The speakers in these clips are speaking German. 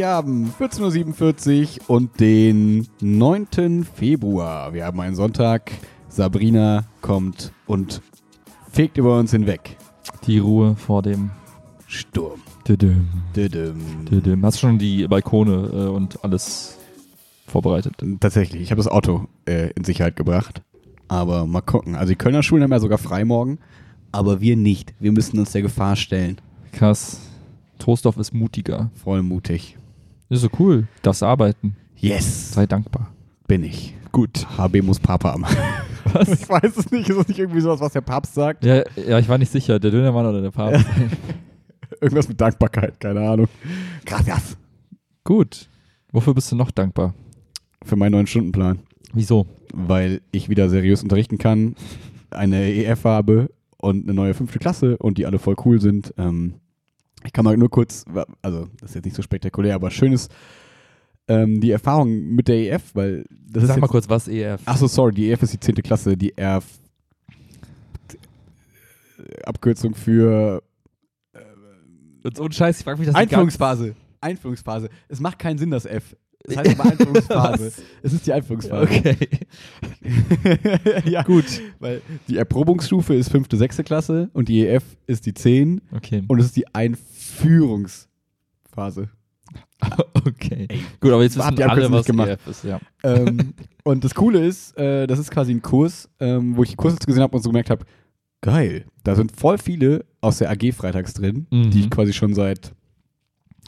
Wir haben 14.47 Uhr und den 9. Februar. Wir haben einen Sonntag. Sabrina kommt und fegt über uns hinweg. Die Ruhe vor dem Sturm. Düdüm, Düdüm. düdüm. Hast schon die Balkone äh, und alles vorbereitet? Tatsächlich, ich habe das Auto äh, in Sicherheit gebracht. Aber mal gucken. Also die Kölner Schulen haben ja sogar frei morgen. Aber wir nicht. Wir müssen uns der Gefahr stellen. Krass. Troisdorf ist mutiger. Voll mutig. Ist so cool. Darfst arbeiten. Yes, Sei dankbar. bin ich. Gut. HB muss Papa haben. Was? Ich weiß es nicht. Ist das nicht irgendwie sowas, was der Papst sagt? ja, ja, ich war nicht sicher. Der Dönermann oder der Papst. Irgendwas mit Dankbarkeit, keine Ahnung. Gracias. Gut. Wofür bist du noch dankbar? Für meinen neuen Stundenplan. Wieso? Weil ich wieder seriös unterrichten kann, eine EF habe und eine neue fünfte Klasse und die alle voll cool sind. Ähm, ich kann mal nur kurz, also das ist jetzt nicht so spektakulär, aber schön ist ähm, die Erfahrung mit der EF, weil das ist Sag mal kurz, was EF? Achso, sorry, die EF ist die 10. Klasse, die EF Abkürzung für Und so ein Scheiß, ich frag mich das Einführungsphase. Einführungsphase. Es macht keinen Sinn, das F. Es heißt aber Einführungsphase. Es ist die Einführungsphase. Okay. ja, Gut. weil die Erprobungsstufe ist fünfte, sechste Klasse und die EF ist die 10 Okay. und es ist die Einführungsphase. okay. Gut, aber jetzt wissen ihr alle, was gemacht? EF ist, ja. ähm, und das Coole ist, äh, das ist quasi ein Kurs, ähm, wo ich die Kurse gesehen habe und so gemerkt habe, geil, da sind voll viele aus der AG freitags drin, Mhm. die ich quasi schon seit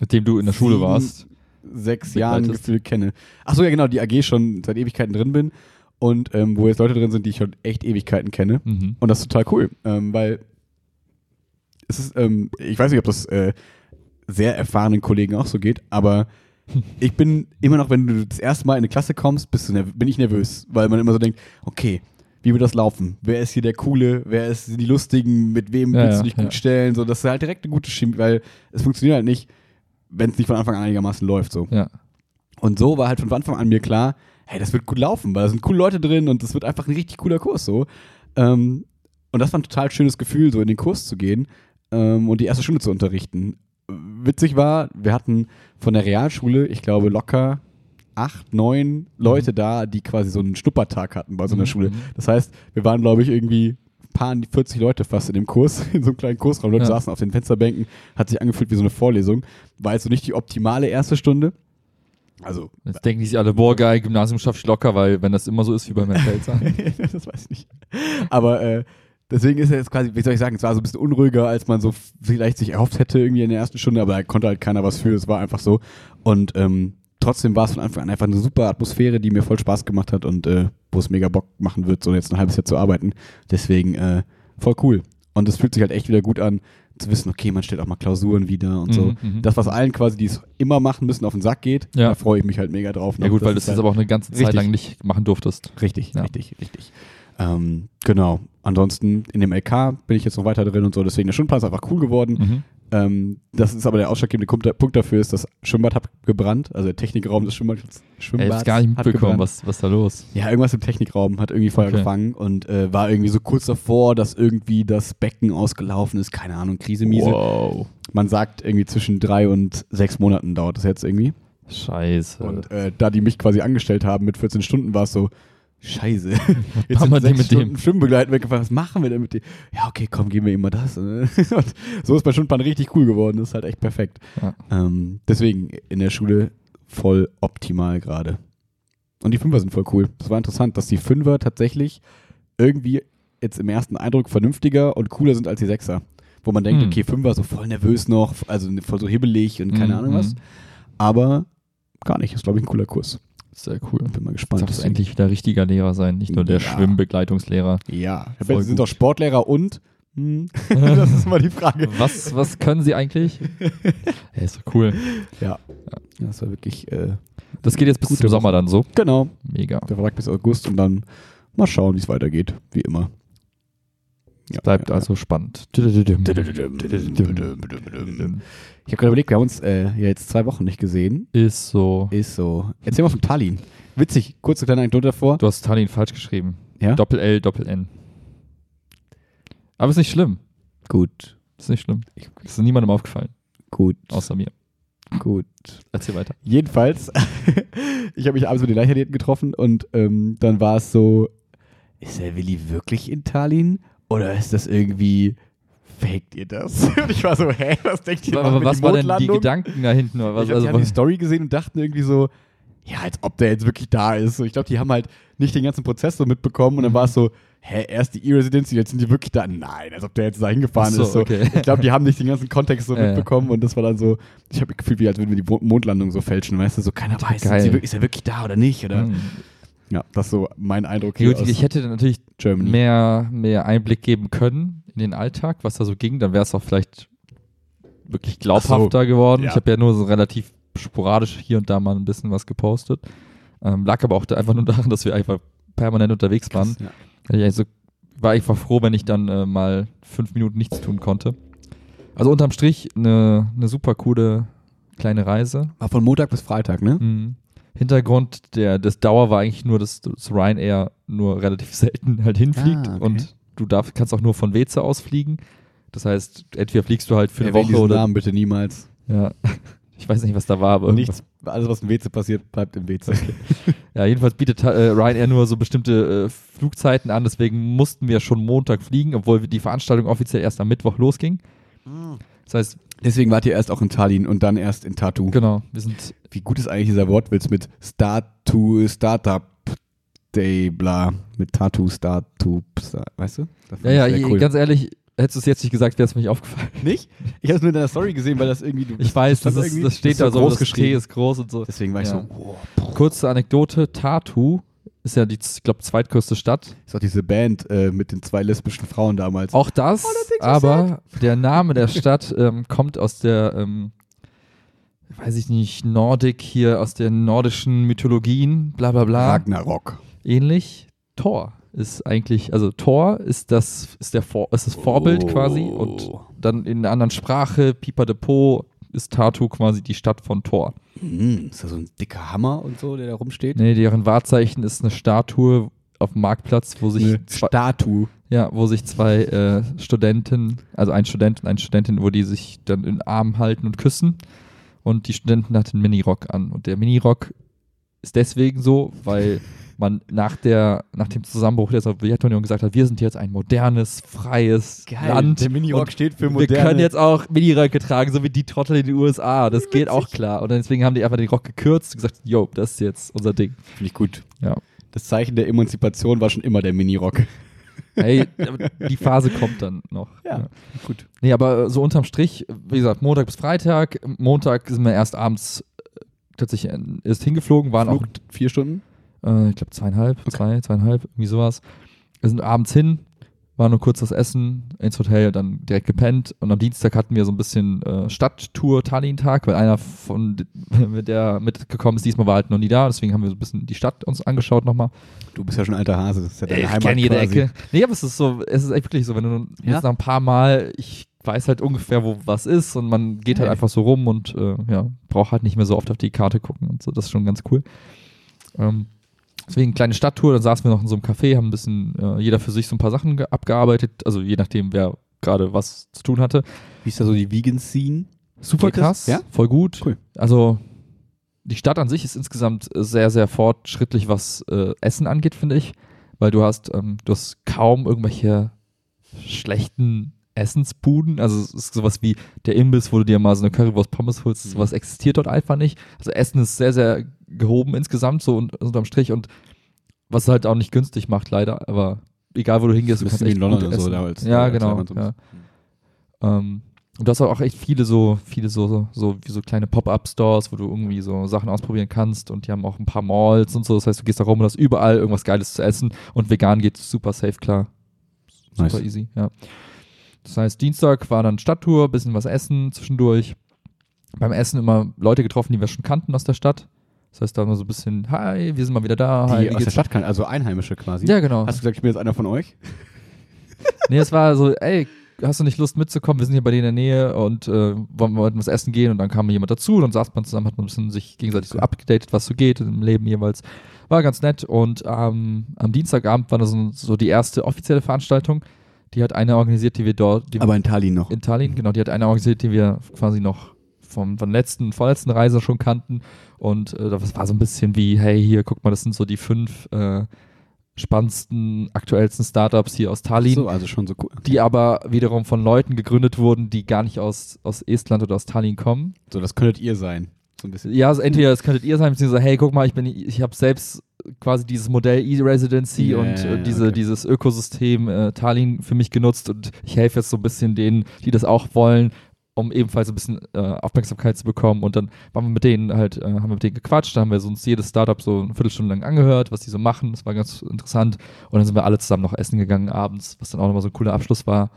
Mit dem du in der Schule warst. Sechs. Jahren gefühlt kenne. Achso, ja genau, die AG schon seit Ewigkeiten drin bin und ähm, wo jetzt Leute drin sind, die ich schon echt Ewigkeiten kenne. Mhm. Und das ist total cool, ähm, weil es ist, ähm, ich weiß nicht, ob das äh, sehr erfahrenen Kollegen auch so geht, aber ich bin immer noch, wenn du das erste Mal in eine Klasse kommst, bin ich nervös, weil man immer so denkt, okay, wie wird das laufen? Wer ist hier der Coole? Wer ist die Lustigen? Mit wem Ja, willst du dich ja. gut stellen? So, das ist halt direkt eine gute Chemie, weil es funktioniert halt nicht, wenn es nicht von Anfang an einigermaßen läuft. So. Ja. Und so war halt von Anfang an mir klar, hey, das wird gut laufen, weil da sind coole Leute drin und das wird einfach ein richtig cooler Kurs so. Ähm, und das war ein total schönes Gefühl, so in den Kurs zu gehen ähm, und die erste Stunde zu unterrichten. Witzig war, wir hatten von der Realschule, ich glaube, locker acht, neun Leute da, die quasi so einen Schnuppertag hatten bei so einer Mhm. Schule. Das heißt, wir waren, glaube ich, irgendwie ein paar 40 Leute fast in dem Kurs, in so einem kleinen Kursraum. Leute Ja. saßen auf den Fensterbänken, hat sich angefühlt wie so eine Vorlesung. War jetzt so nicht die optimale erste Stunde. Also, Jetzt denken die sich alle, boah, geil, Gymnasium schaffe ich locker, weil wenn das immer so ist wie bei Herrn Pelzer. das weiß ich nicht. Aber äh, deswegen ist er jetzt quasi, wie soll ich sagen, es war so ein bisschen unruhiger, als man so vielleicht sich erhofft hätte irgendwie in der ersten Stunde, aber da konnte halt keiner was für, es war einfach so. Und ähm, trotzdem war es von Anfang an einfach eine super Atmosphäre, die mir voll Spaß gemacht hat und äh, wo es mega Bock machen wird, so jetzt ein halbes Jahr zu arbeiten. Deswegen äh, voll cool. Und es fühlt sich halt echt wieder gut an, zu wissen, okay, man stellt auch mal Klausuren wieder und so. Mhm, mhm. Das, was allen quasi, die es immer machen müssen, auf den Sack geht, Ja. da freue ich mich halt mega drauf. ja noch. gut, weil du ist das halt- aber auch eine ganze Zeit lang nicht machen durftest. Richtig, Ja. richtig, richtig. Ähm, genau. Ansonsten in dem LK bin ich jetzt noch weiter drin und so, deswegen der Stundenplan ist einfach cool geworden. Mhm. Ähm, das ist aber der ausschlaggebende Punkt, dafür ist, das Schwimmbad hat gebrannt, also der Technikraum des Schwimmbads, Schwimmbads ich hab's gar nicht mitbekommen, gebrannt. was, was da los. Ja, irgendwas im Technikraum hat irgendwie Feuer Okay. gefangen und äh, war irgendwie so kurz davor, dass irgendwie das Becken ausgelaufen ist. Keine Ahnung, Krise, Miese. Wow. Man sagt irgendwie zwischen drei und sechs Monaten dauert das jetzt irgendwie. Scheiße. Und äh, da die mich quasi angestellt haben mit 14 Stunden, war es so, scheiße. Jetzt machen wir sechs mit Stunden dem? Schwimmbegleiten weggefallen. Was machen wir denn mit dem? Ja, okay, komm, geben wir ihm mal das. Und so ist mein Stundenplan richtig cool geworden. Das ist halt echt perfekt. Ja. Ähm, deswegen in der Schule voll optimal gerade. Und die Fünfer sind voll cool. Das war interessant, dass die Fünfer tatsächlich irgendwie jetzt im ersten Eindruck vernünftiger und cooler sind als die Sechser. Wo man denkt, Hm. okay, Fünfer so voll nervös noch, also voll so hibbelig und keine Mhm, Ahnung was. mhm. Aber gar nicht. Ist, glaube ich, ein cooler Kurs. Sehr cool. Bin mal gespannt. darf es endlich wieder richtiger Lehrer sein, nicht nur der Ja. Schwimmbegleitungslehrer. Ja, Voll sie sind gut. doch Sportlehrer und? Hm, das ist mal die Frage. Was, was können sie eigentlich? ja, ist doch cool. Ja. Das war wirklich, äh, Das geht jetzt bis zum Sommer dann so. genau. Mega. Der Vertrag bis August und dann mal schauen, wie es weitergeht. Wie immer. Ja, Bleibt ja, also spannend. Ich habe gerade überlegt, wir haben uns äh, ja jetzt zwei Wochen nicht gesehen. Ist so. Ist so. Erzähl mal von Tallinn. Witzig, kurze kleine Anekdote davor. Du hast Tallinn falsch geschrieben. Ja? Doppel-L, Doppel-N. Aber ist nicht schlimm. Gut. Ist nicht schlimm. Ist niemandem aufgefallen, Gut. außer mir. Gut. Erzähl weiter. Jedenfalls, ich habe mich abends mit den Leichtathleten getroffen und ähm, dann war es so, ist der Willi wirklich in Tallinn oder ist das irgendwie, faked ihr das? Und ich war so, hä, was denkt ihr? Aber was die war denn die? Gedanken da hinten? Was, ich also, die haben die Story gesehen und dachten irgendwie so, ja, als ob der jetzt wirklich da ist. So, ich glaube, die haben halt nicht den ganzen Prozess so mitbekommen und dann war es so, hä, erst die E-Residency, jetzt sind die wirklich da. Nein, als ob der jetzt da hingefahren so, ist. So. okay. Ich glaube, die haben nicht den ganzen Kontext so Ja, mitbekommen und das war dann so, ich habe gefühlt, wie als würden wir die Mo- Mondlandung so fälschen, weißt du, so keiner weiß, ist er wirklich da oder nicht? Oder? Mhm. Ja, das ist so mein Eindruck Ja, hier gut, ich hätte natürlich Germany. mehr, mehr Einblick geben können in den Alltag, was da so ging. Dann wäre es auch vielleicht wirklich glaubhafter geworden. ja. Ich habe ja nur so relativ sporadisch hier und da mal ein bisschen was gepostet. Ähm, lag aber auch da einfach nur daran, dass wir einfach permanent unterwegs waren. Ja. Ich also war einfach froh, wenn ich dann äh, mal fünf Minuten nichts tun konnte. Also unterm Strich eine, eine super coole kleine Reise. War von Montag bis Freitag, ne? Mhm. Hintergrund der, des Dauer war eigentlich nur, dass das Ryanair nur relativ selten halt hinfliegt Ah, okay. und du darf, kannst auch nur von Weze aus fliegen. Das heißt, entweder fliegst du halt für eine Erwähn Woche oder. Namen bitte niemals. Ja. Ich weiß nicht, was da war, aber nichts, alles was im WC passiert, bleibt im WC. Ja, jedenfalls bietet äh, Ryanair nur so bestimmte äh, Flugzeiten an, deswegen mussten wir schon Montag fliegen, obwohl die Veranstaltung offiziell erst am Mittwoch losging. Das heißt, Deswegen wart ihr erst auch in Tallinn und dann erst in Tartu. genau, wir sind Wie gut ist eigentlich dieser Wortwitz mit Start to Startup Day, bla, mit Tattoo, Start to, Sta- weißt du? Ja, ja, ich ich, cool. ganz ehrlich, hättest du es jetzt nicht gesagt, wäre es mir nicht aufgefallen. Nicht? Ich habe es nur in deiner Story gesehen, weil das irgendwie. Du Ich weiß, das, ist, das steht da so, groß das T ist groß und so. Deswegen war ich Ja. so, wow. Kurze Anekdote, Tartu ist ja die, ich glaube, zweitgrößte Stadt. Ist auch diese Band äh, mit den zwei lesbischen Frauen damals. Auch das, aber der Name der Stadt ähm, kommt aus der, ähm, weiß ich nicht, Nordic hier, aus den nordischen Mythologien, bla bla bla. Ragnarok. Ähnlich. Thor ist eigentlich, also Thor ist das, ist der Vor, ist das Vorbild Oh. quasi und dann in einer anderen Sprache, Pipa de Po, ist Tartu quasi die Stadt von Thor. Hm, ist da so ein dicker Hammer und so, der da rumsteht? Nee, deren Wahrzeichen ist eine Statue auf dem Marktplatz, wo sich Eine zwei, Statue. ja, wo sich zwei äh, Studenten, also ein Student und eine Studentin, wo die sich dann in den Arm halten und küssen. Und die Studentin hat einen Minirock an. Und der Minirock ist deswegen so, weil man nach, der, nach dem Zusammenbruch der Sowjetunion gesagt hat, wir sind jetzt ein modernes, freies Land. Der Minirock steht für wir moderne. können jetzt auch Miniröcke tragen, so wie die Trottel in den USA. Das geht auch klar. Und deswegen haben die einfach den Rock gekürzt und gesagt, yo, das ist jetzt unser Ding. Finde ich gut. Ja. Das Zeichen der Emanzipation war schon immer der Minirock. Hey, die Phase kommt dann noch. gut. Nee, aber so unterm Strich, wie gesagt, Montag bis Freitag. Montag sind wir erst abends äh, tatsächlich äh, erst hingeflogen, waren Flug auch, vier Stunden? Äh, ich glaube, zweieinhalb, zwei, zweieinhalb, irgendwie sowas. Wir sind abends hin, war nur kurz das Essen ins Hotel, dann direkt gepennt und am Dienstag hatten wir so ein bisschen äh, Stadttour Tallinn-Tag, weil einer von der mitgekommen ist, diesmal war halt noch nie da, deswegen haben wir so ein bisschen die Stadt uns angeschaut nochmal. Du bist ja schon alter Hase. Das ist ja deine Ich Heimat kenne jede quasi. Ecke. Nee, aber es ist so, es ist echt wirklich so, wenn du Ja? jetzt nach ein paar Mal, ich weiß halt ungefähr, wo was ist und man geht halt Hey. einfach so rum und äh, ja, braucht halt nicht mehr so oft auf die Karte gucken und so. Das ist schon ganz cool. Ähm, deswegen kleine Stadttour, dann saßen wir noch in so einem Café, haben ein bisschen äh, jeder für sich so ein paar Sachen ge- abgearbeitet, also je nachdem, wer gerade was zu tun hatte. Wie ist da so die Vegan-Scene? Super Geht krass, Ja? voll gut. Cool. Also die Stadt an sich ist insgesamt sehr, sehr fortschrittlich, was äh, Essen angeht, finde ich. Weil du hast, ähm, du hast kaum irgendwelche schlechten Essensbuden. Also es ist sowas wie der Imbiss, wo du dir mal so eine Currywurst Pommes holst. Sowas existiert dort einfach nicht. Also Essen ist sehr, sehr gehoben insgesamt so und, unterm Strich und was es halt auch nicht günstig macht, leider. Aber egal, wo du hingehst, du kannst echt in London gut und so essen. damals. Ja, Äh, genau. Ja. Ähm, und du hast auch echt viele so, viele so, so, so wie so kleine Pop-Up-Stores, wo du irgendwie so Sachen ausprobieren kannst und die haben auch ein paar Malls und so. Das heißt, du gehst da rum und hast überall irgendwas Geiles zu essen und vegan geht super safe klar. Super Nice. easy, ja. Das heißt, Dienstag war dann Stadttour, bisschen was essen zwischendurch. Beim Essen immer Leute getroffen, die wir schon kannten aus der Stadt. Das heißt, da immer so ein bisschen, hi, wir sind mal wieder da. Hi, Die aus der? Stadt kann, also Einheimische quasi. Ja, genau. Hast du gesagt, ich bin jetzt einer von euch? Nee, es war so, ey, hast du nicht Lust mitzukommen? Wir sind hier bei dir in der Nähe und äh, wollen, wollten was essen gehen und dann kam jemand dazu, dann saß man zusammen, hat man ein bisschen sich gegenseitig so abgedatet, was so geht im Leben jeweils. War ganz nett und ähm, am Dienstagabend war das so, so die erste offizielle Veranstaltung. Die hat eine organisiert, die wir dort, die Aber in Tallinn noch. in Tallinn, genau, die hat eine organisiert, die wir quasi noch vom, von letzten, vorletzten Reise schon kannten. Und äh, das war so ein bisschen wie, hey, hier, guck mal, das sind so die fünf äh, spannendsten, aktuellsten Startups hier aus Tallinn. So, also schon so cool. Die aber wiederum von Leuten gegründet wurden, die gar nicht aus, aus Estland oder aus Tallinn kommen. So, das könntet ihr sein. So ein bisschen. Ja, also entweder das könntet ihr sein, beziehungsweise, hey, guck mal, ich bin, ich habe selbst quasi dieses Modell E-Residency Ja, und äh, diese, okay. dieses Ökosystem äh, Tallinn für mich genutzt und ich helfe jetzt so ein bisschen denen, die das auch wollen, um ebenfalls ein bisschen äh, Aufmerksamkeit zu bekommen. Und dann waren wir mit denen halt, äh, haben wir mit denen gequatscht, da haben wir so uns jedes Startup so eine Viertelstunde lang angehört, was die so machen. Das war ganz interessant. Und dann sind wir alle zusammen noch essen gegangen abends, was dann auch nochmal so ein cooler Abschluss war.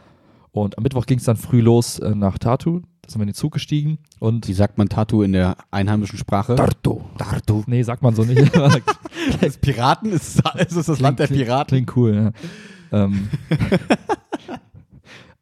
Und am Mittwoch ging es dann früh los äh, nach Tartu. Da sind wir in den Zug gestiegen und Wie sagt man Tattoo in der einheimischen Sprache? Tartu. Tartu. Nee, sagt man so nicht. Das Piraten ist, ist es das Land der Klingt- Piraten. Klingt cool, ja. ähm,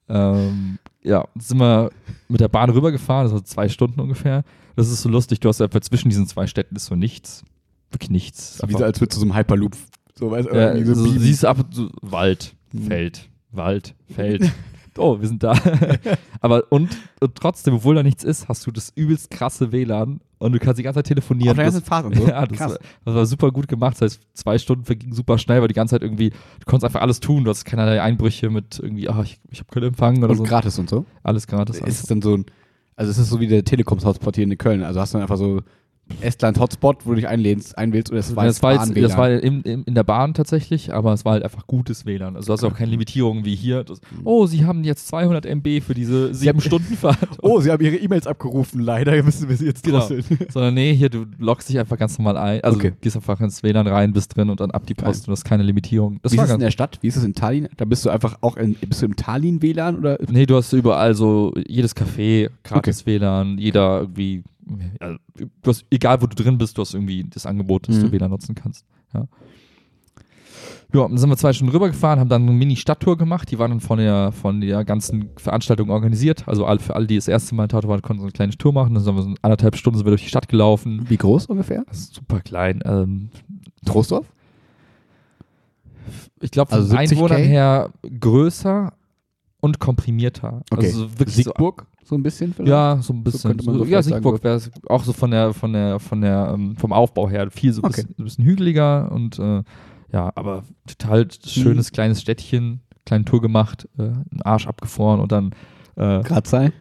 ähm, ja, sind wir mit der Bahn rübergefahren, das war zwei Stunden ungefähr. Das ist so lustig, du hast einfach zwischen diesen zwei Städten ist so nichts. Wirklich nichts. Wie so, als würdest du so einem Hyperloop. So, weißt, ja, irgendwie so so, siehst du ab und zu Wald, Mhm. Feld, Wald, Feld. Oh, wir sind da. Aber und, und trotzdem, obwohl da nichts ist, hast du das übelst krasse WLAN und du kannst die ganze Zeit telefonieren. Auf der Das- ganzen Fahrt und so. Ja, das Krass. war, das war super gut gemacht. Das heißt, zwei Stunden vergingen super schnell, weil die ganze Zeit irgendwie, du konntest einfach alles tun. Du hast keinerlei Einbrüche mit irgendwie, ah, ich, ich habe keinen Empfang oder Und so. gratis und so. Alles gratis. ist Alles. es dann so ein, also es ist so wie der Telekoms-Hotspot hier in Köln. Also hast du dann einfach so Estland-Hotspot, wo du dich einlädst, einwählst oder es Ja, war das war, jetzt, das war in, in, in der Bahn tatsächlich, aber es war halt einfach gutes WLAN. Also du hast auch keine Limitierungen wie hier. Das, oh, sie haben jetzt 200 MB für diese sieben Stunden Fahrt. Oh, sie haben ihre E-Mails abgerufen, leider müssen wir sie jetzt Genau. drosseln. Sondern nee, hier, du loggst dich einfach ganz normal ein. Also Okay. gehst einfach ins WLAN rein, bist drin und dann ab die Post Geil. und hast keine Limitierung. Das Wie ist es in der Stadt? Wie ist es in Tallinn? Da bist du einfach auch in, bist du im Tallinn-WLAN oder? Nee, du hast überall so, jedes Café, gratis WLAN, jeder irgendwie, ja, du hast, egal wo du drin bist, du hast irgendwie das Angebot, dass Mhm. du WLAN nutzen kannst. Ja. Ja, dann sind wir zwei Stunden rübergefahren, haben dann eine Mini-Stadttour gemacht. Die waren dann von der, von der ganzen Veranstaltung organisiert. Also für alle, die das erste Mal in Tartu waren, konnten so eine kleine Tour machen. Dann sind wir so anderthalb Stunden sind wir durch die Stadt gelaufen. Wie groß ungefähr? Super klein. Ähm, Trostorf? ich glaube, von Also 70K? Einwohnern her größer und komprimierter. Okay. Also wirklich Siegburg? So, ein bisschen vielleicht? Ja, so ein bisschen. man so ja, Siegburg wäre auch so von der, von der, von der, ähm, vom Aufbau her viel so ein Okay. bisschen, bisschen hügeliger und äh, ja, aber total schönes Hm. kleines Städtchen, kleine Tour gemacht, äh, einen Arsch abgefroren und dann äh, Gradzahl?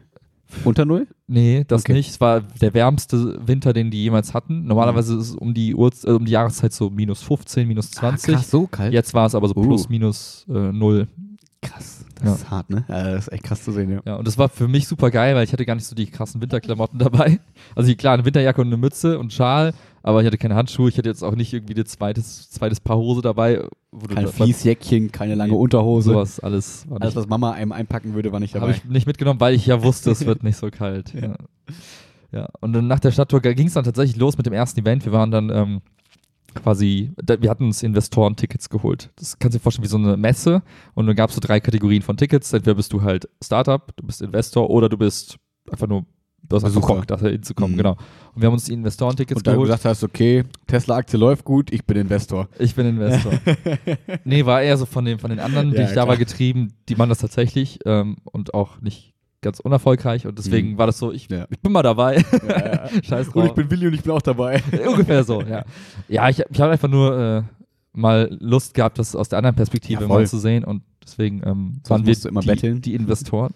Unter Null? nee, das Okay. nicht. Es war der wärmste Winter, den die jemals hatten. Normalerweise ist es um die Uhr, äh, um die Jahreszeit so minus 15, minus 20. Ah, krass, so kalt? Jetzt war es aber so Uh. plus minus äh, null. Krass. Das Ja. ist hart, ne? Ja, das ist echt krass zu sehen, ja. Ja, und das war für mich super geil, weil ich hatte gar nicht so die krassen Winterklamotten dabei. Also klar, eine Winterjacke und eine Mütze und Schal, aber ich hatte keine Handschuhe, ich hatte jetzt auch nicht irgendwie ein zweites, zweites Paar Hose dabei. Kein Fließjäckchen, keine lange Nee, Unterhose. Sowas alles Alles, nicht, was Mama einem einpacken würde, war nicht habe dabei. ich nicht mitgenommen, weil ich ja wusste, es wird nicht so kalt. Ja. Ja. ja. Und dann nach der Stadttour ging es dann tatsächlich los mit dem ersten Event. Wir waren dann ähm, quasi, da, wir hatten uns Investoren-Tickets geholt. Das kannst du dir vorstellen wie so eine Messe und dann gab es so drei Kategorien von Tickets. Entweder bist du halt Startup, du bist Investor oder du bist einfach nur, du hast einfach. Bock, da hinzukommen, Mhm. genau. Und wir haben uns die Investoren-Tickets Und da du geholt. gesagt hast, okay, Tesla-Aktie läuft gut, ich bin Investor. Ich bin Investor. nee, war eher so von den, von den anderen, die Ja, ich da klar. war, getrieben, die machen das tatsächlich ähm, und auch nicht ganz unerfolgreich und deswegen Mhm. war das so, ich, Ja. ich bin mal dabei. Ja, ja. Scheiß Und ich drauf. bin Willi und ich bin auch dabei. Ungefähr so, ja. Ja, ich, ich habe einfach nur äh, mal Lust gehabt, das aus der anderen Perspektive mal zu sehen und deswegen ähm, Sonst waren wir immer die, betteln. die Investoren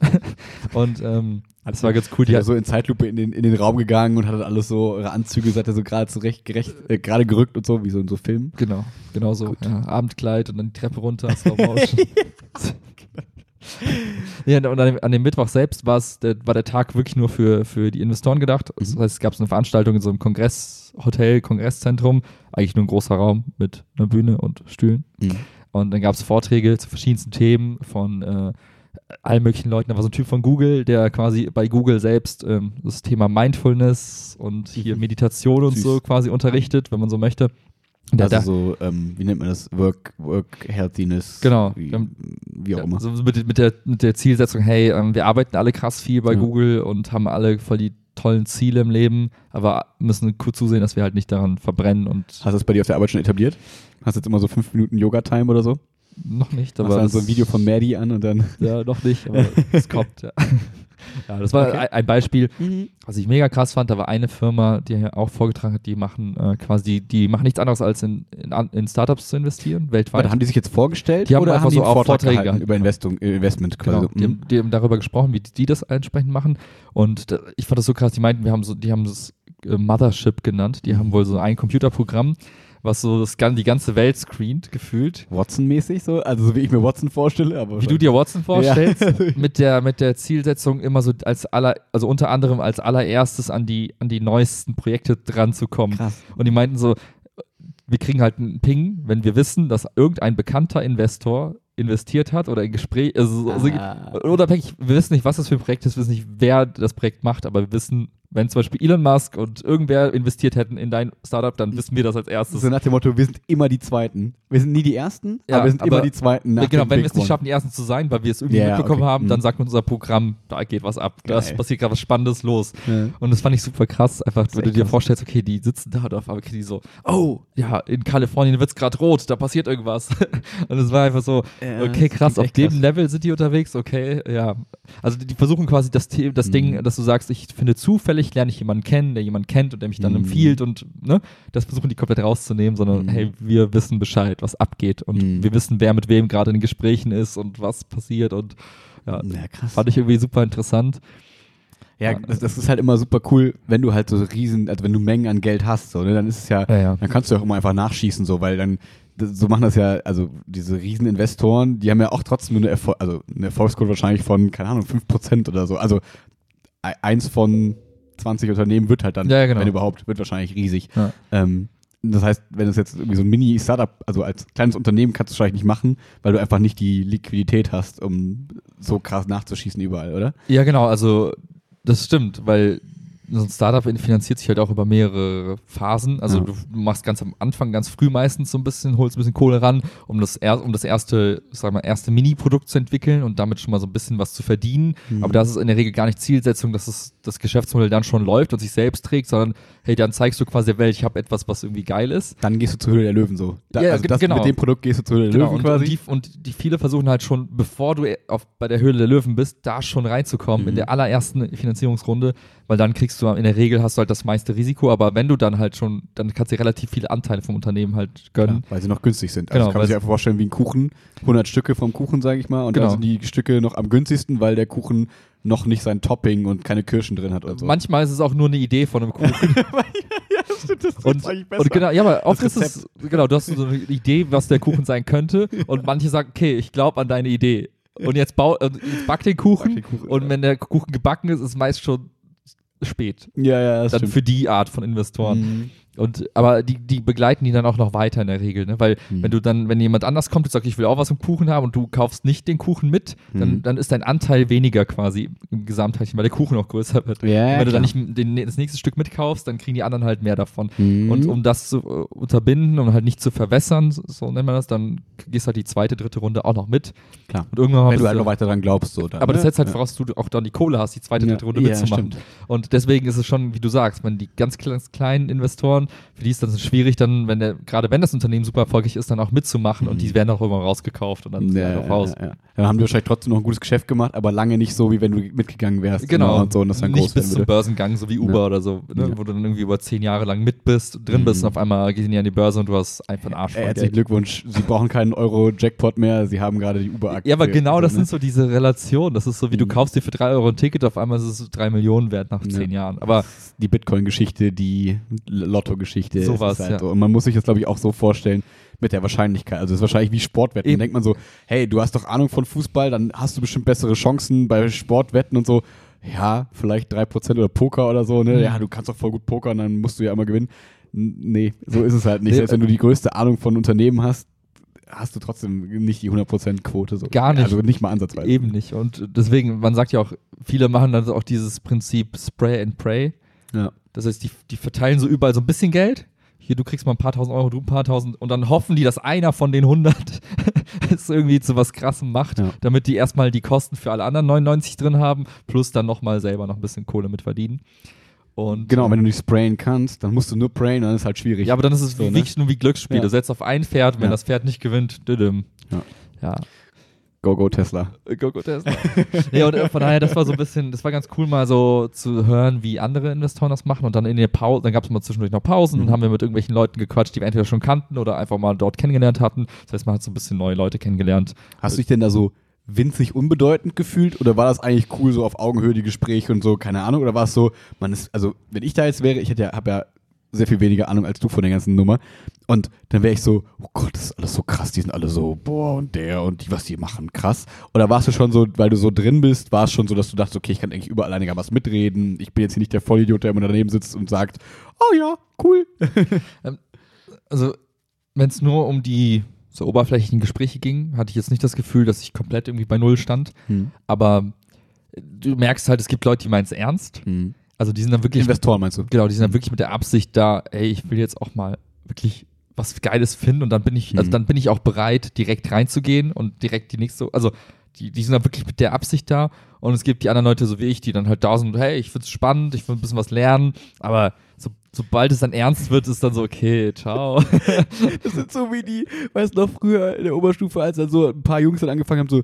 und ähm, das war ganz cool. Die ist so in Zeitlupe in den, in den Raum gegangen und hat alles so, ihre Anzüge seid ihr so gerade zurecht, gerecht, äh, gerade gerückt und so, wie so in so Filmen. Genau, genau so. Ja, Abendkleid und dann die Treppe runter, Slow Motion. Ja, und an dem, an dem Mittwoch selbst war es, der, war der Tag wirklich nur für, für die Investoren gedacht. Das Mhm. heißt, es gab so eine Veranstaltung in so einem Kongresshotel, Kongresszentrum, eigentlich nur ein großer Raum mit einer Bühne und Stühlen. Und dann gab es Vorträge zu verschiedensten Themen von äh, allen möglichen Leuten. Da war so ein Typ von Google, der quasi bei Google selbst ähm, das Thema Mindfulness und hier Mhm. Meditation und Süß. so quasi unterrichtet, wenn man so möchte. Der- Also so, ähm, wie nennt man das? Work, Work Healthiness. Genau. Wie, haben- wie auch immer. So mit, mit, der, mit der Zielsetzung, hey, ähm, wir arbeiten alle krass viel bei Ja. Google und haben alle voll die tollen Ziele im Leben, aber müssen kurz zusehen, dass wir halt nicht daran verbrennen und Hast du das bei dir auf der Arbeit schon etabliert? Hast du jetzt immer so fünf Minuten Yoga-Time oder so? noch nicht, Machst aber dann so ein Video von Maddie an und dann. ja, noch nicht, aber es kommt, ja. Ja, das war Okay. ein, Beispiel, was ich mega krass fand. Da war eine Firma, die hier auch vorgetragen hat, die machen äh, quasi, die machen nichts anderes als in, in, in Startups zu investieren, weltweit. Warte, haben die sich jetzt vorgestellt Die haben oder einfach haben die so auch Vorträge gehalten über Investung, äh, Investment quasi? Genau, die, haben, die haben darüber gesprochen, wie die das entsprechend machen. Und da, ich fand das so krass, die meinten, wir haben so, die haben das äh, Mothership genannt. Die haben wohl so ein Computerprogramm, was so das, die ganze Welt screent, gefühlt. Watson-mäßig so? Also so wie ich mir Watson vorstelle, aber Wie du dir Watson vorstellst, Ja. mit, der, mit der Zielsetzung immer so als aller, also unter anderem als allererstes an die, an die neuesten Projekte dran zu kommen. Krass. Und die meinten so, wir kriegen halt einen Ping, wenn wir wissen, dass irgendein bekannter Investor investiert hat oder ein Gespräch, also, also Ah. unabhängig, wir wissen nicht, was das für ein Projekt ist, wir wissen nicht, wer das Projekt macht, aber wir wissen, wenn zum Beispiel Elon Musk und irgendwer investiert hätten in dein Startup, dann wissen wir das als erstes. So nach dem Motto, wir sind immer die Zweiten. Wir sind nie die Ersten, Ja, aber wir sind aber- immer die Zweiten. Nach genau, wenn wir es nicht schaffen, die Ersten zu sein, weil wir es irgendwie ja, mitbekommen okay. haben, Mhm. dann sagt uns unser Programm, da geht was ab. Da passiert gerade was Spannendes los. Ja. Und das fand ich super krass, einfach, wenn du dir krass. vorstellst, okay, die sitzen da und auf einmal kriegen die so, oh, ja, in Kalifornien wird's gerade rot, da passiert irgendwas. und es war einfach so, Ja, okay, krass, auf dem krass. Level sind die unterwegs, okay, ja. Also die, versuchen quasi das, das Mhm. Ding, dass du sagst, ich finde zufällig, lerne ich jemanden kennen, der jemanden kennt und der mich dann Mhm. empfiehlt und, ne, das versuchen die komplett rauszunehmen, sondern, Mhm. hey, wir wissen Bescheid, was abgeht und Mhm. wir wissen, wer mit wem gerade in Gesprächen ist und was passiert und, ja, Ja, krass. fand ich irgendwie super interessant. Ja, das, das ist halt immer super cool, wenn du halt so riesen, also wenn du Mengen an Geld hast, so, ne, dann ist es ja, Ja, ja. dann kannst du auch immer einfach nachschießen, so, weil dann, das, so machen das ja, also diese riesen Investoren, die haben ja auch trotzdem nur eine, Erfol also eine Erfolgsquote wahrscheinlich von, keine Ahnung, 5% oder so. Also eins von 20 Unternehmen wird halt dann, Ja, genau. wenn überhaupt, wird wahrscheinlich riesig. Ja. Ähm, das heißt, wenn es jetzt irgendwie so ein Mini-Startup, also als kleines Unternehmen kannst du es wahrscheinlich nicht machen, weil du einfach nicht die Liquidität hast, um so krass nachzuschießen überall, oder? Ja, genau, also das stimmt, weil so ein Startup finanziert sich halt auch über mehrere Phasen. Also Ja. du machst ganz am Anfang, ganz früh meistens so ein bisschen, holst ein bisschen Kohle ran, um das, er, um das erste, sag mal, erste Mini-Produkt zu entwickeln und damit schon mal so ein bisschen was zu verdienen. Mhm. Aber das ist in der Regel gar nicht Zielsetzung, dass es, das Geschäftsmodell dann schon läuft und sich selbst trägt, sondern hey, dann zeigst du quasi der Welt, ich habe etwas, was irgendwie geil ist. Dann gehst du zur Höhle der Löwen so. Da, Ja, also das, genau. mit dem Produkt gehst du zur Höhle der Genau, Löwen und, quasi. und, die, und die viele versuchen halt schon, bevor du auf, bei der Höhle der Löwen bist, da schon reinzukommen, Mhm. in der allerersten Finanzierungsrunde, weil dann kriegst du in der Regel hast du halt das meiste Risiko, aber wenn du dann halt schon, dann kannst du dir relativ viele Anteile vom Unternehmen halt ja, gönnen. weil sie noch günstig sind. Also Genau, kann man sich einfach vorstellen wie ein Kuchen. 100 Stücke vom Kuchen, sage ich mal. Und Genau. dann sind die Stücke noch am günstigsten, weil der Kuchen noch nicht sein Topping und keine Kirschen drin hat und so. Manchmal ist es auch nur eine Idee von einem Kuchen. ja, das stimmt, das und, und genau, ja, aber oft ist es, genau, du hast so eine Idee, was der Kuchen sein könnte und manche sagen, okay, ich glaube an deine Idee. Und jetzt, bau, äh, jetzt back den Kuchen, Back den Kuchen, und ja. wenn der Kuchen gebacken ist, ist es meist schon spät. Ja, ja, das Dann stimmt. für die Art von Investoren. Mhm. Und, aber die, die begleiten die dann auch noch weiter in der Regel, ne? Weil Mhm. wenn du dann, wenn jemand anders kommt und sagt, ich will auch was im Kuchen haben und du kaufst nicht den Kuchen mit, dann, Mhm. dann ist dein Anteil weniger quasi im Gesamtheitchen, weil der Kuchen auch größer wird. Ja, wenn du dann nicht den, das nächste Stück mitkaufst, dann kriegen die anderen halt mehr davon. Mhm. Und um das zu äh, unterbinden und halt nicht zu verwässern, so so nennt man das, dann gehst halt die zweite, dritte Runde auch noch mit. Klar. Und irgendwann Wenn du halt noch weiter dran glaubst. So, dann, aber das ne? setzt halt ja. voraus, dass du auch dann die Kohle hast, die zweite, dritte Runde Ja, mitzumachen. stimmt. Und deswegen ist es schon, wie du sagst, wenn die ganz kle- kleinen Investoren, für die ist das schwierig, dann, wenn der, gerade wenn das Unternehmen super erfolgreich ist, dann auch mitzumachen und Mhm. die werden auch immer rausgekauft und dann sind Ja, halt auch raus. ja, ja. Dann haben die wahrscheinlich trotzdem noch ein gutes Geschäft gemacht, aber lange nicht so, wie wenn du mitgegangen wärst. Genau, Und so, und das dann nicht groß bis zum würde. Börsengang, so wie Uber oder so, ne, wo du dann irgendwie über zehn Jahre lang mit bist, drin bist Mhm. und auf einmal gehen die an die Börse und du hast einfach einen Arsch voll Herzlichen. Glückwunsch. Sie brauchen keinen Euro-Jackpot mehr. Sie haben gerade die Uber-Aktie. Ja, aber genau das ne? sind so diese Relationen. Das ist so, wie du Mhm. kaufst dir für drei Euro ein Ticket, auf einmal ist es drei Millionen wert nach zehn Jahren. Aber die Bitcoin-Geschichte, die L- Lotto-Geschichte. Es Sowas, halt ja. so. Und man muss sich das, glaube ich, auch so vorstellen mit der Wahrscheinlichkeit. Also es ist wahrscheinlich wie Sportwetten. Eben. Dann denkt man so, hey, du hast doch Ahnung von Fußball, dann hast du bestimmt bessere Chancen bei Sportwetten und so. Ja, vielleicht 3% oder Poker oder so, ne? Mhm. Ja, du kannst doch voll gut pokern, dann musst du ja immer gewinnen. Nee, so ist es halt nicht. Nee, Selbst wenn du die größte Ahnung von Unternehmen hast, hast du trotzdem nicht die 100% Quote. So. Gar nicht. Also nicht mal ansatzweise. eben nicht. Und deswegen, man sagt ja auch, viele machen dann auch dieses Prinzip Spray and Pray. Ja. Das heißt, die, die verteilen so überall so ein bisschen Geld. Hier, du kriegst mal ein paar tausend Euro, du ein paar tausend. Und dann hoffen die, dass einer von den 100 es irgendwie zu was Krassem macht, Ja. damit die erstmal die Kosten für alle anderen 99 drin haben, plus dann nochmal selber noch ein bisschen Kohle mit verdienen. Und, Genau, wenn du nicht sprayen kannst, dann musst du nur prayen, dann ist halt schwierig. Ja, aber dann ist es So, ne? wirklich nur wie Glücksspiel. Ja. Du setzt auf ein Pferd, wenn Ja. das Pferd nicht gewinnt, düdüm. Ja. ja. Go, go, Tesla. Go, go Tesla. ja, und äh, von daher, das war so ein bisschen, das war ganz cool, mal so zu hören, wie andere Investoren das machen. Und dann in der Pause, dann gab es mal zwischendurch noch Pausen Mhm. und haben wir mit irgendwelchen Leuten gequatscht, die wir entweder schon kannten oder einfach mal dort kennengelernt hatten. Das heißt, man hat so ein bisschen neue Leute kennengelernt. Hast du dich denn da so winzig unbedeutend gefühlt oder war das eigentlich cool, so auf Augenhöhe die Gespräche und so, keine Ahnung? Oder war es so, man ist, also wenn ich da jetzt wäre, ich hätte ja, habe ja sehr viel weniger Ahnung als du von der ganzen Nummer. Und dann wäre ich so, oh Gott, das ist alles so krass, die sind alle so, boah, und der und die, was die machen, krass. Oder warst du schon so, weil du so drin bist, war es schon so, dass du dachtest, okay, ich kann eigentlich überall einigermaßen mitreden. Ich bin jetzt hier nicht der Vollidiot, der immer daneben sitzt und sagt, oh ja, cool. Also, wenn es nur um die so oberflächlichen Gespräche ging, hatte ich jetzt nicht das Gefühl, dass ich komplett irgendwie bei Null stand. Aber du merkst halt, es gibt Leute, die meinen es ernst. Also die sind dann wirklich Investoren meinst du? Genau, die sind dann wirklich mit der Absicht da, ey, ich will jetzt auch mal wirklich was Geiles finden und dann bin ich, also Mhm. dann bin ich auch bereit, direkt reinzugehen und direkt die nächste, also die, die sind dann wirklich mit der Absicht da und es gibt die anderen Leute so wie ich, die dann halt da sind, hey, ich find's spannend, ich will ein bisschen was lernen, aber so, sobald es dann ernst wird, ist dann so, okay, ciao. Das sind so wie die, weißt du noch, früher in der Oberstufe, als dann so ein paar Jungs dann angefangen haben, so,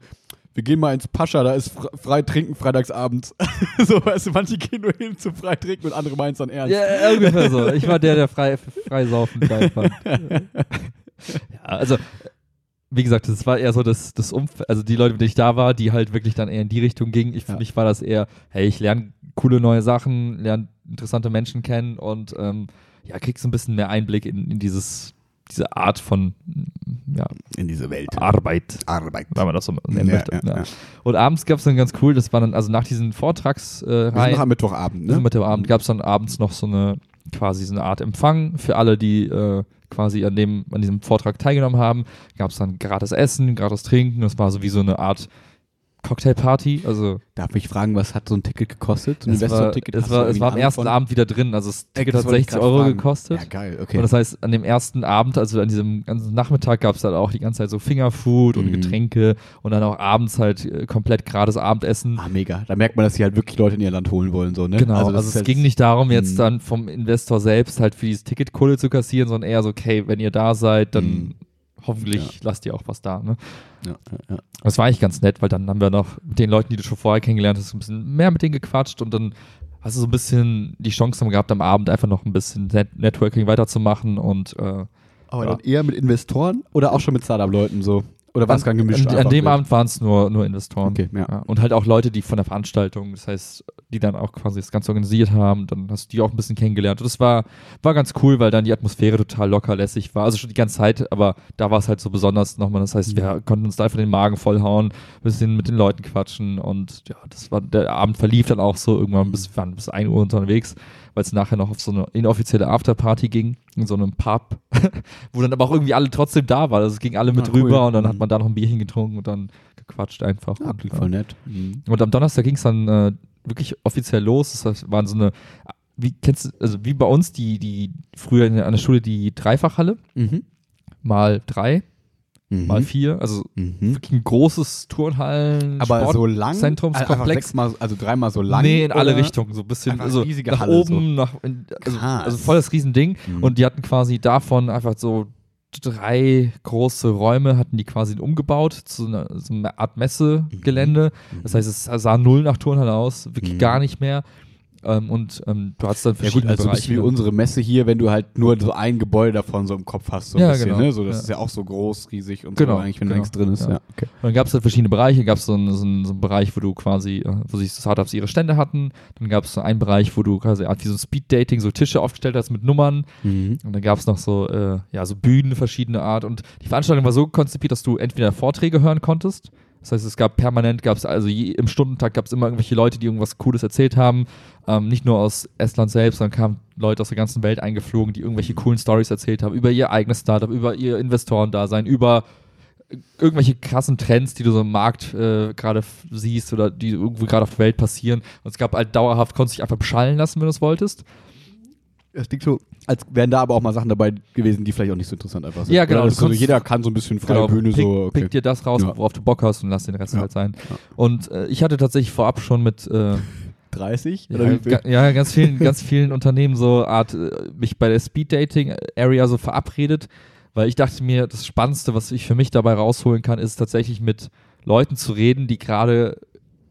wir gehen mal ins Pascha, da ist fre- frei trinken freitagsabends. so, weißt du, manche gehen nur hin zum frei trinken und andere meinen es dann ernst. ja, ungefähr so. Ich war der, der frei, frei saufen geil fand. ja, also wie gesagt, das war eher so das, das Umfeld, also die Leute, mit denen ich da war, die halt wirklich dann eher in die Richtung gingen. Ich, Für Ja. mich war das eher, hey, ich lerne coole neue Sachen, lerne interessante Menschen kennen und ähm, ja, kriegst so ein bisschen mehr Einblick in, in dieses, diese Art von ja, In diese Welt. Arbeit, Arbeit. wenn man das so nennen Ja, möchte. ja. Und abends gab es dann ganz cool, das war dann, also nach diesen Vortragsreihen, Wir sind am Mittwochabend, ne? ne? mit dem Abend gab es dann abends noch so eine quasi so eine Art Empfang für alle, die äh, quasi an dem an diesem Vortrag teilgenommen haben. Gab es dann gratis Essen, gratis Trinken. Das war so wie so eine Art Cocktailparty. Also Darf ich fragen, was hat so ein Ticket gekostet? So ein es war, es war, es war am ersten Abend wieder drin. Also das? Ticket Das hat wollte ich 60 grad Euro fragen. gekostet. Ja, geil, okay. Und das heißt, an dem ersten Abend, also an diesem ganzen Nachmittag, gab es dann auch die ganze Zeit so Fingerfood und Mhm. Getränke und dann auch abends halt äh, komplett gratis Abendessen. ah, mega. Da merkt man, dass sie halt wirklich Leute in ihr Land holen wollen, so, ne? Genau, also, das es halt- ging nicht darum, jetzt Mhm. dann vom Investor selbst halt für dieses Ticket Kohle zu kassieren, sondern eher so, okay, wenn ihr da seid, dann Mhm. Hoffentlich lasst ihr auch was da. Ne? Ja, ja, ja. Das war eigentlich ganz nett, weil dann haben wir noch mit den Leuten, die du schon vorher kennengelernt hast, ein bisschen mehr mit denen gequatscht und dann hast du so ein bisschen die Chance gehabt, am Abend einfach noch ein bisschen Net Networking weiterzumachen und äh, Aber Ja. dann eher mit Investoren oder auch schon mit Startup-Leuten so? Oder war es gar gemischt? An, an dem mit? Abend waren es nur, nur Investoren. Okay, ja. Und halt auch Leute, die von der Veranstaltung, das heißt, die dann auch quasi das Ganze organisiert haben, dann hast du die auch ein bisschen kennengelernt. Und das war, war ganz cool, weil dann die Atmosphäre total locker lässig war. Also schon die ganze Zeit, aber da war es halt so besonders nochmal. Das heißt, wir konnten uns da einfach den Magen vollhauen, ein bisschen mit den Leuten quatschen und ja, das war, der Abend verlief dann auch so irgendwann bis, waren bis 1 Uhr unterwegs, weil es nachher noch auf so eine inoffizielle Afterparty ging, in so einem Pub, wo dann aber auch irgendwie alle trotzdem da waren. Also es ging alle mit Ah, cool. rüber und dann Mhm. hat man da noch ein Bierchen getrunken und dann gequatscht einfach. Ah, und, ja. voll nett. Mhm. Und am Donnerstag ging es dann äh, wirklich offiziell los. Das waren so eine, wie kennst du, also wie bei uns, die, die früher in, an der Schule die Dreifachhalle, Mhm. mal drei, Mhm. mal vier, also Mhm. wirklich ein großes Turnhallen, Aber so lang? Zentrumskomplex. Sechsmal, also dreimal so lang? nee, in alle? Richtungen, so ein bisschen, also nach Halle, oben, nach, in, also, also voll das Riesending. Mhm. Und die hatten quasi davon einfach so drei große Räume, hatten die quasi umgebaut zu einer, so einer Art Messegelände. Das heißt, es sah null nach Turnhalle aus, wirklich Mhm. gar nicht mehr. Ähm, und ähm, du hast dann Ja gut, verschiedene also ein Bereiche. bisschen wie unsere Messe hier, wenn du halt nur so ein Gebäude davon so im Kopf hast, so ein Ja, bisschen, genau. ne? So, das Ja. ist ja auch so groß, riesig und Genau, so eigentlich, wenn genau. da nichts drin ist. Ja. Okay. Und dann gab es halt verschiedene Bereiche. Gab so es so einen, so einen Bereich, wo du quasi, äh, wo sich Startups ihre Stände hatten. Dann gab es so einen Bereich, wo du quasi Art wie so ein Speed-Dating, so Tische aufgestellt hast mit Nummern. Mhm. Und dann gab es noch so, äh, ja, so Bühnen verschiedener Art. Und die Veranstaltung war so konzipiert, dass du entweder Vorträge hören konntest. Das heißt, es gab permanent, gab es also je, im Stundentag gab es immer irgendwelche Leute, die irgendwas Cooles erzählt haben. Ähm, nicht nur aus Estland selbst, sondern kamen Leute aus der ganzen Welt eingeflogen, die irgendwelche coolen Stories erzählt haben über ihr eigenes Startup, über ihr Investorendasein, über irgendwelche krassen Trends, die du so im Markt äh, gerade siehst oder die irgendwo gerade auf der Welt passieren. Und es gab halt dauerhaft, konntest dich einfach beschallen lassen, wenn du es wolltest. Es klingt so, als wären da aber auch mal Sachen dabei gewesen, die vielleicht auch nicht so interessant einfach sind. Ja, genau, Oder das du ist so, konntest- jeder kann so ein bisschen freie Bühne pick, so. Okay. pick dir das raus, Ja. worauf du Bock hast und lass den Rest Ja. halt sein. Ja. Und äh, ich hatte tatsächlich vorab schon mit äh, 30? ja, ja, ganz vielen, ganz vielen Unternehmen so Art äh, mich bei der Speed Dating Area so verabredet, weil ich dachte mir, das Spannendste, was ich für mich dabei rausholen kann, ist tatsächlich mit Leuten zu reden, die gerade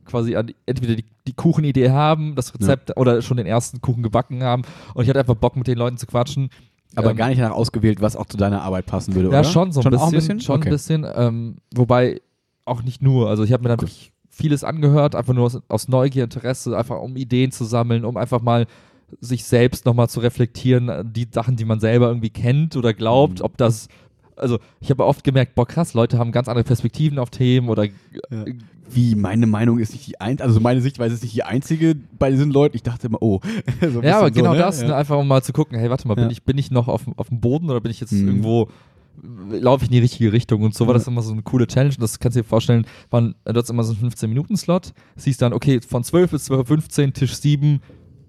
quasi an, entweder die, die Kuchenidee haben, das Rezept oder schon den ersten Kuchen gebacken haben. Und ich hatte einfach Bock, mit den Leuten zu quatschen. Aber Ähm, gar nicht danach ausgewählt, was auch zu deiner Arbeit passen würde, Ja, oder? schon so ein schon bisschen. Auch ein bisschen? Schon okay. ein bisschen. Ähm, wobei auch nicht nur. Also ich habe mir dann wirklich vieles angehört, einfach nur aus, aus Neugier, Interesse, einfach um Ideen zu sammeln, um einfach mal sich selbst nochmal zu reflektieren, die Sachen, die man selber irgendwie kennt oder glaubt, Mhm. ob das. Also ich habe oft gemerkt, boah krass, Leute haben ganz andere Perspektiven auf Themen oder Wie, meine Meinung ist nicht die einzige, also meine Sichtweise ist nicht die einzige bei diesen Leuten. Ich dachte immer, oh. So Ja, aber genau so, ne? das, Ja. ne? einfach um mal zu gucken, hey, warte mal, bin, Ja. ich, bin ich noch auf, auf dem Boden oder bin ich jetzt Mhm. irgendwo, laufe ich in die richtige Richtung und so war Ja. das immer so eine coole Challenge. Und Das kannst du dir vorstellen, waren, du hast immer so einen 15-Minuten-Slot, siehst dann, okay, von 12 bis 12.15 Uhr, Tisch 7,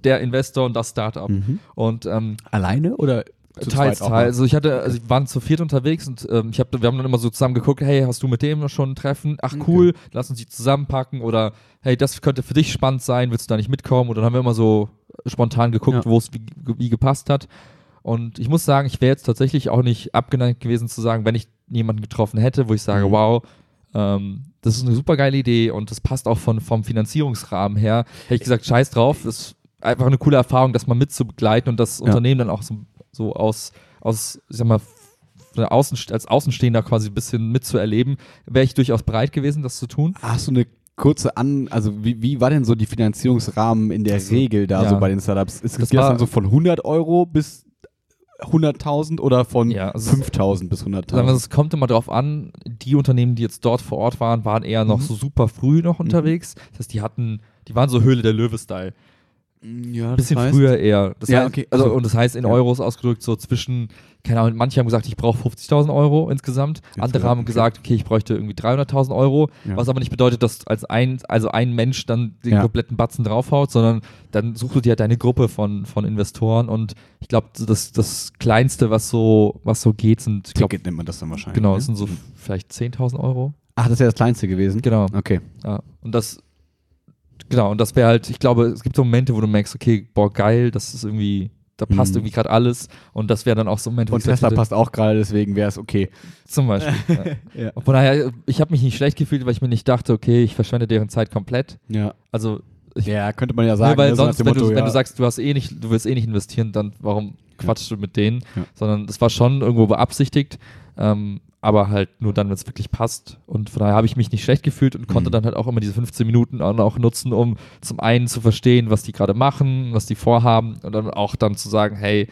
der Investor und das Startup. Mhm. Und ähm, Alleine oder zu teils, teils. Also ich hatte, also wir waren zu viert unterwegs und ähm, ich hab, wir haben dann immer so zusammen geguckt, hey, hast du mit dem schon ein Treffen? Ach cool, lass uns die zusammenpacken oder hey, das könnte für dich spannend sein, willst du da nicht mitkommen? Und dann haben wir immer so spontan geguckt, Ja. wo es wie, wie gepasst hat. Und ich muss sagen, ich wäre jetzt tatsächlich auch nicht abgeneigt gewesen zu sagen, wenn ich jemanden getroffen hätte, wo ich sage, Mhm. wow, ähm, das ist eine super geile Idee und das passt auch von, vom Finanzierungsrahmen her. Hätte ich gesagt, scheiß drauf, das ist einfach eine coole Erfahrung, das mal mitzubegleiten und das Ja. Unternehmen dann auch so, so aus, aus, ich sag mal, Außen, als Außenstehender quasi ein bisschen mitzuerleben, wäre ich durchaus bereit gewesen, das zu tun. Hast du eine kurze An, also wie, wie war denn so die Finanzierungsrahmen in der Also, Regel da ja. so bei den Startups? Ist Das das, war- dann so von 100 Euro bis 100.000 oder von Ja, also 5.000 bis Sagen wir, 100.000? es kommt immer darauf an, die Unternehmen, die jetzt dort vor Ort waren, waren eher noch Mhm. so super früh noch unterwegs. Das heißt, die hatten, die waren so Höhle der Löwe-Style. Ja, Ein bisschen früher eher. Das Ja, heißt, okay. Also, Also- und das heißt in Ja. Euros ausgedrückt so zwischen, keine Ahnung, manche haben gesagt, ich brauche 50.000 Euro insgesamt. Andere Insgesamt, haben gesagt, okay, ich bräuchte irgendwie 300.000 Euro. Ja. Was aber nicht bedeutet, dass als ein, also ein Mensch dann den kompletten Batzen draufhaut, sondern dann suchst du dir halt deine Gruppe von, von Investoren und ich glaube, das, das Kleinste, was so, was so geht, sind, ich glaube, Ticket nennt man das dann wahrscheinlich. genau, ne? es sind so vielleicht 10.000 Euro. Ach, das ist ja das Kleinste gewesen? Genau. Okay. Und das, genau, und das wäre halt, ich glaube, es gibt so Momente, wo du merkst, okay, boah, geil, das ist irgendwie, da passt Mhm. irgendwie gerade alles. Und das wäre dann auch so Momente, wo Und Tesla hätte, passt auch gerade, deswegen wäre es okay. zum Beispiel. ja. Ja. Von daher, ich habe mich nicht schlecht gefühlt, weil ich mir nicht dachte, okay, ich verschwende deren Zeit komplett. Ja. Also, ich, Ja, könnte man ja sagen. weil ne, sonst, wenn, du, Motto, wenn ja. du sagst, du hast eh nicht, du willst eh nicht investieren, dann warum quatschst du mit denen? Ja. Sondern das war schon irgendwo beabsichtigt. Ähm, aber halt nur dann, wenn es wirklich passt. Und von daher habe ich mich nicht schlecht gefühlt und konnte Mhm. dann halt auch immer diese 15 Minuten auch auch nutzen, um zum einen zu verstehen, was die gerade machen, was die vorhaben und dann auch dann zu sagen, hey,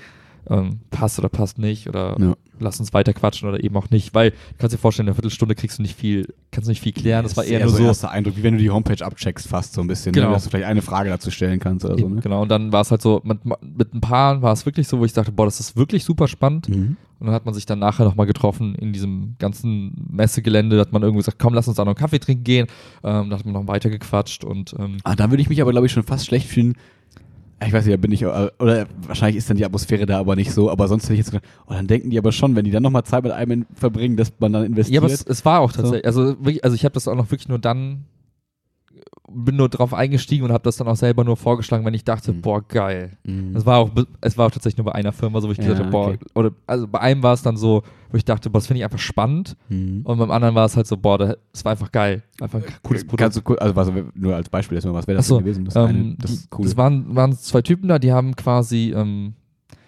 ähm, passt oder passt nicht oder Ja. lass uns weiter quatschen oder eben auch nicht, weil du kannst dir vorstellen, in einer Viertelstunde kriegst du nicht viel, kannst du nicht viel klären, das war eher nur so so, erster Eindruck, wie wenn du die Homepage abcheckst fast so ein bisschen, Genau. ne? dass du vielleicht eine Frage dazu stellen kannst oder so. Eben, Ne? genau, und dann war es halt so, mit, mit ein paar war es wirklich so, wo ich dachte, boah, das ist wirklich super spannend. Mhm. Und dann hat man sich dann nachher nochmal getroffen in diesem ganzen Messegelände, da hat man irgendwie gesagt, komm, lass uns da noch einen Kaffee trinken gehen. Ähm, da hat man noch weiter gequatscht und ähm, Ah, da würde ich mich aber, glaube ich, schon fast schlecht fühlen. Ich weiß nicht, da bin ich, oder wahrscheinlich ist dann die Atmosphäre da aber nicht so, aber sonst hätte ich jetzt gedacht, oh, dann denken die aber schon, wenn die dann nochmal Zeit mit einem in- verbringen, dass man dann investiert. ja, aber es, es war auch tatsächlich, also, wirklich, also ich habe das auch noch wirklich nur dann, bin nur drauf eingestiegen und habe das dann auch selber nur vorgeschlagen, wenn ich dachte, Mhm. boah, geil. Mhm. Es war auch, es war auch tatsächlich nur bei einer Firma so, wo ich Ja, gesagt habe, boah, okay. oder, also bei einem war es dann so, wo ich dachte, boah, das finde ich einfach spannend. Mhm. Und beim anderen war es halt so, boah, da- es war einfach geil. Einfach ein cooles Produkt. Kannst du also was, nur als Beispiel erstmal, was wäre das denn gewesen? Das, ähm, eine, das die, ist cool. das waren, waren zwei Typen da, die haben quasi ähm,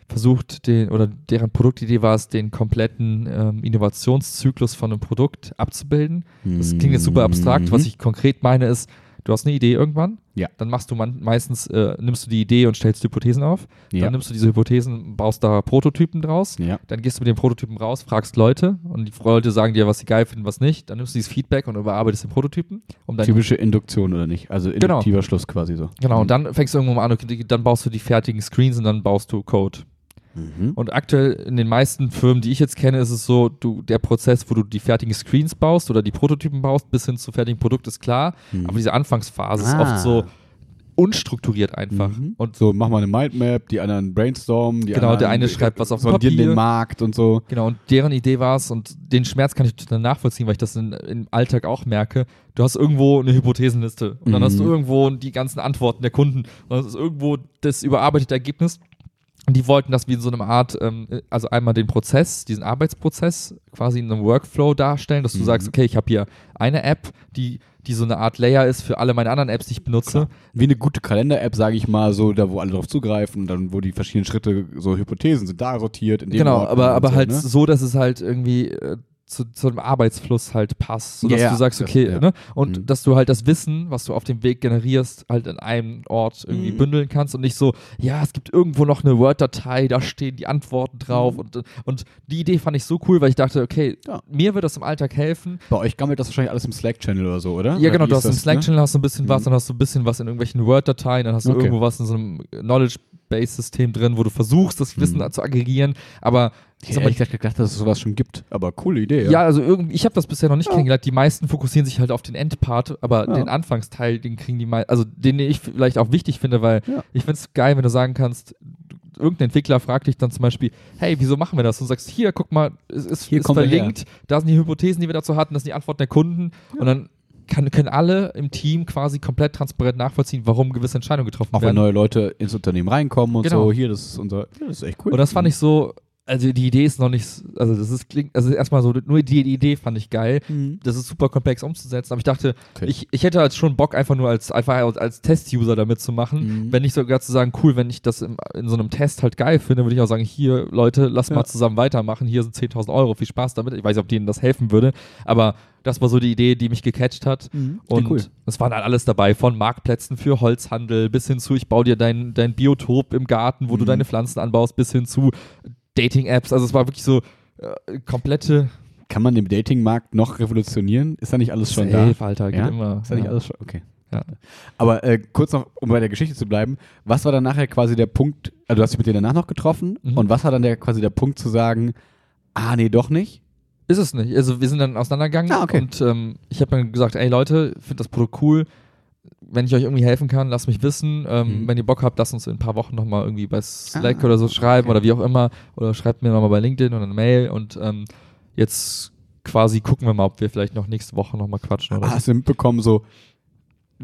versucht, den, oder deren Produktidee war es, den kompletten ähm, Innovationszyklus von einem Produkt abzubilden. Das klingt jetzt super abstrakt. Was ich konkret meine ist, du hast eine Idee irgendwann, Ja. dann machst du man, meistens, äh, nimmst du die Idee und stellst Hypothesen auf. ja. Dann nimmst du diese Hypothesen, baust da Prototypen draus. ja. Dann gehst du mit den Prototypen raus, fragst Leute und die Leute sagen dir, was sie geil finden, was nicht. Dann nimmst du dieses Feedback und überarbeitest den Prototypen, um Typische Induktion oder nicht? Also Genau. induktiver Schluss quasi so. Genau, und dann fängst du irgendwann mal an, okay, dann baust du die fertigen Screens und dann baust du Code. Mhm. Und aktuell in den meisten Firmen, die ich jetzt kenne, ist es so, du, der Prozess, wo du die fertigen Screens baust oder die Prototypen baust, bis hin zu fertigen Produkt ist klar. Mhm. Aber diese Anfangsphase ist Ah. oft so unstrukturiert einfach. Mhm. Und So, mach mal eine Mindmap, die anderen brainstormen, die Genau, anderen der eine schreibt was auf Papier. den Markt und so. Genau, und deren Idee war es, und den Schmerz kann ich total nachvollziehen, weil ich das in, im Alltag auch merke. Du hast irgendwo eine Hypothesenliste und dann Mhm. hast du irgendwo die ganzen Antworten der Kunden und das ist irgendwo das überarbeitete Ergebnis. Die wollten das wie in so einer Art, ähm, also einmal den Prozess, diesen Arbeitsprozess quasi in einem Workflow darstellen, dass du Mhm. sagst, okay, ich habe hier eine App, die, die so eine Art Layer ist für alle meine anderen Apps, die ich benutze. Klar. Wie eine gute Kalender-App, sage ich mal, so, da wo alle drauf zugreifen, dann wo die verschiedenen Schritte, so Hypothesen sind da sortiert. In dem Genau, aber, aber so, halt ne? so, dass es halt irgendwie äh, zu, zu einem Arbeitsfluss halt passt. Sodass ja, du sagst, das- okay, ja. ne? Und Mhm. dass du halt das Wissen, was du auf dem Weg generierst, halt an einem Ort irgendwie Mhm. bündeln kannst und nicht so, ja, es gibt irgendwo noch eine Word-Datei, da stehen die Antworten drauf. Mhm. Und, und die Idee fand ich so cool, weil ich dachte, okay, Ja. mir wird das im Alltag helfen. Bei euch gammelt das wahrscheinlich alles im Slack-Channel oder so, oder? Ja, genau, du hast im das, ne? Slack-Channel hast du ein bisschen was, Mhm. dann hast du ein bisschen was in irgendwelchen Word-Dateien, dann hast du Okay. irgendwo was in so einem Knowledge-Base-System drin, wo du versuchst, das Wissen Mhm. zu aggregieren, aber Ich hätte mal, ehrlich gesagt gedacht, dass es sowas schon gibt. Aber coole Idee, Ja, ja. also irgendwie, ich habe das bisher noch nicht Ja. kennengelernt. Die meisten fokussieren sich halt auf den Endpart, aber Ja. den Anfangsteil, den kriegen die meisten, also den ich vielleicht auch wichtig finde, weil Ja. ich finde es geil, wenn du sagen kannst, irgendein Entwickler fragt dich dann zum Beispiel, hey, wieso machen wir das? Und du sagst, hier, guck mal, es ist, Hier ist verlinkt, da sind die Hypothesen, die wir dazu hatten, das sind die Antworten der Kunden und dann kann, können alle im Team quasi komplett transparent nachvollziehen, warum gewisse Entscheidungen getroffen Auch wenn werden. neue Leute ins Unternehmen reinkommen und Genau. so. Hier, das ist unser. Ja, das ist echt cool. Und das fand ich so, also die Idee ist noch nicht, also das ist klingt, also erstmal so, nur die, die Idee fand ich geil. Mhm. Das ist super komplex umzusetzen, aber ich dachte, Okay. ich, ich hätte halt schon Bock, einfach nur als, einfach als, als Test-User damit zu machen. Mhm. Wenn nicht sogar zu sagen, cool, wenn ich das im, in so einem Test halt geil finde, würde ich auch sagen, hier, Leute, lass Ja. mal zusammen weitermachen, hier sind 10.000 Euro, viel Spaß damit. Ich weiß nicht, ob denen das helfen würde, aber das war so die Idee, die mich gecatcht hat. Mhm. Und cool. es war dann alles dabei, von Marktplätzen für Holzhandel bis hin zu, ich baue dir dein, dein Biotop im Garten, wo du Mhm. deine Pflanzen anbaust, bis hin zu Dating-Apps. Also es war wirklich so äh, komplette Kann man den Datingmarkt noch revolutionieren? Ist da nicht alles schon da? Safe, Alter, geht Ja? immer. Ist da nicht ja. alles schon? Okay. Ja. Aber äh, kurz noch, um bei der Geschichte zu bleiben, was war dann nachher quasi der Punkt, also du hast dich mit denen danach noch getroffen Mhm. und was war dann der quasi der Punkt zu sagen, ah nee, doch nicht? Ist es nicht. Also wir sind dann auseinandergegangen Ah, okay. und ähm, ich habe dann gesagt, ey Leute, finde das Produkt cool. Wenn ich euch irgendwie helfen kann, lasst mich wissen. Ähm, Mhm. Wenn ihr Bock habt, lasst uns in ein paar Wochen nochmal irgendwie bei Slack Ah, oder so schreiben okay. oder wie auch immer. Oder schreibt mir nochmal bei LinkedIn oder eine Mail und ähm, jetzt quasi gucken wir mal, ob wir vielleicht noch nächste Woche nochmal quatschen oder so. Hast du mitbekommen, so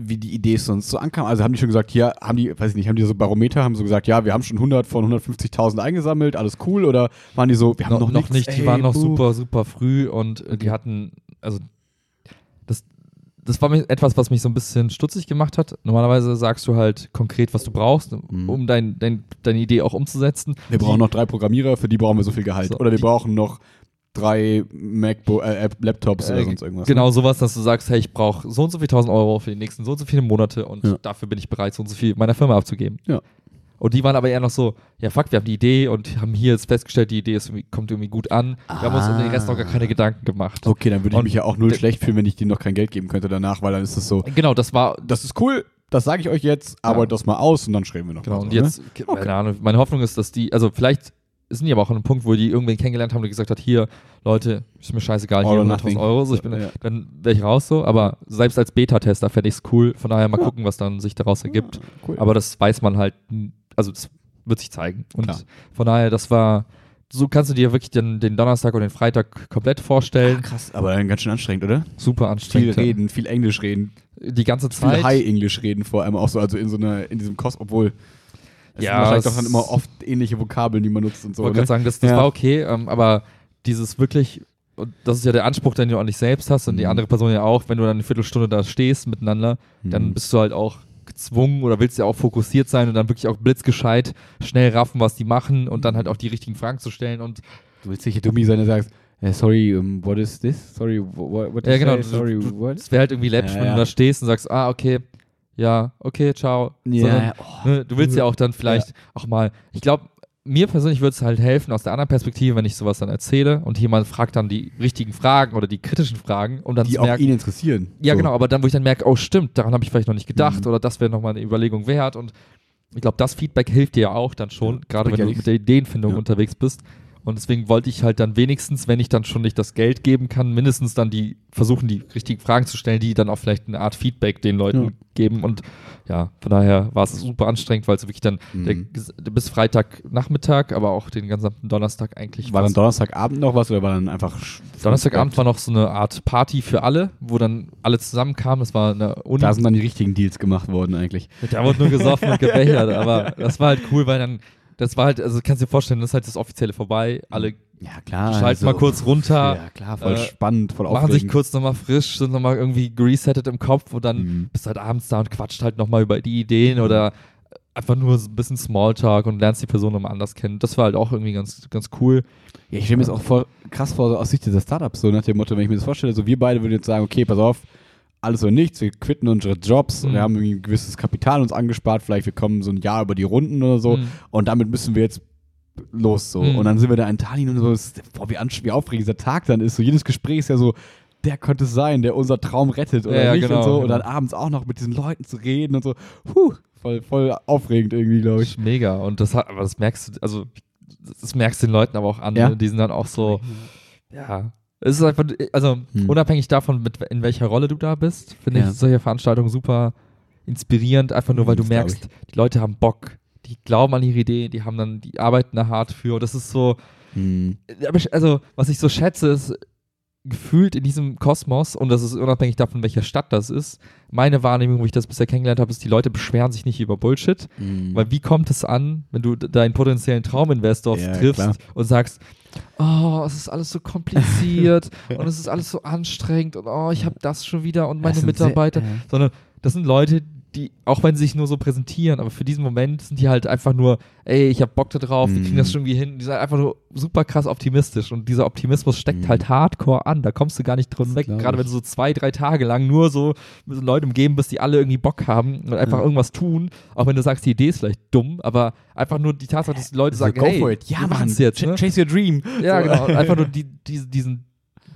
wie die Idee sonst so ankam? Also haben die schon gesagt, hier, haben die, weiß ich nicht, haben die so Barometer, haben so gesagt, ja, wir haben schon 100 von 150.000 eingesammelt, alles cool? Oder waren die so, wir haben noch, noch, noch nichts, nicht, die ey, waren noch super, super früh und äh, die Okay. hatten, also das, das war mir etwas, was mich so ein bisschen stutzig gemacht hat. Normalerweise sagst du halt konkret, was du brauchst, Mhm. um dein, dein, deine Idee auch umzusetzen. Wir brauchen noch drei Programmierer, für die brauchen wir so viel Gehalt. So, oder wir die- brauchen noch drei MacBook, äh, Laptops oder Äh, sonst irgendwas. Genau sowas, dass du sagst, hey, ich brauche so und so viel tausend Euro für die nächsten so und so viele Monate und Ja. dafür bin ich bereit, so und so viel meiner Firma abzugeben. Ja. Und die waren aber eher noch so, ja fuck, wir haben die Idee und haben hier jetzt festgestellt, die Idee ist irgendwie, kommt irgendwie gut an. Wir haben uns um den Rest noch gar keine Gedanken gemacht. Okay, dann würde ich Und mich ja auch null schlecht fühlen, wenn ich denen noch kein Geld geben könnte danach, weil dann ist es so, Genau, das war, das ist cool, das sage ich euch jetzt, arbeitet das mal aus und dann schreiben wir noch Genau, und so, ne? jetzt, keine Ahnung, meine Hoffnung ist, dass die, also vielleicht sind die aber auch an einem Punkt, wo die irgendwen kennengelernt haben, der gesagt hat, hier, Leute, ist mir scheißegal, All hier or 100.000 nothing. Euro, so, ich bin, Ja. dann wäre ich raus so, aber selbst als Beta-Tester fände ich es cool, von daher mal Ja. gucken, was dann sich daraus ergibt. Cool. Aber das weiß man halt, also das wird sich zeigen. Und Klar. von daher, das war, so kannst du dir wirklich den, den Donnerstag und den Freitag komplett vorstellen. Ah, krass, aber dann ganz schön anstrengend, oder? Super Viel anstrengend. reden, viel Englisch reden, Die ganze viel Zeit. High-Englisch reden vor allem auch so, also in so einer, in diesem Kost, obwohl es Ja, sind wahrscheinlich doch dann immer oft ähnliche Vokabeln, die man nutzt und Ich so. wollte Ne? gerade sagen, das, das Ja. war okay, ähm, aber dieses wirklich, und das ist ja der Anspruch, den du an dich selbst hast und die Mhm. andere Person ja auch, wenn du dann eine Viertelstunde da stehst miteinander, dann Mhm. bist du halt auch gezwungen oder willst ja auch fokussiert sein und dann wirklich auch blitzgescheit schnell raffen, was die machen und dann halt auch die richtigen Fragen zu stellen und Du willst sicher dummi sein und sagst, eh, sorry, um, what is this? Sorry, what, what Ja, you genau, say? Sorry, du- what? es wäre halt irgendwie läppisch, Ja, wenn ja. du da stehst und sagst, ah, okay, ja, okay, ciao. Sondern, oh. ne, du willst ja auch dann vielleicht auch mal, ich glaube, mir persönlich würde es halt helfen aus der anderen Perspektive, wenn ich sowas dann erzähle und jemand fragt dann die richtigen Fragen oder die kritischen Fragen, um dann die zu auch ihn interessieren. Ja, so. genau, aber dann, wo ich dann merke, oh stimmt, daran habe ich vielleicht noch nicht gedacht Mhm. oder das wäre nochmal eine Überlegung wert und ich glaube, das Feedback hilft dir ja auch dann schon, Ja, gerade wenn du mit der Ideenfindung Ja. unterwegs bist. Und deswegen wollte ich halt dann wenigstens, wenn ich dann schon nicht das Geld geben kann, mindestens dann die versuchen, die richtigen Fragen zu stellen, die dann auch vielleicht eine Art Feedback den Leuten Ja. geben. Und ja, von daher war es super anstrengend, weil es wirklich dann der, Mhm. bis Freitagnachmittag, aber auch den gesamten Donnerstag eigentlich War dann. Donnerstagabend noch was oder war dann einfach. Donnerstagabend war noch so eine Art Party für alle, wo dann alle zusammenkamen. Das war eine Uni. Da sind dann die richtigen Deals gemacht worden eigentlich. Da wurde nur gesoffen und gebechert, aber das war halt cool, weil dann das war halt, also kannst dir vorstellen, das ist halt das Offizielle vorbei. Alle Ja, klar. schalten mal kurz runter, Ja, klar, voll äh, spannend, voll machen aufregend. sich kurz nochmal frisch, sind nochmal irgendwie geresettet im Kopf und dann Mhm. bist du halt abends da und quatscht halt nochmal über die Ideen oder einfach nur ein bisschen Smalltalk und lernst die Person nochmal anders kennen. Das war halt auch irgendwie ganz, ganz cool. Ja, ich stelle mir das auch voll krass vor, so aus Sicht dieser Startups, so nach dem Motto, wenn ich mir das vorstelle, so wir beide würden jetzt sagen, okay, pass auf, alles oder nichts, wir quitten unsere Jobs, Mhm. wir haben ein gewisses Kapital uns angespart, vielleicht wir kommen so ein Jahr über die Runden oder so Mhm. und damit müssen wir jetzt los so. Mhm. Und dann sind wir da in Tallinn und so, ist- boah, wie, wie aufregend dieser Tag dann ist, so jedes Gespräch ist ja so, der könnte es sein, der unser Traum rettet oder Ja, nicht genau, und so. Und genau. dann abends auch noch mit diesen Leuten zu reden und so, puh, voll, voll aufregend irgendwie, glaube ich. Mega. Und das hat, aber das merkst du, also das merkst du den Leuten aber auch an. Ja. Ne? Die sind dann auch so, ja. Es ist einfach, also Hm. unabhängig davon, mit, in welcher Rolle du da bist, finde Ja. ich solche Veranstaltungen super inspirierend, einfach nur, weil du Das glaub merkst, die Leute haben Bock, die glauben an ihre Idee, die haben dann, die arbeiten da hart für. Und das ist so, Hm. ich- also was ich so schätze, ist gefühlt in diesem Kosmos, und das ist unabhängig davon, welcher Stadt das ist, meine Wahrnehmung, wo ich das bisher kennengelernt habe, ist, die Leute beschweren sich nicht über Bullshit. Hm. Weil wie kommt es an, wenn du deinen potenziellen Trauminvestor Ja, triffst klar. und sagst, oh, es ist alles so kompliziert und es ist alles so anstrengend und oh, ich habe das schon wieder und meine sind sehr- Mitarbeiter, ja. sondern das sind Leute, die, auch wenn sie sich nur so präsentieren, aber für diesen Moment sind die halt einfach nur, ey, ich hab Bock da drauf, wir Mhm. kriegen das schon irgendwie hin. Die sind einfach nur super krass optimistisch und dieser Optimismus steckt Mhm. halt hardcore an. Da kommst du gar nicht drin Das weg. Gerade wenn du so zwei, drei Tage lang nur so mit so Leuten umgeben bist, die alle irgendwie Bock haben und einfach Ja. irgendwas tun. Auch wenn du sagst, die Idee ist vielleicht dumm, aber einfach nur die Tatsache, dass die Leute So, sagen, go hey, for it. Ja, wir machen's jetzt. Ne? chase your dream. Ja, So. genau. Und einfach nur die, die, diesen,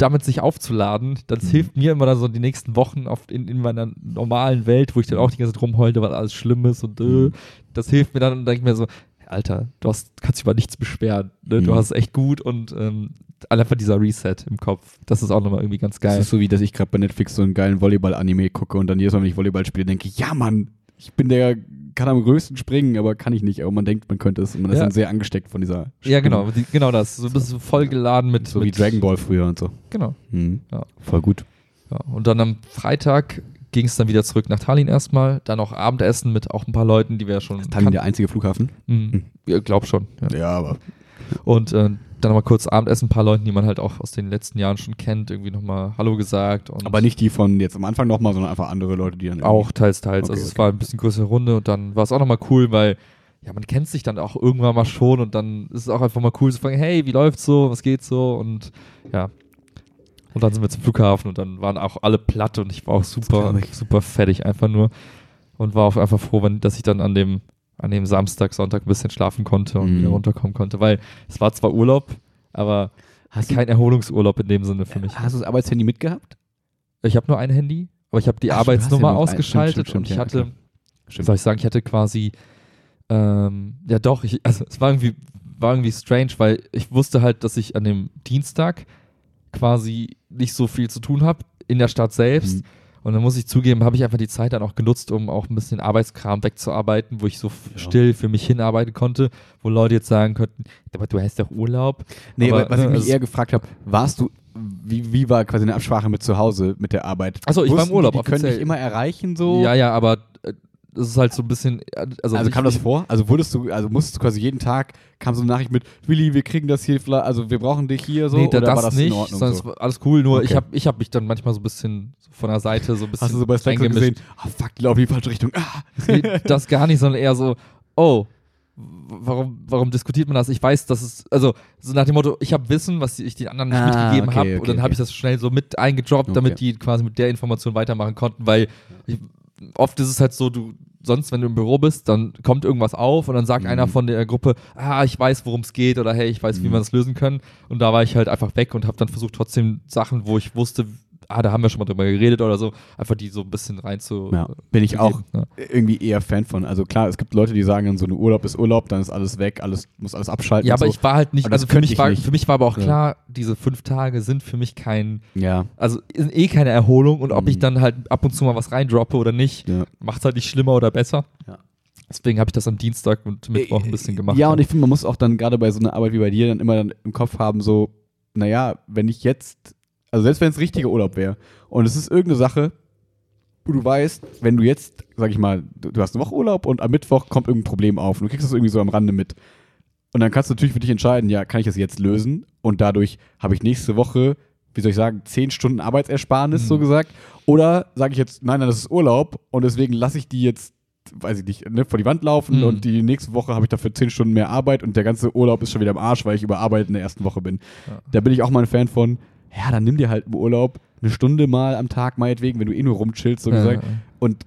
damit sich aufzuladen, das Mhm. hilft mir immer dann so die nächsten Wochen auf, in, in meiner normalen Welt, wo ich dann auch die ganze Zeit rumheulte, weil alles schlimm ist und äh, Mhm. das hilft mir dann und denke ich mir so, Alter, du hast, kannst dich über nichts beschweren. Ne? Du Mhm. hast es echt gut und ähm, einfach dieser Reset im Kopf, das ist auch nochmal irgendwie ganz Das geil. ist so wie, dass ich gerade bei Netflix so einen geilen Volleyball-Anime gucke und dann jedes Mal, wenn ich Volleyball spiele, denke ich, ja Mann, ich bin der, kann am größten springen, aber kann ich nicht. Aber man denkt, man könnte es. Und man ist Ja. dann sehr angesteckt von dieser ja, genau, die, genau das. Du bist so voll geladen mit. So wie mit, Dragon Ball früher und so. Genau. Mhm. Ja. Voll gut. Ja, und dann am Freitag ging es dann wieder zurück nach Tallinn erstmal, dann auch Abendessen mit auch ein paar Leuten, die wir schon Tallinn kannten. der einzige Flughafen? Mhm. Ja, glaub schon. Ja. Ja, aber. Und äh, dann nochmal kurz Abendessen, ein paar Leuten, die man halt auch aus den letzten Jahren schon kennt, irgendwie nochmal Hallo gesagt. Aber nicht die von jetzt am Anfang nochmal, sondern einfach andere Leute, die dann. Auch teils, teils. Okay, also es okay. war ein bisschen größere Runde und dann war es auch nochmal cool, weil ja, man kennt sich dann auch irgendwann mal schon und dann ist es auch einfach mal cool zu fragen, hey, wie läuft's so, was geht so und ja. Und dann sind wir zum Flughafen und dann waren auch alle platt und ich war auch super, super fertig einfach nur und war auch einfach froh, wenn, dass ich dann an dem, an dem Samstag, Sonntag ein bisschen schlafen konnte und Mhm. wieder runterkommen konnte, weil es war zwar Urlaub, aber Hast du, kein Erholungsurlaub in dem Sinne für mich. hast du das Arbeitshandy mitgehabt? Ich habe nur ein Handy, aber ich habe die Ach, stimmt, du ja Arbeitsnummer ein- ausgeschaltet stimmt, stimmt, und ich ja, hatte, wie soll ich sagen, ich hatte quasi, ähm, ja doch, ich, also es war irgendwie, war irgendwie strange, weil ich wusste halt, dass ich an dem Dienstag quasi nicht so viel zu tun habe in der Stadt selbst. Mhm. Und dann muss ich zugeben, habe ich einfach die Zeit dann auch genutzt, um auch ein bisschen Arbeitskram wegzuarbeiten, wo ich so Ja. still für mich hinarbeiten konnte, wo Leute jetzt sagen könnten, aber du hast doch Urlaub. Nee, aber, was ne, ich mich also- eher gefragt habe, warst du, wie, wie war quasi eine Absprache mit zu Hause, mit der Arbeit? Achso, ich war im Urlaub, Die, die können dich immer erreichen so? Ja, ja, aber äh, das ist halt so ein bisschen, also, Also, ich- kam das vor? Also wurdest du, also musstest du quasi jeden Tag, kam so eine Nachricht mit, Willi, wir kriegen das hier, also wir brauchen dich hier so, nee, da, oder das, war das nicht, in Ordnung sondern so? alles cool, nur ich Okay. habe ich hab mich dann manchmal so ein bisschen von der Seite so ein bisschen Hast du so bei reingemischt. gesehen, ah fuck, die laufen in die falsche Richtung, ah! Nee, das gar nicht, sondern eher so, oh, warum, warum diskutiert man das? Ich weiß, dass es, also so nach dem Motto, ich habe Wissen, was ich den anderen nicht Ah, mitgegeben okay, habe okay, und dann habe okay. ich das schnell so mit eingedroppt, damit die quasi mit der Information weitermachen konnten, weil ich, oft ist es halt so, du sonst, wenn du im Büro bist, dann kommt irgendwas auf und dann sagt Mhm. einer von der Gruppe, ah, ich weiß, worum es geht oder hey, ich weiß, wie Mhm. wir das lösen können und da war ich halt einfach weg und habe dann versucht, trotzdem Sachen, wo ich wusste, ah, da haben wir schon mal drüber geredet oder so, einfach die so ein bisschen rein zu Ja, bin ich auch Ja. irgendwie eher Fan von. Also klar, es gibt Leute, die sagen dann so, ein Urlaub ist Urlaub, dann ist alles weg, alles muss alles abschalten. Ja, aber so. ich war halt nicht, Aber also für mich, ich war, nicht. für mich war aber auch Ja. klar, diese fünf Tage sind für mich kein, Ja, also sind eh keine Erholung und ob Mhm. ich dann halt ab und zu mal was reindroppe oder nicht, ja. macht halt nicht schlimmer oder besser. Ja. Deswegen habe ich das am Dienstag und Mittwoch ein bisschen gemacht. Ja, und ich finde, man muss auch dann gerade bei so einer Arbeit wie bei dir dann immer dann im Kopf haben, so, naja, wenn ich jetzt, also selbst wenn es richtiger Urlaub wäre und es ist irgendeine Sache, wo du weißt, wenn du jetzt, sag ich mal, du, hast eine Woche Urlaub und am Mittwoch kommt irgendein Problem auf und du kriegst das irgendwie so am Rande mit, Und dann kannst du natürlich für dich entscheiden, ja, kann ich das jetzt lösen? Und dadurch habe ich nächste Woche, wie soll ich sagen, zehn Stunden Arbeitsersparnis, Mhm. so gesagt. Oder sage ich jetzt, nein, nein, das ist Urlaub und deswegen lasse ich die jetzt, weiß ich nicht, ne, vor die Wand laufen Mhm. und die nächste Woche habe ich dafür zehn Stunden mehr Arbeit und der ganze Urlaub ist schon wieder im Arsch, weil ich überarbeitet in der ersten Woche bin. Ja. Da bin ich auch mal ein Fan von, ja, dann nimm dir halt im Urlaub eine Stunde mal am Tag, meinetwegen, wenn du eh nur rumchillst, so Ja, gesagt, ja. und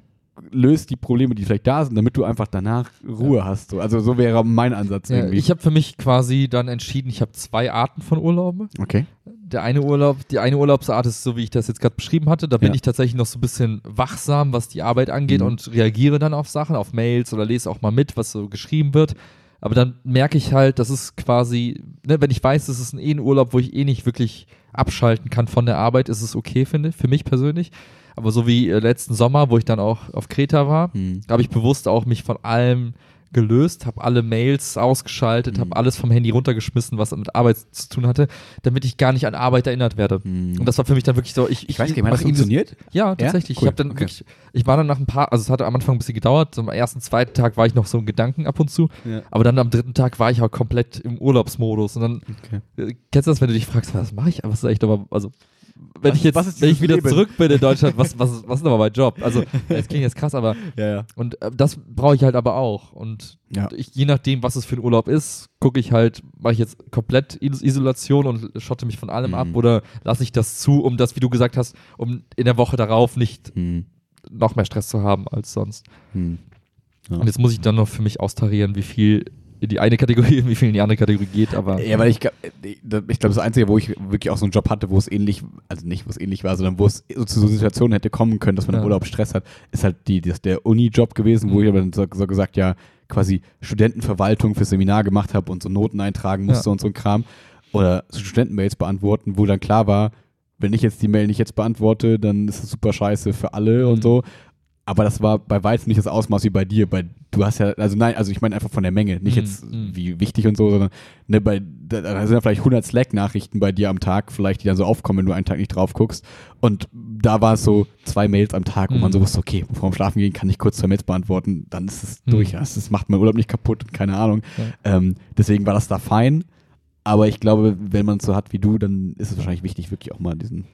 löst die Probleme, die vielleicht da sind, damit du einfach danach Ruhe hast. So. Also so wäre mein Ansatz Ja, irgendwie. ich habe für mich quasi dann entschieden, ich habe zwei Arten von Urlauben. okay. Der eine Urlaub, die eine Urlaubsart ist so, wie ich das jetzt gerade beschrieben hatte. Da bin Ja. ich tatsächlich noch so ein bisschen wachsam, was die Arbeit angeht Mhm. und reagiere dann auf Sachen, auf Mails oder lese auch mal mit, was so geschrieben wird. Aber dann merke ich halt, das ist quasi, ne, wenn ich weiß, das ist ein, eh ein Urlaub, wo ich eh nicht wirklich abschalten kann von der Arbeit, ist es okay, finde ich, für mich persönlich. Aber so wie äh, letzten Sommer, wo ich dann auch auf Kreta war, Hm. habe ich bewusst auch mich von allem gelöst, habe alle Mails ausgeschaltet, Mhm. habe alles vom Handy runtergeschmissen, was mit Arbeit zu tun hatte, damit ich gar nicht an Arbeit erinnert werde. Hm. Und das war für mich dann wirklich so, ich, ich weiß gar nicht, hat das funktioniert? Ja, tatsächlich. Cool, Ich dann okay. wirklich, ich war dann nach ein paar, also es hatte am Anfang ein bisschen gedauert, so am ersten, zweiten Tag war ich noch so im Gedanken ab und zu, Ja. aber dann am dritten Tag war ich auch komplett im Urlaubsmodus und dann, Okay. äh, kennst du das, wenn du dich fragst, was mache ich, was ist eigentlich aber, also wenn Was- ich jetzt, wenn ich wieder Leben? zurück bin in Deutschland, was, was, was ist denn aber mein Job? Also, das klingt jetzt krass, aber Ja, ja. und äh, das brauche ich halt aber auch. Und Ja. ich, je nachdem, was es für ein Urlaub ist, gucke ich halt, mache ich jetzt komplett Is Isolation und schotte mich von allem Mhm. ab oder lasse ich das zu, um das, wie du gesagt hast, um in der Woche darauf nicht Hm. noch mehr Stress zu haben als sonst. Hm. Ja. Und jetzt muss ich dann noch für mich austarieren, wie viel in die eine Kategorie und wie viel in die andere Kategorie geht, aber Ja, weil ich glaube, ich glaube, das Einzige, wo ich wirklich auch so einen Job hatte, wo es ähnlich, also nicht, wo es ähnlich war, sondern wo es so zu so Situationen hätte kommen können, dass man im Ja. Urlaub Stress hat, ist halt die, das der Uni-Job gewesen, wo Mhm. ich aber dann so, so gesagt, ja, quasi Studentenverwaltung fürs Seminar gemacht habe und so Noten eintragen musste Ja. und so ein Kram. Oder so Studentenmails beantworten, wo dann klar war, wenn ich jetzt die Mail nicht jetzt beantworte, dann ist es super scheiße für alle und Mhm. so. Aber das war bei weitem nicht das Ausmaß wie bei dir. Bei, du hast ja, also nein, also ich meine einfach von der Menge, nicht Mhm, jetzt mhm. wie wichtig und so, sondern ne, bei, da, sind ja vielleicht 100 Slack-Nachrichten bei dir am Tag, vielleicht, die dann so aufkommen, wenn du einen Tag nicht drauf guckst. Und da war es so zwei Mails am Tag, wo man Mhm. so wusste, okay, bevor wir schlafen gehen, kann ich kurz zwei Mails beantworten, dann ist es Mhm. durch. Ja, das macht mein Urlaub nicht kaputt, keine Ahnung. Ja. Ähm, deswegen war das da fein. Aber ich glaube, wenn man es so hat wie du, dann ist es wahrscheinlich wichtig, wirklich auch mal diesen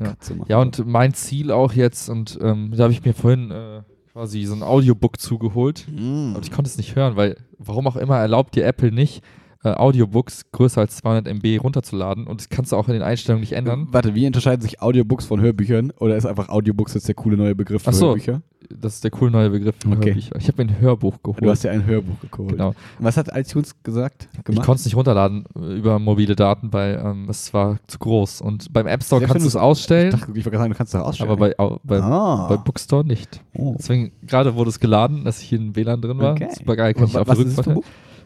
Ja. Ja, und mein Ziel auch jetzt, und ähm, da habe ich mir vorhin äh, quasi so ein Audiobook zugeholt. Mhm. Aber ich konnte es nicht hören, weil warum auch immer erlaubt dir Apple nicht, äh, Audiobooks größer als 200 MB runterzuladen. Und das kannst du auch in den Einstellungen nicht ändern. Warte, wie unterscheiden sich Audiobooks von Hörbüchern? Oder ist einfach Audiobooks jetzt der coole neue Begriff für Ach so. Hörbücher? Das ist der coole neue Begriff für Okay. Hörbücher. Ich habe mir ein Hörbuch geholt. Du hast ja ein Hörbuch geholt. genau. Was hat iTunes gesagt? Ich konnte es nicht runterladen äh, über mobile Daten, weil ähm, es war zu groß. Und beim App Store Selbst kannst du es Ich ausstellen, dachte, ich wollte sagen, du kannst es ausstellen. aber bei, au- bei, ah. bei Bookstore nicht. oh. Deswegen, gerade wurde es geladen, dass ich hier in WLAN drin war. Okay. Super geil, konnte ich auf Was der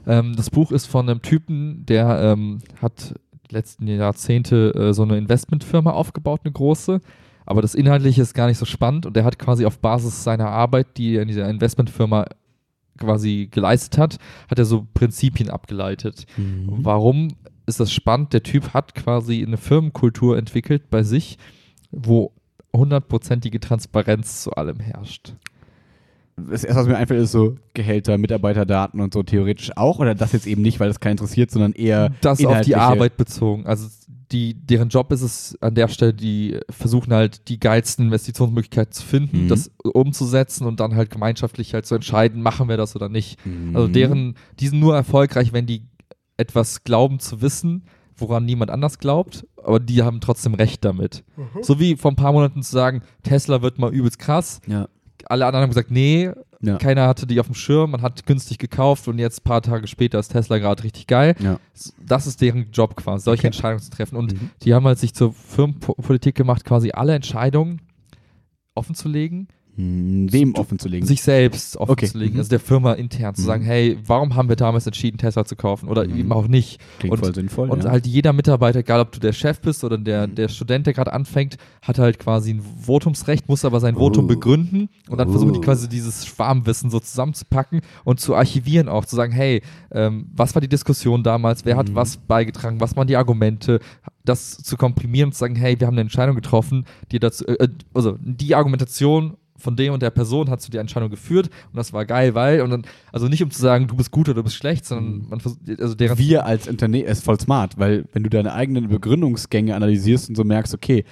Ähm, das Buch ist von einem Typen, der ähm, hat letzten Jahrzehnte äh, so eine Investmentfirma aufgebaut, eine große. Aber das Inhaltliche ist gar nicht so spannend und er hat quasi auf Basis seiner Arbeit, die er in dieser Investmentfirma quasi geleistet hat, hat er so Prinzipien abgeleitet. Mhm. Warum ist das spannend? Der Typ hat quasi eine Firmenkultur entwickelt bei sich, wo hundertprozentige Transparenz zu allem herrscht. Das erste, was mir einfällt, ist so Gehälter, Mitarbeiterdaten und so theoretisch auch. Oder das jetzt eben nicht, weil das keinen interessiert, sondern eher das auf die Arbeit bezogen. Also die, deren Job ist es an der Stelle, die versuchen halt die geilsten Investitionsmöglichkeiten zu finden, Mhm. das umzusetzen und dann halt gemeinschaftlich halt zu entscheiden, machen wir das oder nicht. Mhm. Also deren, die sind nur erfolgreich, wenn die etwas glauben zu wissen, woran niemand anders glaubt, aber die haben trotzdem recht damit. So wie vor ein paar Monaten zu sagen, Tesla wird mal übelst krass. Ja. Alle anderen haben gesagt, nee, Ja. keiner hatte die auf dem Schirm, man hat günstig gekauft und jetzt ein paar Tage später ist Tesla gerade richtig geil. Ja. Das ist deren Job quasi, solche Okay. Entscheidungen zu treffen. Und Mhm. die haben halt sich zur Firmenpolitik gemacht, quasi alle Entscheidungen offen zu legen, Wem offen zu legen? sich selbst offen Okay. zu legen, Mhm. also der Firma intern zu Mhm. sagen, hey, warum haben wir damals entschieden, Tesla zu kaufen oder Mhm. eben auch nicht. Klingt und- voll sinnvoll. Und ja. halt jeder Mitarbeiter, egal ob du der Chef bist oder der, Mhm. der Student, der gerade anfängt, hat halt quasi ein Votumsrecht, muss aber sein Votum Oh. begründen und dann versuchen die Oh. quasi dieses Schwarmwissen so zusammenzupacken und zu archivieren auch, zu sagen, hey, ähm, was war die Diskussion damals, wer hat Mhm. was beigetragen, was waren die Argumente, das zu komprimieren und zu sagen, hey, wir haben eine Entscheidung getroffen, die dazu, äh, also die Argumentation von dem und der Person hat zu der Entscheidung geführt und das war geil, weil und dann also nicht um zu sagen, du bist gut oder du bist schlecht, sondern Mhm. man versucht also deren wir als Unternehmen ist voll smart, weil wenn du deine eigenen Begründungsgänge analysierst und so merkst, okay,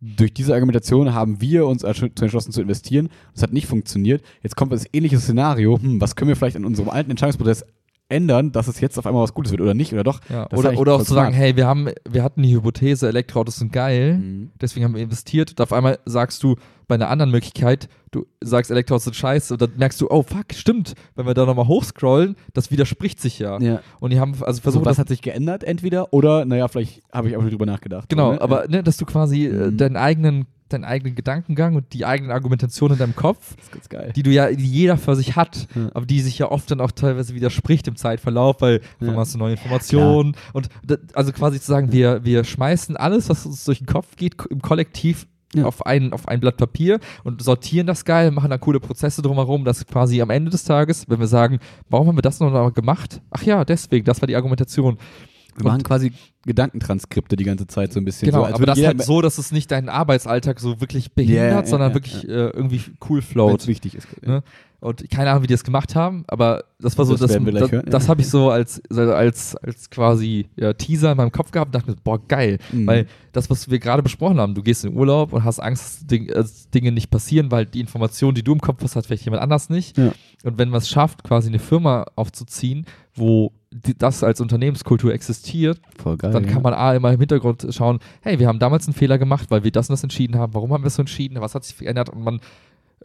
durch diese Argumentation haben wir uns entschlossen zu investieren, das hat nicht funktioniert, jetzt kommt das ähnliche Szenario, hm, was können wir vielleicht an unserem alten Entscheidungsprozess ändern, dass es jetzt auf einmal was Gutes wird oder nicht oder doch. ja, oder, oder auch zu sagen, hey, wir haben wir hatten die Hypothese, Elektroautos sind geil, Mhm. deswegen haben wir investiert und auf einmal sagst du bei einer anderen Möglichkeit, du sagst Elektroautos sind scheiße und dann merkst du, oh fuck, stimmt, wenn wir da nochmal hochscrollen, das widerspricht sich ja. Ja. Und die haben also Also versucht, was das hat sich geändert entweder oder, naja, vielleicht habe ich auch nicht drüber nachgedacht. Genau, So, ne? aber ne, dass du quasi äh, Mhm. deinen eigenen, deinen eigenen Gedankengang und die eigenen Argumentationen in deinem Kopf, Das ist ganz geil. die du ja, die jeder für sich hat, Ja. aber die sich ja oft dann auch teilweise widerspricht im Zeitverlauf, weil Ja. ja. hast du neue Informationen und also quasi zu sagen, wir, wir schmeißen alles, was uns durch den Kopf geht, im Kollektiv Ja. auf, ein, auf ein Blatt Papier und sortieren das geil, machen da coole Prozesse drumherum, dass quasi am Ende des Tages, wenn wir sagen, warum haben wir das noch gemacht? Ach ja, deswegen, das war die Argumentation. Wir machen quasi Gedankentranskripte die ganze Zeit so ein bisschen. Genau, so, als aber das halt so, dass es nicht deinen Arbeitsalltag so wirklich behindert, Ja, ja, sondern ja, wirklich. Äh, irgendwie cool wenn's float. wichtig ist. Ne? Und keine Ahnung, wie die das gemacht haben, aber das war so, Das das, das, ja. das habe ich so als, als, als quasi ja, Teaser in meinem Kopf gehabt und dachte mir, boah, geil. Mhm. Weil das, was wir gerade besprochen haben, du gehst in den Urlaub und hast Angst, dass, äh, dass Dinge nicht passieren, weil die Information, die du im Kopf hast, hat vielleicht jemand anders nicht. Ja. Und wenn man es schafft, quasi eine Firma aufzuziehen, wo das als Unternehmenskultur existiert, geil. dann kann man A immer im Hintergrund schauen, hey, wir haben damals einen Fehler gemacht, weil wir das und das entschieden haben, warum haben wir es so entschieden, was hat sich verändert und man,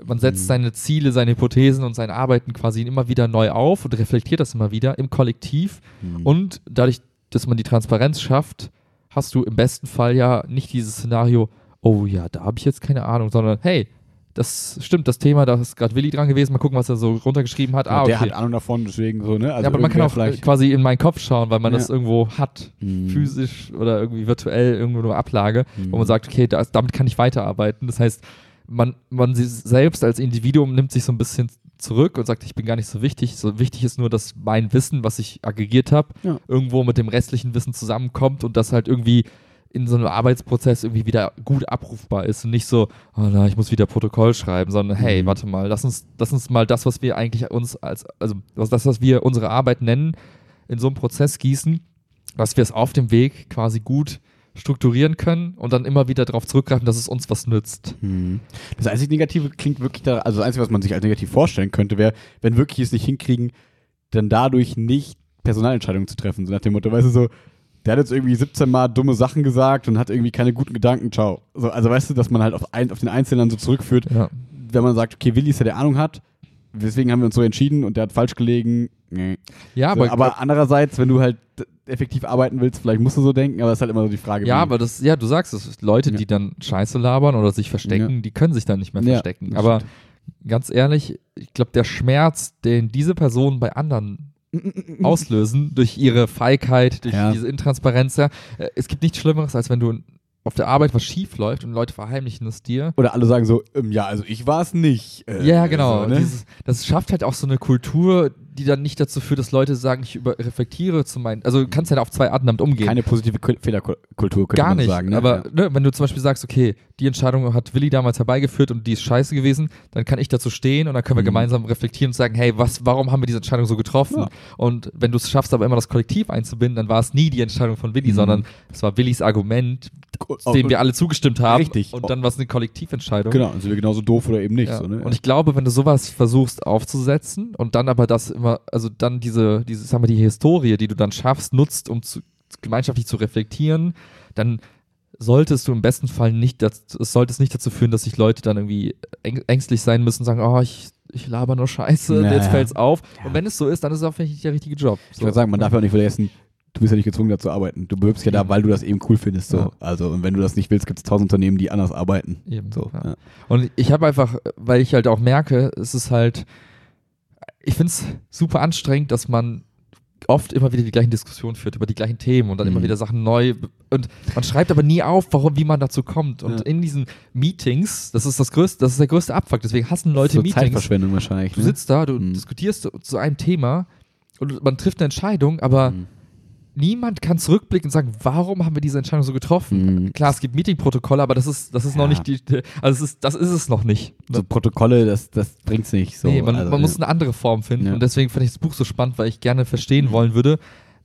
man setzt Mhm. seine Ziele, seine Hypothesen und sein Arbeiten quasi immer wieder neu auf und reflektiert das immer wieder im Kollektiv Mhm. und dadurch, dass man die Transparenz schafft, hast du im besten Fall ja nicht dieses Szenario, oh ja, da habe ich jetzt keine Ahnung, sondern hey, das stimmt, das Thema, da ist gerade Willi dran gewesen, mal gucken, was er so runtergeschrieben hat. Ja, ah, Der okay. hat Ahnung davon, deswegen so, ne? Also ja, aber man kann auch äh, vielleicht- quasi in meinen Kopf schauen, weil man Ja. das irgendwo hat Mhm. physisch oder irgendwie virtuell irgendwo eine Ablage, wo man Mhm. sagt, okay, das, damit kann ich weiterarbeiten. Das heißt, man, man sich selbst als Individuum nimmt sich so ein bisschen zurück und sagt, ich bin gar nicht so wichtig. So wichtig ist nur, dass mein Wissen, was ich aggregiert habe, Ja. irgendwo mit dem restlichen Wissen zusammenkommt und das halt irgendwie in so einem Arbeitsprozess irgendwie wieder gut abrufbar ist und nicht so, oh na, ich muss wieder Protokoll schreiben, sondern hey, Mhm. warte mal, lass uns, lass uns mal das, was wir eigentlich uns als, also das, was wir unsere Arbeit nennen, in so einen Prozess gießen, dass wir es auf dem Weg quasi gut strukturieren können und dann immer wieder darauf zurückgreifen, dass es uns was nützt. Mhm. Das einzige Negative klingt wirklich da, also das Einzige, was man sich als negativ vorstellen könnte, wäre, wenn wirklich es nicht hinkriegen, dann dadurch nicht Personalentscheidungen zu treffen. So nach dem Motto, weißt du, so, der hat jetzt irgendwie 17 Mal dumme Sachen gesagt und hat irgendwie keine guten Gedanken, ciao. So, also weißt du, dass man halt auf, ein, auf den Einzelnen so zurückführt, Ja. wenn man sagt, okay, Willi ist ja der Ahnung hat, deswegen haben wir uns so entschieden und der hat falsch gelegen. Nee. Ja, so, aber, aber andererseits, wenn du halt effektiv arbeiten willst, vielleicht musst du so denken, aber das ist halt immer so die Frage. ja, aber das, ja, du sagst es, Leute, Ja. die dann Scheiße labern oder sich verstecken, die können sich dann nicht mehr Ja, verstecken. Aber ganz ehrlich, ich glaube, der Schmerz, den diese Personen bei anderen auslösen, durch ihre Feigheit, durch Ja. diese Intransparenz, ja, äh, es gibt nichts Schlimmeres, als wenn du auf der Arbeit was schief läuft und Leute verheimlichen es dir. Oder alle sagen so, ähm, ja, also ich war es nicht. Äh, Ja, genau. So, ne? Dieses, das schafft halt auch so eine Kultur, die dann nicht dazu führt, dass Leute sagen, ich über reflektiere zu meinen. Also du kannst ja auf zwei Arten damit umgehen. Keine positive Kul- Fehlerkultur, könnte Gar man nicht. sagen. Ne? aber ja. ne, wenn du zum Beispiel sagst, okay, die Entscheidung hat Willi damals herbeigeführt und die ist scheiße gewesen, dann kann ich dazu stehen und dann können wir Mhm. gemeinsam reflektieren und sagen, hey, was, warum haben wir diese Entscheidung so getroffen? Ja. Und wenn du es schaffst, aber immer das Kollektiv einzubinden, dann war es nie die Entscheidung von Willi, Mhm. sondern es war Willis Argument, dem und- wir alle zugestimmt haben. Richtig. Und dann war es eine Kollektiventscheidung. Genau, sind wir genauso doof oder eben nicht. Ja. So, ne? Und ich glaube, wenn du sowas versuchst aufzusetzen und dann aber das immer, also dann diese, diese, sagen wir, die Historie, die du dann schaffst, nutzt, um zu, gemeinschaftlich zu reflektieren, dann solltest du im besten Fall nicht, das, es sollte es nicht dazu führen, dass sich Leute dann irgendwie äng ängstlich sein müssen und sagen, oh, ich, ich laber nur Scheiße, Ja, jetzt ja. fällt's auf. Und wenn es so ist, dann ist es auch vielleicht nicht der richtige Job. ich würde sagen, man darf ja auch nicht vergessen, du bist ja nicht gezwungen, da zu arbeiten. Du bewirbst ja da, weil du das eben cool findest. So. Ja. Also, und wenn du das nicht willst, gibt es tausend Unternehmen, die anders arbeiten. Eben. So, ja. ja. Und ich habe einfach, weil ich halt auch merke, es ist halt, ich finde es super anstrengend, dass man oft immer wieder die gleichen Diskussionen führt über die gleichen Themen und dann immer Mhm. wieder Sachen neu und man schreibt aber nie auf, warum, wie man dazu kommt. Und Ja. in diesen Meetings, das ist das größte, das ist der größte Abfuck, deswegen hassen Leute so Meetings. Zeitverschwendung wahrscheinlich. Du ne? sitzt da, du Mhm. diskutierst zu, zu einem Thema und man trifft eine Entscheidung, aber Mhm. Niemand kann zurückblicken und sagen, warum haben wir diese Entscheidung so getroffen? Mhm. Klar, es gibt Meetingprotokolle, aber das ist, das ist noch Ja. nicht die, also es ist, das ist es noch nicht. So Protokolle, das, das bringt's nicht. So, nee, man, also, man muss eine andere Form finden. Und deswegen fand ich das Buch so spannend, weil ich gerne verstehen wollen würde,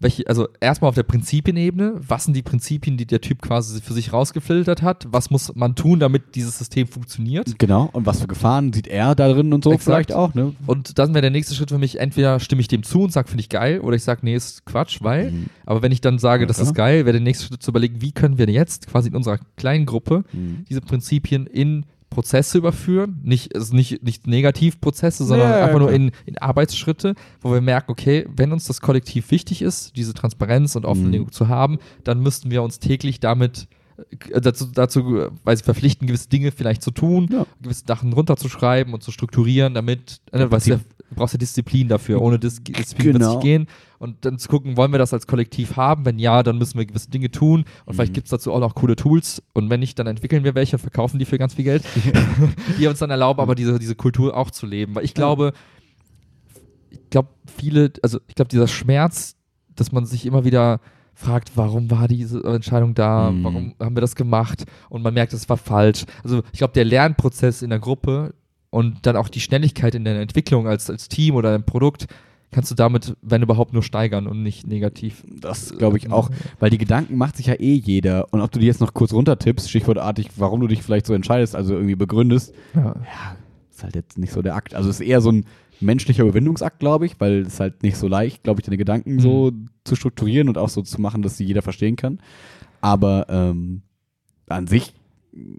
welche, also erstmal auf der Prinzipienebene, was sind die Prinzipien, die der Typ quasi für sich rausgefiltert hat? Was muss man tun, damit dieses System funktioniert? Genau, und was für Gefahren sieht er da drin und so Exakt. vielleicht auch, ne? Und dann wäre der nächste Schritt für mich, entweder stimme ich dem zu und sage, finde ich geil, oder ich sage, nee, ist Quatsch, weil. Mhm. Aber wenn ich dann sage, Ja, das ist geil, wäre der nächste Schritt zu überlegen, wie können wir jetzt quasi in unserer kleinen Gruppe Mhm. diese Prinzipien in Prozesse überführen, nicht, also nicht, nicht Negativprozesse, sondern Ja, ja, einfach nur klar. in, in Arbeitsschritte, wo wir merken, okay, wenn uns das Kollektiv wichtig ist, diese Transparenz und Offenlegung Mhm. zu haben, dann müssten wir uns täglich damit äh, dazu, dazu weil sie verpflichten, gewisse Dinge vielleicht zu tun, Ja. gewisse Sachen runterzuschreiben und zu strukturieren, damit, äh, was ja, du brauchst ja Disziplin dafür, ohne Dis Disziplin wird es Genau. nicht gehen und dann zu gucken, wollen wir das als Kollektiv haben, wenn ja, dann müssen wir gewisse Dinge tun. Und vielleicht Mhm. gibt es dazu auch noch coole Tools. Und wenn nicht, dann entwickeln wir welche und verkaufen die für ganz viel Geld, die uns dann erlauben, aber diese, diese Kultur auch zu leben, weil ich glaube, ich glaube viele, also ich glaube dieser Schmerz, dass man sich immer wieder fragt, warum war diese Entscheidung da, Mhm. warum haben wir das gemacht? Und man merkt, es war falsch. Also ich glaube, der Lernprozess in der Gruppe und dann auch die Schnelligkeit in der Entwicklung als, als Team oder ein Produkt kannst du damit, wenn überhaupt, nur steigern und nicht negativ. Das glaube ich auch, weil die Gedanken macht sich ja eh jeder. Und ob du die jetzt noch kurz runtertippst, stichwortartig, warum du dich vielleicht so entscheidest, also irgendwie begründest, Ja. ja, ist halt jetzt nicht so der Akt. Also es ist eher so ein menschlicher Überwindungsakt, glaube ich, weil es halt nicht so leicht, glaube ich, deine Gedanken so zu strukturieren und auch so zu machen, dass sie jeder verstehen kann. Aber ähm, an sich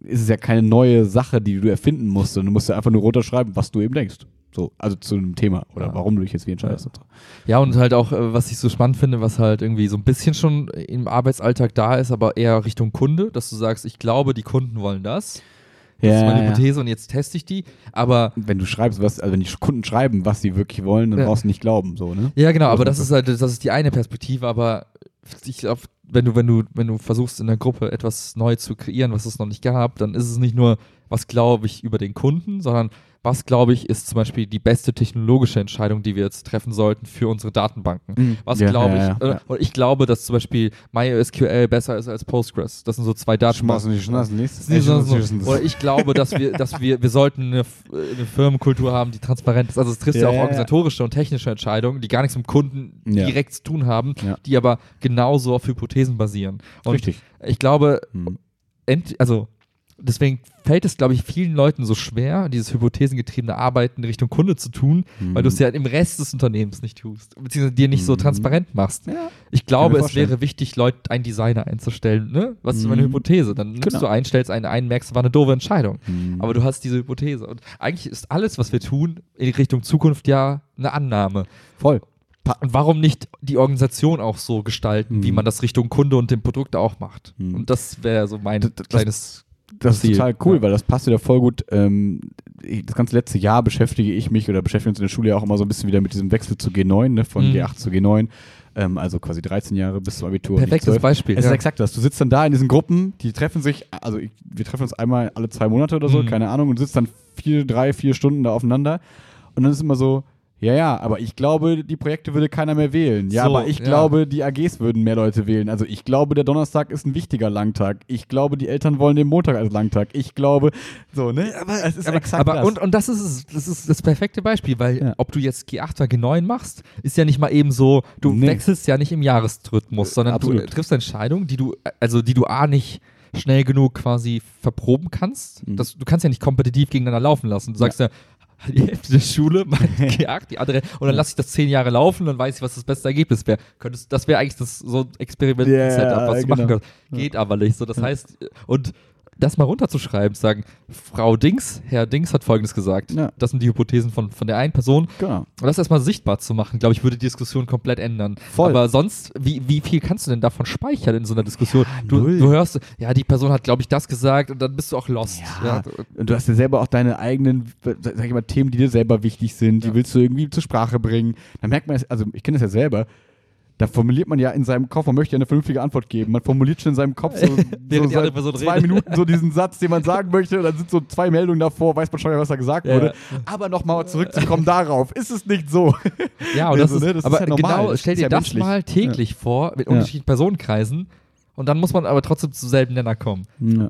ist es ja keine neue Sache, die du erfinden musst, sondern du musst ja einfach nur runterschreiben, was du eben denkst. So, also zu einem Thema oder Ja. warum du dich jetzt wie entscheidest. und so. Ja, und halt auch, äh, was ich so spannend finde, was halt irgendwie so ein bisschen schon im Arbeitsalltag da ist, aber eher Richtung Kunde, dass du sagst, ich glaube, die Kunden wollen das. Das ist meine ja. Hypothese und jetzt teste ich die. Aber Wenn du schreibst, was, also wenn die Kunden schreiben, was sie wirklich wollen, dann Ja. brauchst du nicht glauben, so, ne? ja, genau, aber das ist halt, das ist die eine Perspektive, aber ich glaube, wenn du, wenn du, wenn du versuchst in der Gruppe etwas neu zu kreieren, was es noch nicht gab, dann ist es nicht nur, was glaube ich über den Kunden, sondern was glaube ich ist zum Beispiel die beste technologische Entscheidung, die wir jetzt treffen sollten für unsere Datenbanken. Was Ja, glaube ja, ich? ja, äh. Und ich glaube, dass zum Beispiel MySQL besser ist als Postgres. Das sind so zwei Datenbanken. nicht nicht so- so- Oder ich glaube, dass wir, dass wir, wir sollten eine, eine Firmenkultur haben, die transparent ist. Also es trifft ja, auch organisatorische und technische Entscheidungen, die gar nichts mit dem Kunden direkt zu tun haben, die aber genauso auf Hypothesen basieren. Und Richtig. ich glaube, Hm. also deswegen fällt es, glaube ich, vielen Leuten so schwer, dieses hypothesengetriebene Arbeiten in Richtung Kunde zu tun, weil du es ja im Rest des Unternehmens nicht tust, beziehungsweise dir nicht so Mhm. transparent machst. Ja. Ich glaube, es wäre wichtig, Leute, einen Designer einzustellen. Ne? Was ist meine Mhm. Hypothese? Dann nimmst Genau. du ein, stellst einen ein, merkst, war eine doofe Entscheidung. Hm. Aber du hast diese Hypothese. Und eigentlich ist alles, was wir tun, in Richtung Zukunft ja eine Annahme. voll. Und warum nicht die Organisation auch so gestalten, Mhm. wie man das Richtung Kunde und dem Produkt auch macht? Mhm. Und das wäre so mein das- kleines. Das ist Ziel. total cool, Ja. weil das passt wieder voll gut. Ähm, das ganze letzte Jahr beschäftige ich mich oder beschäftigen uns in der Schule ja auch immer so ein bisschen wieder mit diesem Wechsel zu G9, ne, von Mhm. G8 zu G9. Ähm, also quasi 13 Jahre bis zum Abitur. Perfektes 12. Beispiel. Es ja. ist exakt das. Du sitzt dann da in diesen Gruppen, die treffen sich, also ich, wir treffen uns einmal alle zwei Monate oder so, Mhm. keine Ahnung, und sitzt dann vier, drei, vier Stunden da aufeinander. Und dann ist immer so, ja, ja, aber ich glaube, die Projekte würde keiner mehr wählen. Ja, So, aber ich ja. glaube, die AGs würden mehr Leute wählen. Also ich glaube, der Donnerstag ist ein wichtiger Langtag. Ich glaube, die Eltern wollen den Montag als Langtag. Ich glaube, so, ne? Aber es ist aber, exakt aber das. Und, und das ist es, das ist das perfekte Beispiel, weil Ja. ob du jetzt G8 oder G9 machst, ist ja nicht mal eben so, du Nee. wechselst ja nicht im Jahresrhythmus, sondern du Absolut. äh, triffst Entscheidungen, die du, also die du A nicht schnell genug quasi verproben kannst. Mhm. Das, du kannst ja nicht kompetitiv gegeneinander laufen lassen. Du sagst ja, die Hälfte der Schule macht G8, die andere, und dann lasse ich das zehn Jahre laufen, dann weiß ich, was das beste Ergebnis wäre. Könntest, das wäre eigentlich das so ein Experiment-Setup, Ja, was du genau. machen kannst. Geht aber nicht. So, das heißt, und das mal runterzuschreiben, zu sagen, Frau Dings, Herr Dings hat folgendes gesagt. Ja. Das sind die Hypothesen von, von der einen Person. genau. Und das erstmal sichtbar zu machen, glaube ich, würde die Diskussion komplett ändern. Voll. Aber sonst, wie, wie viel kannst du denn davon speichern in so einer Diskussion? du, null. du hörst, ja, die Person hat, glaube ich, das gesagt und dann bist du auch lost. Ja. Und du hast ja selber auch deine eigenen, sag ich mal, Themen, die dir selber wichtig sind, die Ja. willst du irgendwie zur Sprache bringen. Dann merkt man es, also ich kenne das ja selber, da formuliert man ja in seinem Kopf, man möchte ja eine vernünftige Antwort geben. Man formuliert schon in seinem Kopf so, so zwei redet. Minuten so diesen Satz, den man sagen möchte, und dann sind so zwei Meldungen davor, weiß man schon, was da gesagt Ja. wurde. Aber nochmal zurückzukommen darauf, ist es nicht so. Ja, und das Also, ist, ne, das ist aber ja normal. genau, Das stell ist dir ja das menschlich. mal täglich vor mit Ja. unterschiedlichen Personenkreisen und dann muss man aber trotzdem zum selben Nenner kommen. Ja.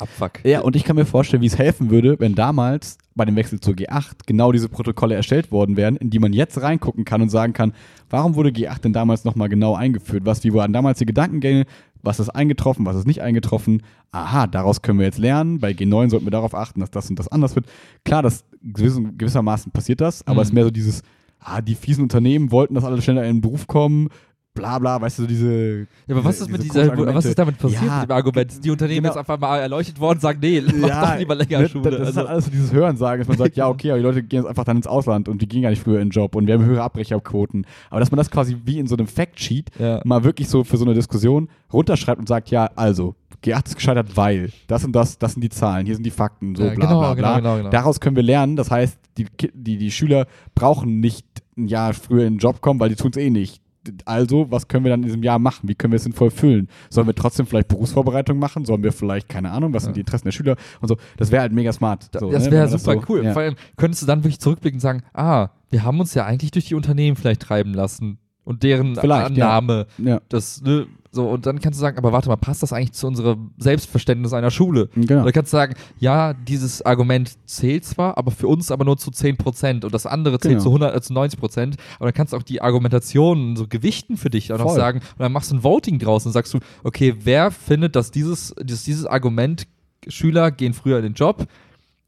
Abfuck. Ja, und ich kann mir vorstellen, wie es helfen würde, wenn damals bei dem Wechsel zur G8 genau diese Protokolle erstellt worden wären, in die man jetzt reingucken kann und sagen kann, warum wurde G8 denn damals nochmal genau eingeführt? Was, wie waren damals die Gedankengänge? Was ist eingetroffen? Was ist nicht eingetroffen? Aha, daraus können wir jetzt lernen. Bei G9 sollten wir darauf achten, dass das und das anders wird. Klar, das gewissermaßen passiert das, aber Mhm. es ist mehr so dieses, ah, die fiesen Unternehmen wollten, dass alle schneller in den Beruf kommen, bla bla, weißt du, so diese. Ja, aber was ist mit diese dieser, was ist damit passiert Ja, mit dem Argument? Die Unternehmen genau. jetzt einfach mal erleuchtet worden, sagen, nee, mach doch lieber länger ne, Schule. Das ist Also, halt alles so dieses Hörensagen, dass man sagt, ja, okay, aber die Leute gehen jetzt einfach dann ins Ausland und die gehen gar nicht früher in den Job und wir haben höhere Abbrecherquoten. Aber dass man das quasi wie in so einem Factsheet Ja. mal wirklich so für so eine Diskussion runterschreibt und sagt, ja, also, G8 ist gescheitert, weil das und das, das sind die Zahlen, hier sind die Fakten, so Ja, bla genau, bla bla. genau, genau, genau. Daraus können wir lernen, das heißt, die, die, die Schüler brauchen nicht ein Jahr früher in den Job kommen, weil die tun es eh nicht. Also, was können wir dann in diesem Jahr machen? Wie können wir es sinnvoll füllen? Sollen wir trotzdem vielleicht Berufsvorbereitung machen? Sollen wir vielleicht, keine Ahnung, was sind die Interessen der Schüler und so? Das wäre halt mega smart. So, das ne, wäre man super so- cool. Ja. Vor allem könntest du dann wirklich zurückblicken und sagen, ah, wir haben uns ja eigentlich durch die Unternehmen vielleicht treiben lassen und deren Vielleicht, ja. Annahme. Ja, Das, ne, so, und dann kannst du sagen, aber warte mal, passt das eigentlich zu unserem Selbstverständnis einer Schule? genau. Oder kannst du sagen, ja, dieses Argument zählt zwar, aber für uns aber nur zu 10% und das andere zählt Genau. zu, 100, äh, zu 90%. Aber dann kannst du auch die Argumentation so gewichten für dich auch Voll. sagen, und dann machst du ein Voting draus und sagst du, okay, wer findet, dass dieses, dieses, dieses Argument, Schüler gehen früher in den Job,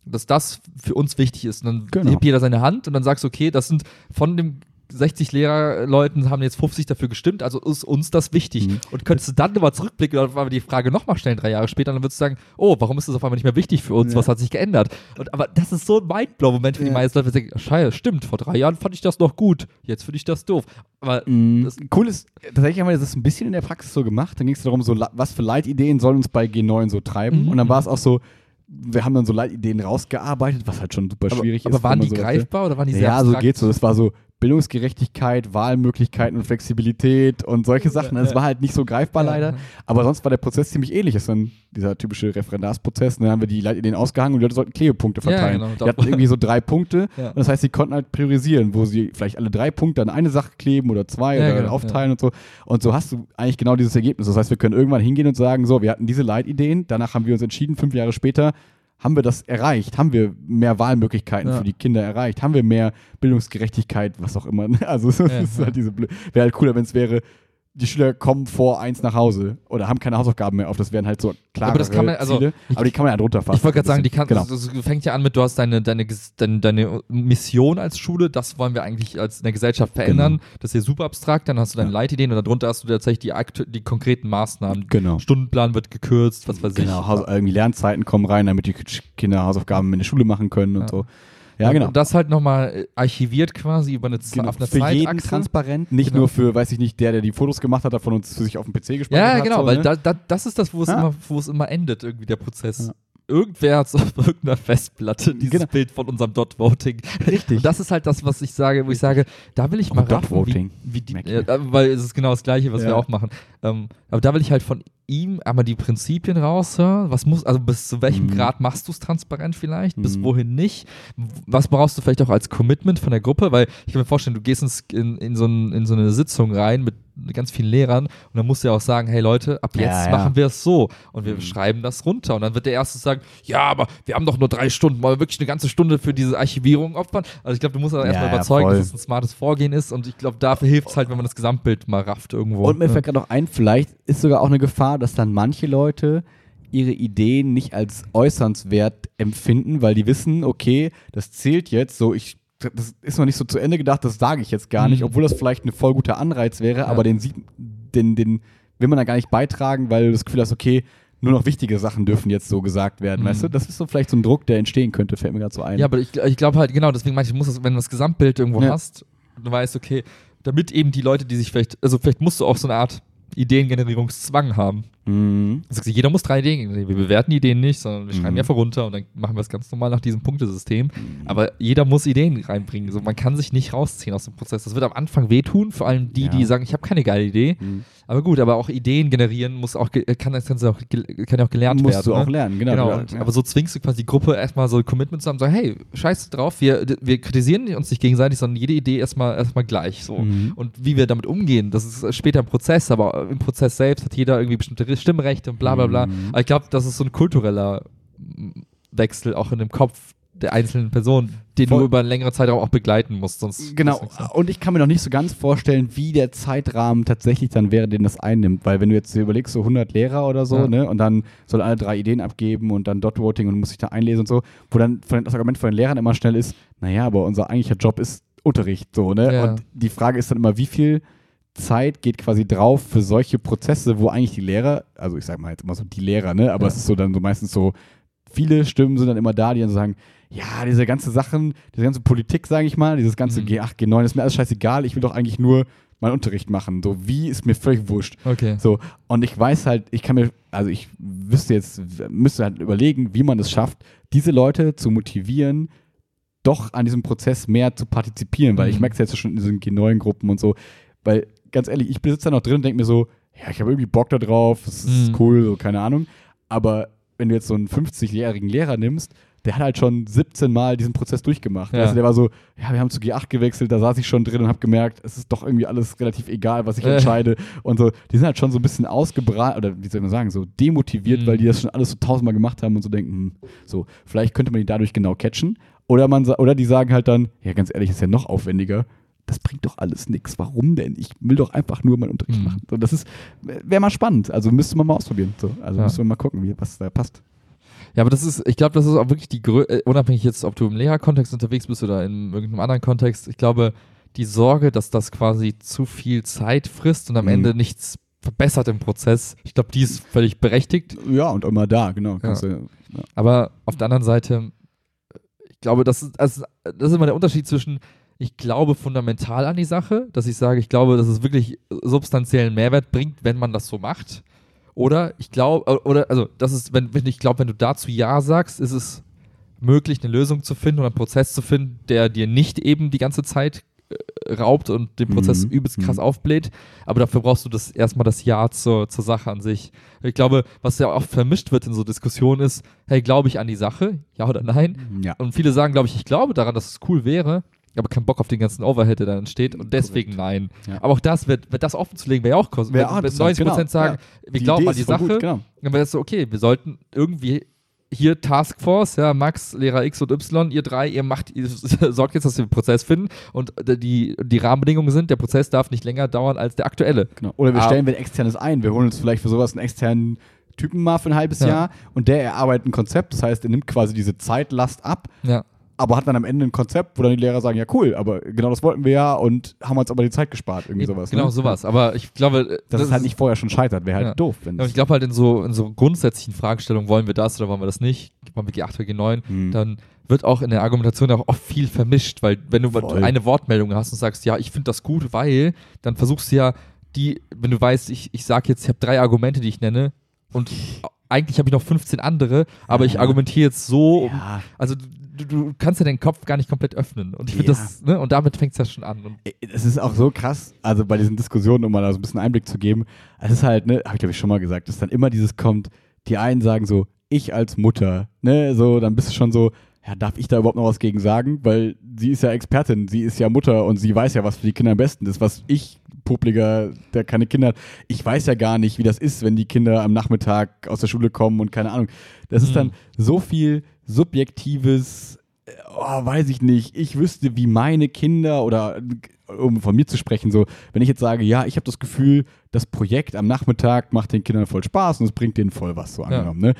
dass das für uns wichtig ist. Und dann Genau. hebt jeder seine Hand und dann sagst du, okay, das sind von dem 60 Lehrerleuten haben jetzt 50 dafür gestimmt, also ist uns das wichtig. Mhm. Und könntest du dann nochmal zurückblicken und die Frage nochmal stellen, drei Jahre später, dann würdest du sagen, oh, warum ist das auf einmal nicht mehr wichtig für uns? Ja. Was hat sich geändert? Und, aber das ist so ein Mindblow-Moment für die Ja. meisten Leute, die sagen, scheiße, stimmt, vor drei Jahren fand ich das noch gut, jetzt finde ich das doof. Aber Mhm. das- cool ist, tatsächlich haben wir das ein bisschen in der Praxis so gemacht. Dann ging es darum, so, was für Leitideen sollen uns bei G9 so treiben. Mhm. Und dann war es auch so, wir haben dann so Leitideen rausgearbeitet, was halt schon super aber, schwierig aber ist. waren wenn die so greifbar oder waren die sehr Ja, so abstrakt? geht's so. Das war so Bildungsgerechtigkeit, Wahlmöglichkeiten und Flexibilität und solche Sachen. Das ja. war halt nicht so greifbar Ja. leider. Aber sonst war der Prozess ziemlich ähnlich. Das ist dann dieser typische Referendarsprozess. Dann haben wir die Leitideen ausgehangen und die Leute sollten Klebepunkte Ja, verteilen. genau. Die hatten irgendwie so drei Punkte. Ja. Und das heißt, sie konnten halt priorisieren, wo sie vielleicht alle drei Punkte an eine Sache kleben oder zwei Ja, oder genau, aufteilen und so. Und so hast du eigentlich genau dieses Ergebnis. Das heißt, wir können irgendwann hingehen und sagen, so, wir hatten diese Leitideen, danach haben wir uns entschieden, fünf Jahre später, haben wir das erreicht? Haben wir mehr Wahlmöglichkeiten Ja. für die Kinder erreicht? Haben wir mehr Bildungsgerechtigkeit, was auch immer? Also es Ja, ist halt diese blö- wäre halt cooler, wenn es wäre, die Schüler kommen vor eins nach Hause oder haben keine Hausaufgaben mehr auf. Das wären halt so klare Aber das kann man- also, Ziele. ich- aber die kann man ja drunter fassen. Ich wollte gerade sagen, die kann, Genau. das fängt ja an mit, du hast deine, deine, deine, deine Mission als Schule, das wollen wir eigentlich als in der Gesellschaft verändern. Das ist ja super abstrakt, dann hast du deine Genau. Ja. Leitideen und darunter hast du tatsächlich die, die konkreten Maßnahmen. Genau. Stundenplan wird gekürzt, was weiß Genau, ich. Haus irgendwie Lernzeiten kommen rein, damit die Kinder Hausaufgaben in der Schule machen können und Ja. so. Ja, genau. Und das halt nochmal archiviert quasi über eine, Genau. auf einer Für jeden Zeitachse. transparent, nicht Genau. nur für, weiß ich nicht, der, der die Fotos gemacht hat, davon uns für sich auf dem PC gespeichert Ja, hat. genau, so, weil ne? da, da, das ist das, wo es, Ja. immer, wo es immer endet, irgendwie der Prozess. Ja. Irgendwer hat auf irgendeiner Festplatte dieses Genau. Bild von unserem Dot-Voting. Richtig. Und das ist halt das, was ich sage, wo ich sage, da will ich mal Oh, raffen, wie, wie die, äh, weil es ist genau das Gleiche, was Ja. wir auch machen. Ähm, aber da will ich halt von ihm einmal die Prinzipien raushören. Was muss, also bis zu welchem Mhm. Grad machst du es transparent vielleicht? Bis Mhm. wohin nicht? Was brauchst du vielleicht auch als Commitment von der Gruppe? Weil ich kann mir vorstellen, du gehst ins, in, in, so ein, in so eine Sitzung rein mit ganz vielen Lehrern und dann musst du ja auch sagen, hey Leute, ab jetzt ja. machen wir es so und wir Mhm. schreiben das runter und dann wird der Erste sagen, ja, aber wir haben doch nur drei Stunden, wollen wir wirklich eine ganze Stunde für diese Archivierung opfern? Also ich glaube, du musst Ja, erstmal überzeugen, voll. dass es ein smartes Vorgehen ist und ich glaube, dafür hilft es halt, wenn man das Gesamtbild mal rafft irgendwo. Und mir fällt gerade noch ein, vielleicht ist sogar auch eine Gefahr, dass dann manche Leute ihre Ideen nicht als äußernswert empfinden, weil die wissen, okay, das zählt jetzt so, ich das ist noch nicht so zu Ende gedacht, das sage ich jetzt gar nicht, Mhm. obwohl das vielleicht ein voll guter Anreiz wäre, aber den sieht, den, den will man da gar nicht beitragen, weil du das Gefühl hast, okay, nur noch wichtige Sachen dürfen jetzt so gesagt werden, Mhm. weißt du? Das ist so vielleicht so ein Druck, der entstehen könnte, fällt mir gerade so ein. Ja, aber ich, ich glaube halt, genau, deswegen meine ich, muss das, wenn du das Gesamtbild irgendwo Ja. hast, du weißt, okay, damit eben die Leute, die sich vielleicht, also vielleicht musst du auch so eine Art Ideengenerierungszwang haben. Mhm. Du, jeder muss drei Ideen. Wir bewerten die Ideen nicht, sondern wir schreiben Mhm. einfach runter und dann machen wir es ganz normal nach diesem Punktesystem. Aber jeder muss Ideen reinbringen. So, man kann sich nicht rausziehen aus dem Prozess. Das wird am Anfang wehtun, vor allem die, Ja. die sagen, ich habe keine geile Idee. Mhm. Aber gut, aber auch Ideen generieren muss auch, kann, das Ganze auch, kann ja auch gelernt Musst werden. du auch ne? lernen, genau. Genau, Du- und, ja. aber so zwingst du quasi die Gruppe erstmal so ein Commitment zusammen, sagen, hey, scheiß drauf, wir, wir kritisieren uns nicht gegenseitig, sondern jede Idee erstmal erstmal gleich. So. Mhm. Und wie wir damit umgehen, das ist später im Prozess, aber im Prozess selbst hat jeder irgendwie bestimmte Stimmrechte und bla bla bla. Mhm. Aber ich glaube, das ist so ein kultureller Wechsel auch in dem Kopf der einzelnen Person, den Voll. du über einen längeren Zeitraum auch begleiten musst. Sonst Genau, und ich kann mir noch nicht so ganz vorstellen, wie der Zeitrahmen tatsächlich dann wäre, den das einnimmt. Weil wenn du jetzt überlegst, so 100 Lehrer oder so, Ja. ne, und dann sollen alle drei Ideen abgeben und dann Dot-Voting und muss sich da einlesen und so, wo dann von, das Argument von den Lehrern immer schnell ist, naja, aber unser eigentlicher Job ist Unterricht, so, ne? Ja. Und die Frage ist dann immer, wie viel Zeit geht quasi drauf für solche Prozesse, wo eigentlich die Lehrer, also ich sag mal jetzt immer so die Lehrer, ne, aber Ja. es ist so dann so meistens so, viele Stimmen sind dann immer da, die dann sagen, ja, diese ganze Sachen, diese ganze Politik, sage ich mal, dieses ganze Mhm. G8, G9, ist mir alles scheißegal, ich will doch eigentlich nur meinen Unterricht machen. So, wie ist mir völlig wurscht. Okay. So, und ich weiß halt, ich kann mir, also ich wüsste jetzt, müsste halt überlegen, wie man es schafft, diese Leute zu motivieren, doch an diesem Prozess mehr zu partizipieren, weil ich Mhm. merke es jetzt schon in diesen G9-Gruppen und so, weil ganz ehrlich, ich sitze da noch drin und denke mir so, ja, ich habe irgendwie Bock da drauf, es ist Mhm. cool, so, keine Ahnung, aber wenn du jetzt so einen 50-jährigen Lehrer nimmst, der hat halt schon 17 Mal diesen Prozess durchgemacht. Ja. Also der war so, ja, wir haben zu G8 gewechselt, da saß ich schon drin und habe gemerkt, es ist doch irgendwie alles relativ egal, was ich Äh. entscheide. Und so, die sind halt schon so ein bisschen ausgebrannt, oder wie soll man sagen, so demotiviert, Mhm. weil die das schon alles so tausendmal gemacht haben und so denken, hm, so, vielleicht könnte man die dadurch genau catchen. Oder, man, oder die sagen halt dann, ja, ganz ehrlich, ist ja noch aufwendiger. Das bringt doch alles nichts. Warum denn? Ich will doch einfach nur meinen Unterricht Mhm. machen. So, das ist, wäre mal spannend. Also müsste man mal ausprobieren. So, also Ja. müssen wir mal gucken, wie, was da passt. Ja, aber das ist, ich glaube, das ist auch wirklich die Grö äh, unabhängig jetzt, ob du im Lehrerkontext unterwegs bist oder in irgendeinem anderen Kontext, ich glaube, die Sorge, dass das quasi zu viel Zeit frisst und am Mhm. Ende nichts verbessert im Prozess, ich glaube, die ist völlig berechtigt. Ja, und immer da, genau. Kannst du, ja. Aber auf der anderen Seite, ich glaube, das ist, ist, das ist immer der Unterschied zwischen, ich glaube fundamental an die Sache, dass ich sage, ich glaube, dass es wirklich substanziellen Mehrwert bringt, wenn man das so macht. Oder ich glaube, oder also das ist, wenn, wenn ich glaube, wenn du dazu Ja sagst, ist es möglich, eine Lösung zu finden oder einen Prozess zu finden, der dir nicht eben die ganze Zeit äh, raubt und den Prozess Mhm. übelst krass Mhm. aufbläht. Aber dafür brauchst du das erstmal das Ja zur, zur Sache an sich. Ich glaube, was ja oft vermischt wird in so Diskussionen ist, hey, glaube ich an die Sache? Ja oder nein? ja. Und viele sagen, glaube ich, ich glaube daran, dass es cool wäre, aber kein Bock auf den ganzen Overhead, der da entsteht und deswegen nein. Ja. Aber auch das wird, wird das offen zu legen, wäre ja auch kosten. Wenn- wenn interessant, 90 Prozent genau, sagen, wir glauben an die Sache, Gut, genau. dann wäre es so, okay, wir sollten irgendwie hier Taskforce, ja, Max, Lehrer X und Y, ihr drei, ihr macht, ihr sorgt jetzt, dass wir den Prozess finden und die, die Rahmenbedingungen sind, der Prozess darf nicht länger dauern als der aktuelle. Genau. Oder wir Ah. stellen wen externes ein. Wir holen uns vielleicht für sowas einen externen Typen mal für ein halbes Ja. Jahr und der erarbeitet ein Konzept. Das heißt, er nimmt quasi diese Zeitlast ab, Ja. Aber hat dann am Ende ein Konzept, wo dann die Lehrer sagen, ja cool, aber genau das wollten wir ja und haben uns aber die Zeit gespart, irgendwie sowas. genau ne? sowas. Aber ich glaube, Dass es halt nicht vorher schon scheitert, wäre halt Ja. doof. Wenn Ja, ich glaube halt in so, in so grundsätzlichen Fragestellungen, wollen wir das oder wollen wir das nicht, wollen wir G8 oder G9, Hm. dann wird auch in der Argumentation auch oft viel vermischt, weil wenn du Voll. eine Wortmeldung hast und sagst, ja, ich finde das gut, weil, dann versuchst du ja die, wenn du weißt, ich, ich sage jetzt, ich habe drei Argumente, die ich nenne und eigentlich habe ich noch 15 andere, aber ich Ja. argumentiere jetzt so, um, ja. also du, du kannst ja den Kopf gar nicht komplett öffnen und ich finde Ja. das, ne, und damit fängt es ja schon an. Es ist auch so krass, also bei diesen Diskussionen, um mal da so ein bisschen Einblick zu geben, es ist halt, ne, habe ich glaube ich schon mal gesagt, dass dann immer dieses kommt, die einen sagen so, ich als Mutter, ne, so, dann bist du schon so, ja, darf ich da überhaupt noch was gegen sagen? Weil sie ist ja Expertin, sie ist ja Mutter und sie weiß ja, was für die Kinder am besten ist, was ich, Publiger, der keine Kinder hat, ich weiß ja gar nicht, wie das ist, wenn die Kinder am Nachmittag aus der Schule kommen und keine Ahnung. Das ist Mhm. dann so viel subjektives, äh, oh, weiß ich nicht, ich wüsste, wie meine Kinder oder um von mir zu sprechen, so, wenn ich jetzt sage, ja, ich habe das Gefühl, das Projekt am Nachmittag macht den Kindern voll Spaß und es bringt denen voll was, so Ja. angenommen. Ne?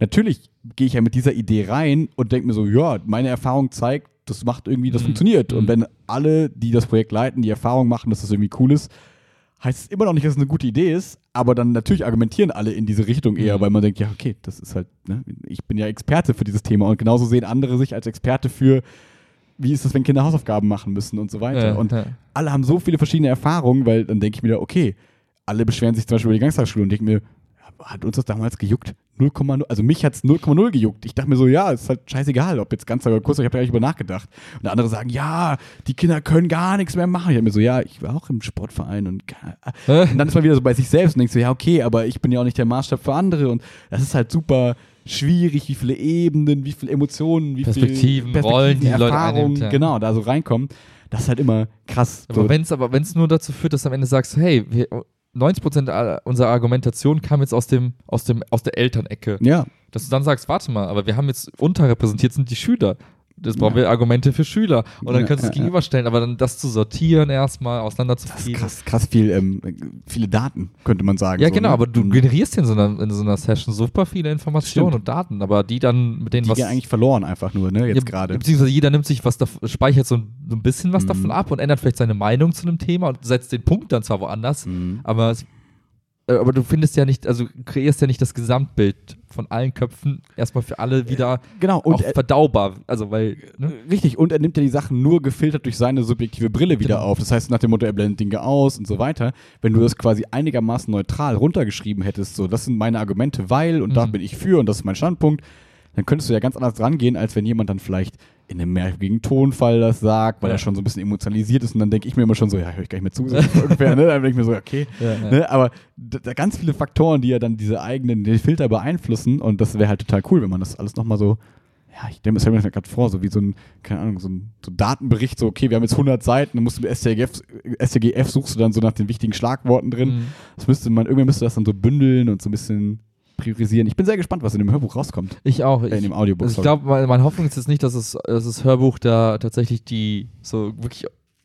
Natürlich gehe ich ja mit dieser Idee rein und denke mir so, ja, meine Erfahrung zeigt, das macht irgendwie, das Mhm. funktioniert. Und Mhm. wenn alle, die das Projekt leiten, die Erfahrung machen, dass das irgendwie cool ist, heißt es immer noch nicht, dass es eine gute Idee ist, aber dann natürlich argumentieren alle in diese Richtung eher, Mhm. weil man denkt, ja, okay, das ist halt, ne, ich bin ja Experte für dieses Thema und genauso sehen andere sich als Experte für, wie ist das, wenn Kinder Hausaufgaben machen müssen und so weiter. äh, und ja. alle haben so viele verschiedene Erfahrungen, weil dann denke ich mir, okay, alle beschweren sich zum Beispiel über die Ganztagsschule und denke mir, ja, hat uns das damals gejuckt? 0,0, also mich hat es 0,0 gejuckt. Ich dachte mir so, ja, ist halt scheißegal, ob jetzt ganz oder kurz, ich habe ja nicht über nachgedacht. Und andere sagen, ja, die Kinder können gar nichts mehr machen. Ich habe mir so, ja, ich war auch im Sportverein und, und dann ist man wieder so bei sich selbst und denkt so, ja, okay, aber ich bin ja auch nicht der Maßstab für andere und das ist halt super schwierig, wie viele Ebenen, wie viele Emotionen, wie Perspektiven, viele Rollen, die die Leute Erfahrungen, einnimmt, ja. genau, da so reinkommen. Das ist halt immer krass. Aber so. wenn es aber wenn's nur dazu führt, dass du am Ende sagst, hey, wir, 90% aller- unserer Argumentation kam jetzt aus dem, aus dem, aus der Elternecke. ja, Dass du dann sagst, warte mal, aber wir haben jetzt unterrepräsentiert sind die Schüler. Das brauchen Ja. wir Argumente für Schüler. Und dann kannst du es gegenüberstellen, aber dann das zu sortieren erstmal, das ist auseinanderzufrieden. krass, krass viel, ähm, viele Daten, könnte man sagen. Ja, so, genau, ne? aber du Mhm. generierst in so, einer, in so einer Session super viele Informationen Stimmt. und Daten, aber die dann mit denen die was. gehen eigentlich verloren einfach nur, ne, jetzt Ja, gerade. Beziehungsweise jeder nimmt sich was, dav- speichert so ein, so ein bisschen was Mhm. davon ab und ändert vielleicht seine Meinung zu einem Thema und setzt den Punkt dann zwar woanders, Mhm. aber, es, aber du findest ja nicht, also kreierst ja nicht das Gesamtbild von allen Köpfen erstmal für alle wieder Genau, auch und er, verdaubar. Also, weil, ne? richtig, und er nimmt ja die Sachen nur gefiltert durch seine subjektive Brille wieder Genau. auf. Das heißt, nach dem Motto, er blendet Dinge aus und so weiter. Wenn du das quasi einigermaßen neutral runtergeschrieben hättest, so, das sind meine Argumente, weil, und da Mhm. bin ich für und das ist mein Standpunkt, dann könntest du ja ganz anders rangehen, als wenn jemand dann vielleicht in einem merkwürdigen Tonfall das sagt, weil Ja. er schon so ein bisschen emotionalisiert ist und dann denke ich mir immer schon so, ja, höre ich gar nicht mehr zu, so ungefähr, ne? Dann denke ich mir so, okay, Ja, ja. Ne, aber da, ganz viele Faktoren, die ja dann diese eigenen den Filter beeinflussen und das wäre halt total cool, wenn man das alles nochmal so, ja, ich denke, das stelle mir das gerade vor, so wie so ein, keine Ahnung, so ein so Datenbericht, so, okay, wir haben jetzt 100 Seiten, dann musst du mit STGF, STGF suchst du dann so nach den wichtigen Schlagworten drin. Mhm. Das müsste man, irgendwie müsste das dann so bündeln und so ein bisschen priorisieren. Ich bin sehr gespannt, was in dem Hörbuch rauskommt, Ich auch. äh, in dem Audiobook. also ich glaube, meine, meine Hoffnung ist jetzt nicht, dass es dass das Hörbuch da tatsächlich die so wirklich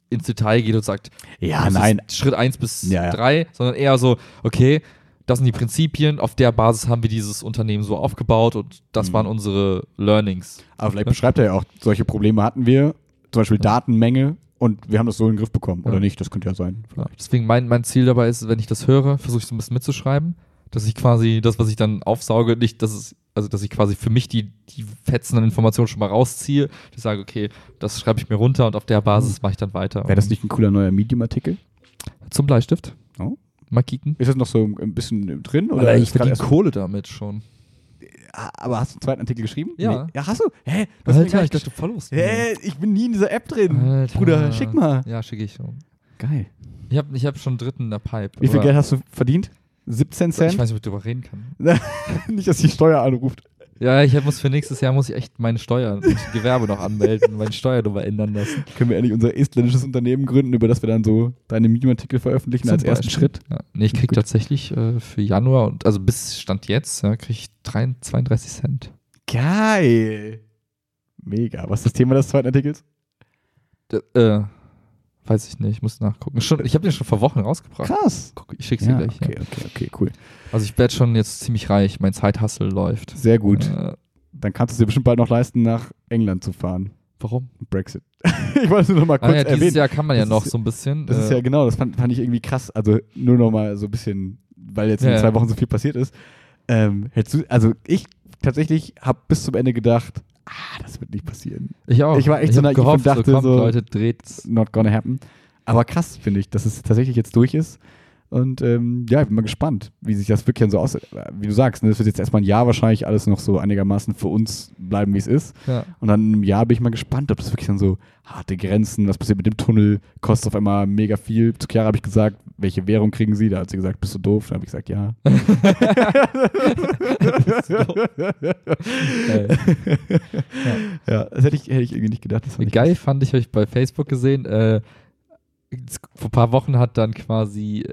ins Detail geht und sagt, ja, nein, Schritt 1 bis Ja, ja. 3, sondern eher so, okay, das sind die Prinzipien, auf der Basis haben wir dieses Unternehmen so aufgebaut und das Mhm. waren unsere Learnings. aber vielleicht beschreibt er ja auch, solche Probleme hatten wir, zum Beispiel Datenmenge und wir haben das so in den Griff bekommen, oder Ja. nicht, das könnte ja sein. Ja, deswegen mein, mein Ziel dabei ist, wenn ich das höre, versuche ich so ein bisschen mitzuschreiben, dass ich quasi das, was ich dann aufsauge, nicht, dass es, also dass ich quasi für mich die, die Fetzen an Informationen schon mal rausziehe. Ich sage, okay, das schreibe ich mir runter und auf der Basis mache ich dann weiter. Wäre das nicht ein cooler neuer Medium-Artikel? Zum Bleistift? Oh. Mal kicken. Ist das noch so ein bisschen drin? Oder ich verdiene Kohle damit schon. Aber hast du einen zweiten Artikel geschrieben? Ja. Nee. Ja, hast du? Hä? Du hast Alter, ich dachte los. gesch- Hä? Ich bin nie in dieser App drin. Alter. Bruder, schick mal. Ja, schicke ich schon. Geil. Ich habe ich hab schon einen dritten in der Pipe. Wie viel Geld hast du verdient? 17 Ich Cent? weiß nicht, ob ich darüber reden kann. nicht, dass die Steuer anruft. Ja, ich muss für nächstes Jahr muss ich echt meine Steuer, und Gewerbe noch anmelden meine Steuernummer ändern lassen. Können wir endlich unser estländisches Unternehmen gründen, über das wir dann so deine Medium-Artikel veröffentlichen als Zum ersten Beispiel. Schritt? Ja. Nee, ich krieg Gut. tatsächlich äh, für Januar und also bis Stand jetzt, ja, krieg ich 3, 32 Cent. Geil. Mega. Was ist das Thema des zweiten Artikels? D äh, weiß ich nicht, ich muss nachgucken. Schon, ich habe den schon vor Wochen rausgebracht. Krass. Guck, ich schick's Ja, dir gleich. okay, Ja. okay, okay, cool. Also ich werde schon jetzt ziemlich reich, mein Zeithassel läuft. Sehr gut. Äh, Dann kannst du es dir bestimmt bald noch leisten, nach England zu fahren. warum? Brexit. ich wollte es nur noch mal Ah, kurz ja, dieses erwähnen. Jahr kann man ja Das noch ist- so ein bisschen. Das ist äh, ja genau, das fand, fand ich irgendwie krass. Also nur noch mal so ein bisschen, weil jetzt in Ja, zwei. Wochen so viel passiert ist. Ähm, du, also ich tatsächlich habe bis zum Ende gedacht, ah, das wird nicht passieren. ich auch. ich war echt ich so naiv und gehofft, dachte so, komm, so- Leute, dreht's. Not gonna happen. Aber krass finde ich, dass es tatsächlich jetzt durch ist. Und ähm, ja, ich bin mal gespannt, wie sich das wirklich dann so aussieht. Wie du sagst, ne, das wird jetzt erstmal ein Jahr wahrscheinlich alles noch so einigermaßen für uns bleiben, wie es ist. Ja. Und dann im Jahr bin ich mal gespannt, ob das wirklich dann so harte Grenzen, was passiert mit dem Tunnel, kostet auf einmal mega viel. Zu Chiara habe ich gesagt, welche Währung kriegen sie? Da hat sie gesagt, bist du doof? Da habe ich gesagt, ja. Ja, das hätte ich, hätte ich irgendwie nicht gedacht. Fand ich Geil fand ich, habe ich bei Facebook gesehen. Äh, vor ein paar Wochen hat dann quasi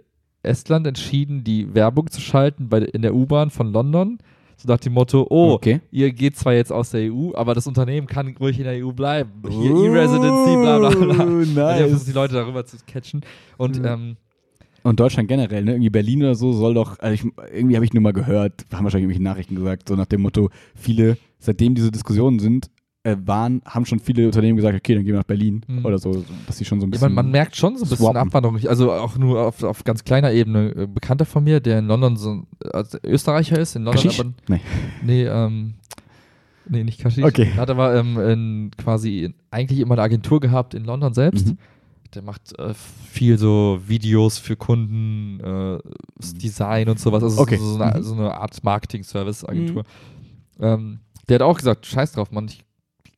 Estland entschieden, die Werbung zu schalten bei, in der U-Bahn von London. So nach dem Motto, oh, Okay. ihr geht zwar jetzt aus der EU, aber das Unternehmen kann ruhig in der EU bleiben. Hier E-Residency, bla bla bla. Oh, Also die haben versucht, nice. die Leute darüber zu catchen. Und Ja. ähm, Und Deutschland generell, ne? Irgendwie Berlin oder so soll doch, also ich, irgendwie habe ich nur mal gehört, haben wahrscheinlich irgendwelche Nachrichten gesagt, so nach dem Motto, viele, seitdem diese Diskussionen sind, waren, haben schon viele Unternehmen gesagt, okay, dann gehen wir nach Berlin Mhm. oder so, dass sie schon so ein ja, bisschen. man, man merkt schon so ein bisschen swappen. Abwanderung. Also auch nur auf, auf ganz kleiner Ebene. Äh, Bekannter von mir, der in London so ein also Österreicher ist, in London Kaschisch? aber Nee. Nee, ähm, nee, nicht Kaschisch. Okay. Hat aber ähm, in, quasi eigentlich immer eine Agentur gehabt in London selbst. Mhm. der macht äh, viel so Videos für Kunden, äh, das Design und sowas. Also Okay. so, so, eine, Mhm. so eine Art Marketing-Service-Agentur. Ähm, der hat auch gesagt, scheiß drauf, Mann, ich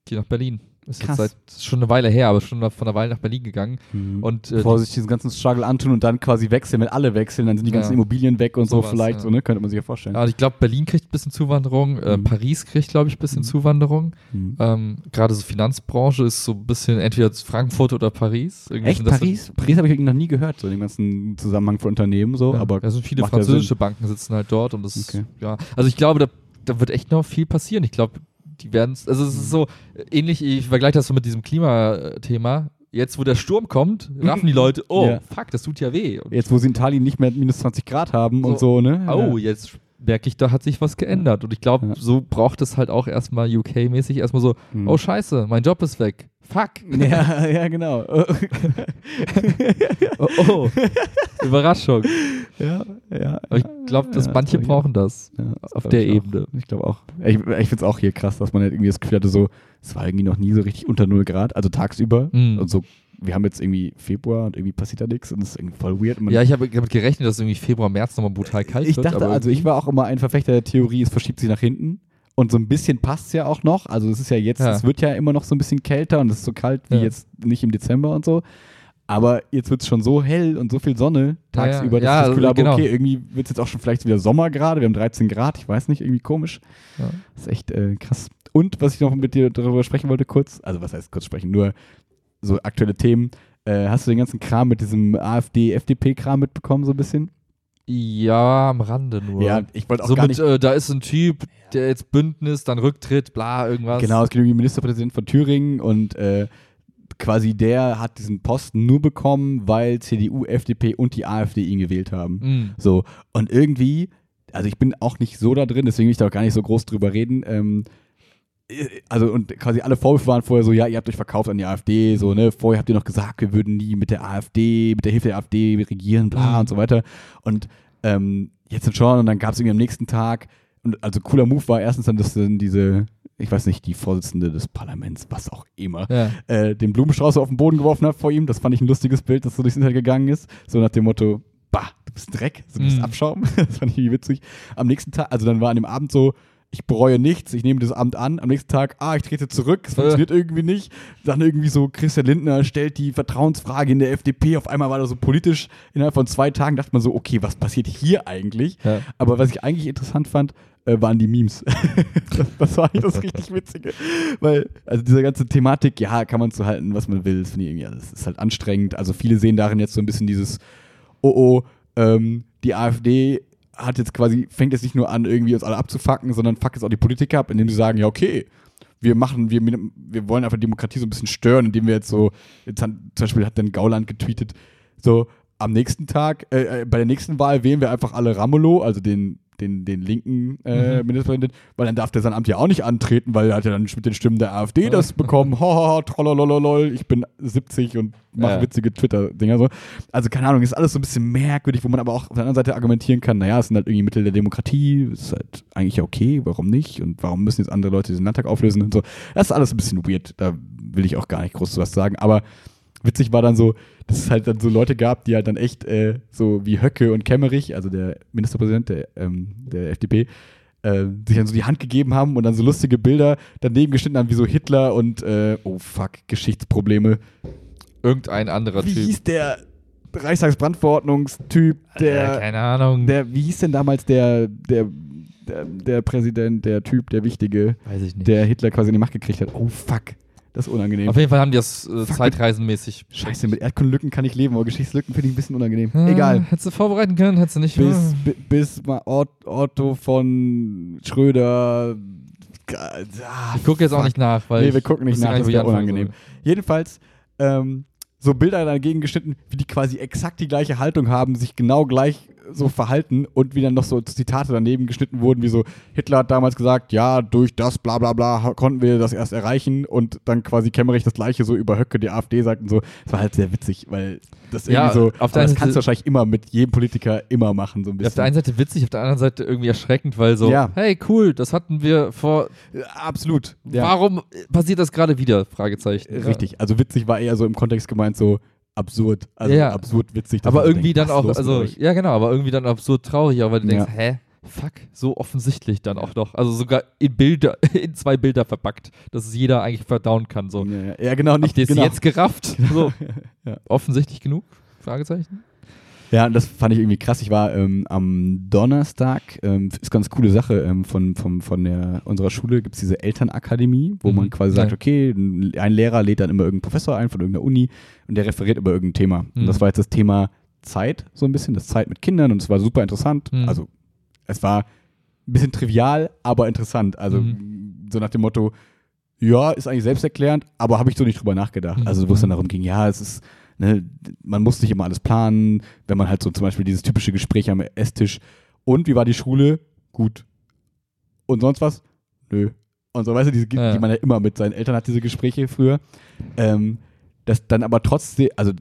gehe nach Berlin. Ist Krass. jetzt seit schon eine Weile her, aber schon von einer Weile nach Berlin gegangen. Und Und äh, bevor sie sich diesen ganzen Struggle antun und dann quasi wechseln, wenn alle wechseln, dann sind die Ja. ganzen Immobilien weg und so Sowas, vielleicht, ja. so, ne? Könnte man sich ja vorstellen. ja, also ich glaube, Berlin kriegt ein bisschen Zuwanderung, äh, Mhm. Paris kriegt, glaube ich, ein bisschen Mhm. Zuwanderung. Mhm. Ähm, Gerade so Finanzbranche ist so ein bisschen entweder Frankfurt oder Paris. Irgendwie Echt? das so- Paris? Paris habe ich irgendwie noch nie gehört, so den ganzen Zusammenhang von Unternehmen so, Ja, aber da sind viele französische Banken sitzen halt dort und das ist, Okay. ja, also ich glaube, da, da wird echt noch viel passieren. Ich glaube, die werden also es ist so äh, ähnlich, ich vergleiche das so mit diesem Klimathema. Jetzt, wo der Sturm kommt, raffen die Leute, oh, Ja. fuck, das tut ja weh. Und, jetzt, wo sie in Tallinn nicht mehr minus 20 Grad haben und so, ne? oh, jetzt merke ich, da hat sich was geändert. Und ich glaube, Ja. so braucht es halt auch erstmal UK-mäßig erstmal so, Mhm. oh scheiße, mein Job ist weg. Fuck. Ja, ja, genau. Oh, oh. Überraschung. ja, ja. Aber ich glaube, dass Ja, manche ich brauchen das Ja, auf der ich auch. Ebene. Ich glaube auch. Ich, ich finde es auch hier krass, dass man halt irgendwie das Gefühl hatte, so, es war irgendwie noch nie so richtig unter 0 Grad, also tagsüber. Mhm. Und so, wir haben jetzt irgendwie Februar und irgendwie passiert da nichts und es ist irgendwie voll weird. Ja, ich habe damit gerechnet, dass irgendwie Februar, März nochmal brutal kalt ich wird. dachte, aber also ich war auch immer ein Verfechter der Theorie, es verschiebt sich nach hinten. Und so ein bisschen passt es ja auch noch. Also es ist ja jetzt, Ja. es wird ja immer noch so ein bisschen kälter und es ist so kalt wie Ja. jetzt nicht im Dezember und so. Aber jetzt wird es schon so hell und so viel Sonne Ja, ja. tagsüber, dass Ja, ich das Gefühl habe, genau. okay, irgendwie wird es jetzt auch schon vielleicht wieder Sommer gerade. Wir haben 13 Grad, ich weiß nicht, irgendwie komisch. Das ist echt äh, krass. Und was ich noch mit dir darüber sprechen wollte, kurz, also was heißt kurz sprechen, nur so aktuelle Themen. Äh, hast du den ganzen Kram mit diesem AfD-FDP-Kram mitbekommen, so ein bisschen? Ja, am Rande nur. Ja, ich wollte auch so gar mit, nicht. äh, da ist ein Typ, der jetzt Bündnis, dann Rücktritt, bla, irgendwas. Genau, es geht um den Ministerpräsident von Thüringen und äh, quasi der hat diesen Posten nur bekommen, weil CDU, FDP und die AfD ihn gewählt haben. Mhm. So, und irgendwie, also ich bin auch nicht so da drin, deswegen will ich da auch gar nicht so groß drüber reden. Ähm, äh, also und quasi alle Vorwürfe waren vorher so, ja, ihr habt euch verkauft an die AfD, so, ne, vorher habt ihr noch gesagt, wir würden nie mit der AfD, mit der Hilfe der AfD regieren, bla Mhm. und so weiter. Und ähm, jetzt sind schon, und dann gab es irgendwie am nächsten Tag, und also cooler Move war erstens dann, dass dann diese, ich weiß nicht, die Vorsitzende des Parlaments, was auch immer, Ja. äh, den Blumenstrauß auf den Boden geworfen hat vor ihm. Das fand ich ein lustiges Bild, das so durchs Internet gegangen ist. So nach dem Motto, bah, du bist Dreck, du bist Mhm. Abschaum. das fand ich irgendwie witzig. Am nächsten Tag, also dann war an dem Abend so, ich bereue nichts, ich nehme das Amt an. Am nächsten Tag, ah, ich trete zurück, es funktioniert irgendwie nicht. Dann irgendwie so, Christian Lindner stellt die Vertrauensfrage in der FDP. Auf einmal war da so politisch, innerhalb von zwei Tagen dachte man so, okay, was passiert hier eigentlich? Ja. Aber was ich eigentlich interessant fand, äh, waren die Memes. das, das war eigentlich das richtig Witzige. Weil, also diese ganze Thematik, ja, kann man zu halten, was man will. Das finde ich irgendwie, das ist halt anstrengend. Also viele sehen darin jetzt so ein bisschen dieses, oh oh, ähm, die AfD hat jetzt quasi, fängt jetzt nicht nur an, irgendwie uns alle abzufacken, sondern fuckt jetzt auch die Politiker ab, indem sie sagen, ja, okay, wir machen, wir, wir wollen einfach Demokratie so ein bisschen stören, indem wir jetzt so, jetzt hat, zum Beispiel hat dann Gauland getweetet, so, am nächsten Tag, äh, äh, bei der nächsten Wahl wählen wir einfach alle Ramelow, also den, den, den linken äh, Mhm. Ministerpräsidenten, weil dann darf der sein Amt ja auch nicht antreten, weil er hat ja dann mit den Stimmen der AfD das bekommen. Haha, trollolololol, ich bin 70 und mache Ja. witzige Twitter-Dinger so. Also keine Ahnung, ist alles so ein bisschen merkwürdig, wo man aber auch auf der anderen Seite argumentieren kann, naja, es sind halt irgendwie Mittel der Demokratie, ist halt eigentlich ja okay, warum nicht? Und warum müssen jetzt andere Leute diesen Landtag auflösen und so. Das ist alles ein bisschen weird, da will ich auch gar nicht groß was sagen, aber witzig war dann so, dass es halt dann so Leute gab, die halt dann echt äh, so wie Höcke und Kemmerich, also der Ministerpräsident der, ähm, der FDP, äh, sich dann so die Hand gegeben haben und dann so lustige Bilder daneben geschnitten haben, wie so Hitler und, äh, oh fuck, Geschichtsprobleme. Irgendein anderer Wie Typ. hieß der Reichstagsbrandverordnungstyp, der, keine Ahnung. der, wie hieß denn damals der, der, der, der Präsident, der Typ, der Wichtige, der Hitler quasi in die Macht gekriegt hat? Oh fuck, das ist unangenehm. Auf jeden Fall haben die das äh, Fuck. zeitreisenmäßig. Scheiße, mit Erdkundenlücken kann ich leben, aber Geschichtslücken finde ich ein bisschen unangenehm. Ah, Egal. Hättest du vorbereiten können, hättest du nicht. Bis, Ah. bi- bis mal Otto von Schröder. Ah, Ich gucke jetzt auch nicht nach, weil. Nee, wir gucken nicht nach, das wäre anfangen unangenehm. soll. Jedenfalls, ähm, so Bilder dagegen geschnitten, wie die quasi exakt die gleiche Haltung haben, sich genau gleich so verhalten und wie dann noch so Zitate daneben geschnitten wurden, wie so, Hitler hat damals gesagt, ja, durch das bla bla bla konnten wir das erst erreichen und dann quasi Kemmerich das gleiche so über Höcke, die AfD sagt und so. Das war halt sehr witzig, weil das Ja, irgendwie so, auf der das kannst du wahrscheinlich immer mit jedem Politiker immer machen, so ein Ja, bisschen. auf der einen Seite witzig, auf der anderen Seite irgendwie erschreckend, weil so, Ja. hey, cool, das hatten wir vor. Ja, Absolut. Ja. Warum passiert das gerade wieder? Fragezeichen. Richtig. Also witzig war eher so im Kontext gemeint so, absurd. Also Ja. absurd witzig. Aber irgendwie denkt, dann auch, also, ja genau, aber irgendwie dann absurd traurig, weil du denkst, Ja. hä? Fuck, so offensichtlich dann auch noch. Also sogar in Bilder, in zwei Bilder verpackt, dass es jeder eigentlich verdauen kann. So. Ja, ja, ja, genau, nicht Habt genau. jetzt gerafft? So. Ja. Offensichtlich genug? Fragezeichen? Ja, das fand ich irgendwie krass. Ich war ähm, am Donnerstag, ähm, ist ganz coole Sache, ähm, von, von, von der, unserer Schule gibt es diese Elternakademie, wo Mhm, man quasi sagt, ja. okay, ein Lehrer lädt dann immer irgendeinen Professor ein von irgendeiner Uni und der referiert über irgendein Thema. Und Mhm. das war jetzt das Thema Zeit, so ein bisschen, das Zeit mit Kindern und es war super interessant. Mhm. Also es war ein bisschen trivial, aber interessant. Also Mhm. so nach dem Motto, ja, ist eigentlich selbsterklärend, aber habe ich so nicht drüber nachgedacht. Mhm. Also wo es dann darum ging, ja, es ist, ne, man muss nicht immer alles planen, wenn man halt so zum Beispiel dieses typische Gespräch am Esstisch, und wie war die Schule? Gut. Und sonst was? Nö. Und so, weißt du, diese, Ja. die man ja immer mit seinen Eltern hat, diese Gespräche früher. Ähm, das dann aber trotzdem, also,